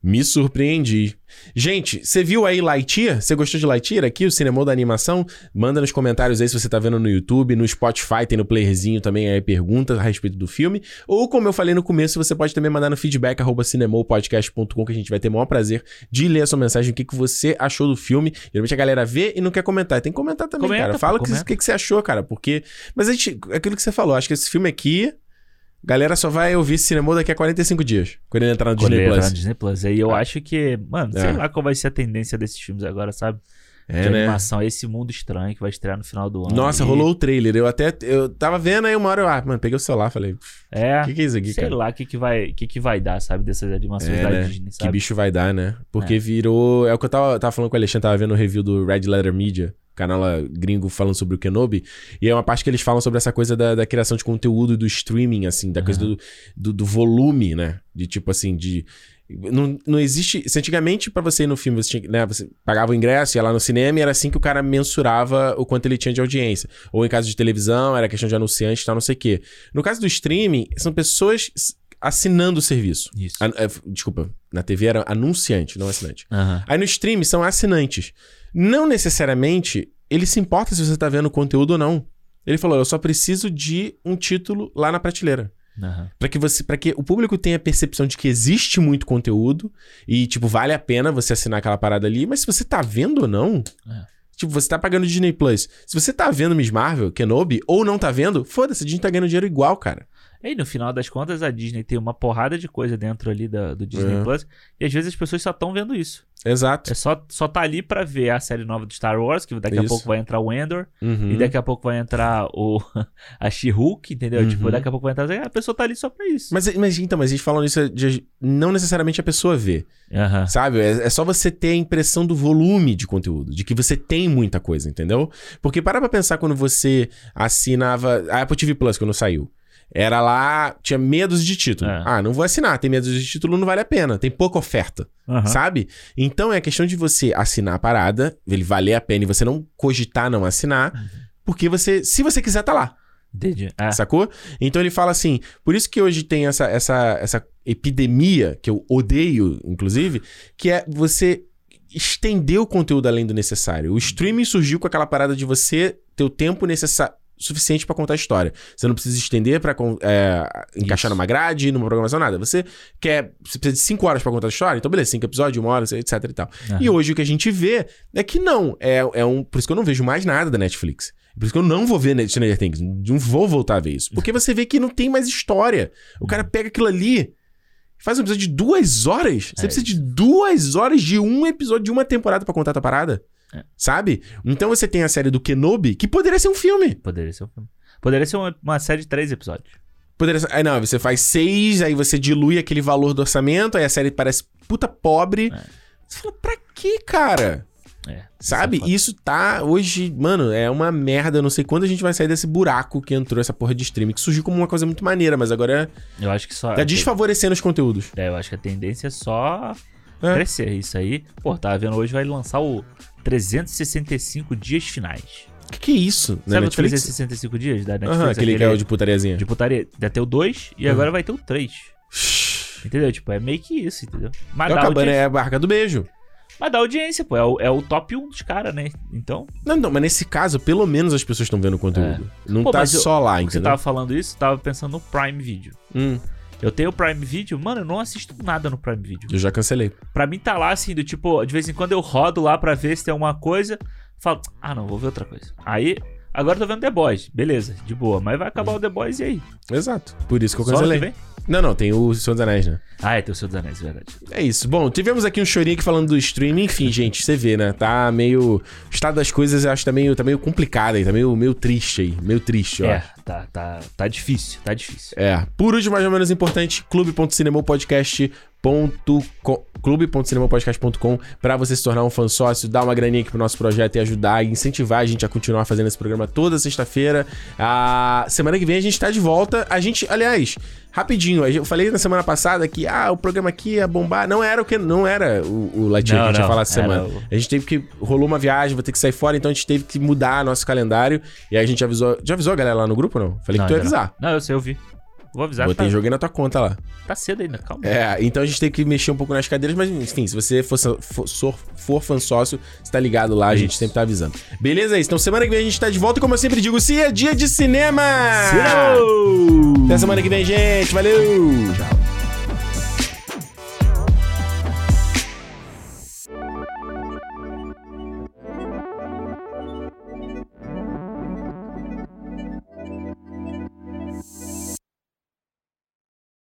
Me surpreendi. Gente, você viu aí Lightyear? Você gostou de Lightyear aqui, o cinema da animação? Manda nos comentários aí se você tá vendo no YouTube, no Spotify, tem no playerzinho também aí perguntas a respeito do filme. Ou, como eu falei no começo, você pode também mandar no feedback, arroba cinemopodcast.com, que a gente vai ter o maior prazer de ler a sua mensagem, o que, que você achou do filme. Geralmente a galera vê e não quer comentar. Tem que comentar também, Comenta, cara. Fala o que, que, que você achou, cara, porque... Mas a gente, aquilo que você falou, acho que esse filme aqui... Galera só vai ouvir esse cinema daqui a 45 dias, quando ele entrar no quando Disney ele entrar Plus. no Disney Plus. Aí eu Ah. acho que, mano, É. sei lá qual vai ser a tendência desses filmes agora, sabe? É, de né? animação, esse mundo estranho que vai estrear no final do ano. Nossa, E- rolou o trailer. Eu até. Eu tava vendo aí uma hora eu. Ah, mano, peguei o celular falei. É, O que, que é isso aqui, sei cara? lá o que, que, vai, que, que vai dar, sabe? Dessas animações É, da né? Disney, Que sabe? bicho vai dar, né? Porque É. virou. É o que eu tava, tava falando com o Alexandre, tava vendo o review do Red Letter Media, canal gringo falando sobre o Kenobi. E é uma parte que eles falam sobre essa coisa da, da criação de conteúdo e do streaming, assim, da coisa do, do, do volume, né? De tipo assim, de. Não, não existe. Se antigamente, pra você ir no filme, você, tinha, né, você pagava o ingresso, ia lá no cinema e era assim que o cara mensurava o quanto ele tinha de audiência. Ou em caso de televisão, era questão de anunciante e tal, não sei o quê. No caso do streaming, são pessoas assinando o serviço. Isso. An- é, desculpa, na TV era anunciante, não assinante. Aham. Aí no stream são assinantes. Não necessariamente ele se importa se você tá vendo conteúdo ou não. Ele falou: eu só preciso de um título lá na prateleira. Aham. Pra que você, para que o público tenha a percepção de que existe muito conteúdo e tipo vale a pena você assinar aquela parada ali, mas se você tá vendo ou não, É. tipo você tá pagando Disney Plus, se você tá vendo Miss Marvel, Kenobi ou não tá vendo, foda-se, a Disney tá ganhando dinheiro igual, cara. E aí, no final das contas, a Disney tem uma porrada de coisa dentro ali da- do Disney É. Plus. E às vezes as pessoas só estão vendo isso. Exato. É só, só tá ali pra ver a série nova do Star Wars, que daqui a Isso. pouco vai entrar o Endor. Uhum. E daqui a pouco vai entrar o a She-Hulk, entendeu? Uhum. Tipo, daqui a pouco vai entrar. A pessoa tá ali só pra isso. Mas, mas então, mas eles falam isso de não necessariamente a pessoa vê. Aham. Sabe? É, é só você ter a impressão do volume de conteúdo, de que você tem muita coisa, entendeu? Porque para pra pensar quando você assinava. A Apple TV Plus, quando saiu. Era lá, tinha medos de título. É. Ah, não vou assinar, tem medos de título, não vale a pena, tem pouca oferta, Aham. sabe? Então é questão de você assinar a parada, ele valer a pena e você não cogitar não assinar, Uhum. porque você, se você quiser, tá lá. Entendi. É. Sacou? Então ele fala assim: por isso que hoje tem essa, essa, essa epidemia, que eu odeio, inclusive, que é você estender o conteúdo além do necessário. O streaming surgiu com aquela parada de você ter o tempo necessário. Suficiente pra contar a história. Você não precisa estender pra con- é, encaixar Isso. numa grade, numa programação, nada. Você quer. Você precisa de 5 horas pra contar a história? Então, beleza, 5 episódios, uma hora, etc e tal. Aham. E hoje o que a gente vê é que não. É, é um, por isso que eu não vejo mais nada da Netflix. Por isso que eu não vou ver Stranger Things. Não vou voltar a ver isso. Porque você vê que não tem mais história. O cara pega aquilo ali. Faz um episódio de duas horas. Você É precisa de duas horas de um episódio de uma temporada pra contar a parada. É. Sabe? Então você tem a série do Kenobi, que poderia ser um filme. Poderia ser um filme. Poderia ser uma, uma série de três episódios. Poderia ser. Aí não, você faz seis, aí você dilui aquele valor do orçamento, aí a série parece puta pobre. É. Você fala, pra quê, cara? É. Sabe? isso é. Isso tá hoje, mano, é uma merda. Eu não sei quando a gente vai sair desse buraco que entrou essa porra de streaming, que surgiu como uma coisa muito maneira, mas agora Eu acho que só. tá desfavorecendo os conteúdos. É, eu acho que a tendência é só É. crescer. Isso aí, pô, tava vendo hoje, vai lançar o 365 dias finais. Que que é isso? Na Sabe o Netflix? 365 dias da Netflix? Aham, aquele que é o de putariazinha. de putaria. Já tem o 2 e agora vai ter o 3. Entendeu? Tipo, é meio que isso, entendeu? Mas É o dá, Cabana, audiência, é a barca do beijo. mas dá audiência, pô. É o, é o top 1 dos caras, né? Então, Não, não, mas nesse caso, pelo menos as pessoas estão vendo o conteúdo. Não É. Pô, tá mas eu- só lá, você entendeu? tava falando isso, tava pensando no Prime Video. Hum, Eu tenho o Prime Video, mano, eu não assisto nada no Prime Video. eu já cancelei. Pra mim tá lá assim, do tipo, de vez em quando eu rodo lá pra ver se tem alguma coisa, falo, ah não, vou ver outra coisa. Aí, agora eu tô vendo The Boys, beleza, de boa, mas vai acabar o The Boys e aí? Exato. Por isso que eu Só cancelei. que vem? Não, não, tem o Senhor dos Anéis, né? Ah, é, tem o Senhor dos Anéis, é verdade. É isso. Bom, tivemos aqui um chorinho aqui falando do streaming. Enfim, gente, você vê, né? Tá meio. O estado das coisas eu acho que tá meio, tá meio complicado aí, tá meio, meio triste aí. Meio triste, ó. É, tá, tá, tá difícil, tá difícil. É. Por último, mais ou menos importante, clube.cinemopodcast.com clube.cinemopodcast.com pra você se tornar um fã sócio, dar uma graninha aqui pro nosso projeto e ajudar e incentivar a gente a continuar fazendo esse programa toda sexta-feira. A semana que vem a gente tá de volta. A gente, aliás, rapidinho, eu falei na semana passada que ah, o programa aqui ia bombar. Não era o que não era o, o Latinha que a gente ia falar essa semana. o- A gente teve que rolou uma viagem, vou ter que sair fora, então a gente teve que mudar nosso calendário e aí a gente avisou, já avisou a galera lá no grupo não? Falei Não, que tu ia ainda não. avisar. Não, eu sei, eu vi. Vou avisar, Botei, tá, joguei na tua conta lá. tá cedo ainda, calma. É, então a gente tem que mexer um pouco nas cadeiras, mas enfim, se você for, for, for, fã sócio, você tá ligado lá, a gente Isso. sempre tá avisando. Beleza? isso. Então semana que vem a gente tá de volta como eu sempre digo, se é dia de cinema! Cinema! Até semana que vem, gente. Valeu! Tchau.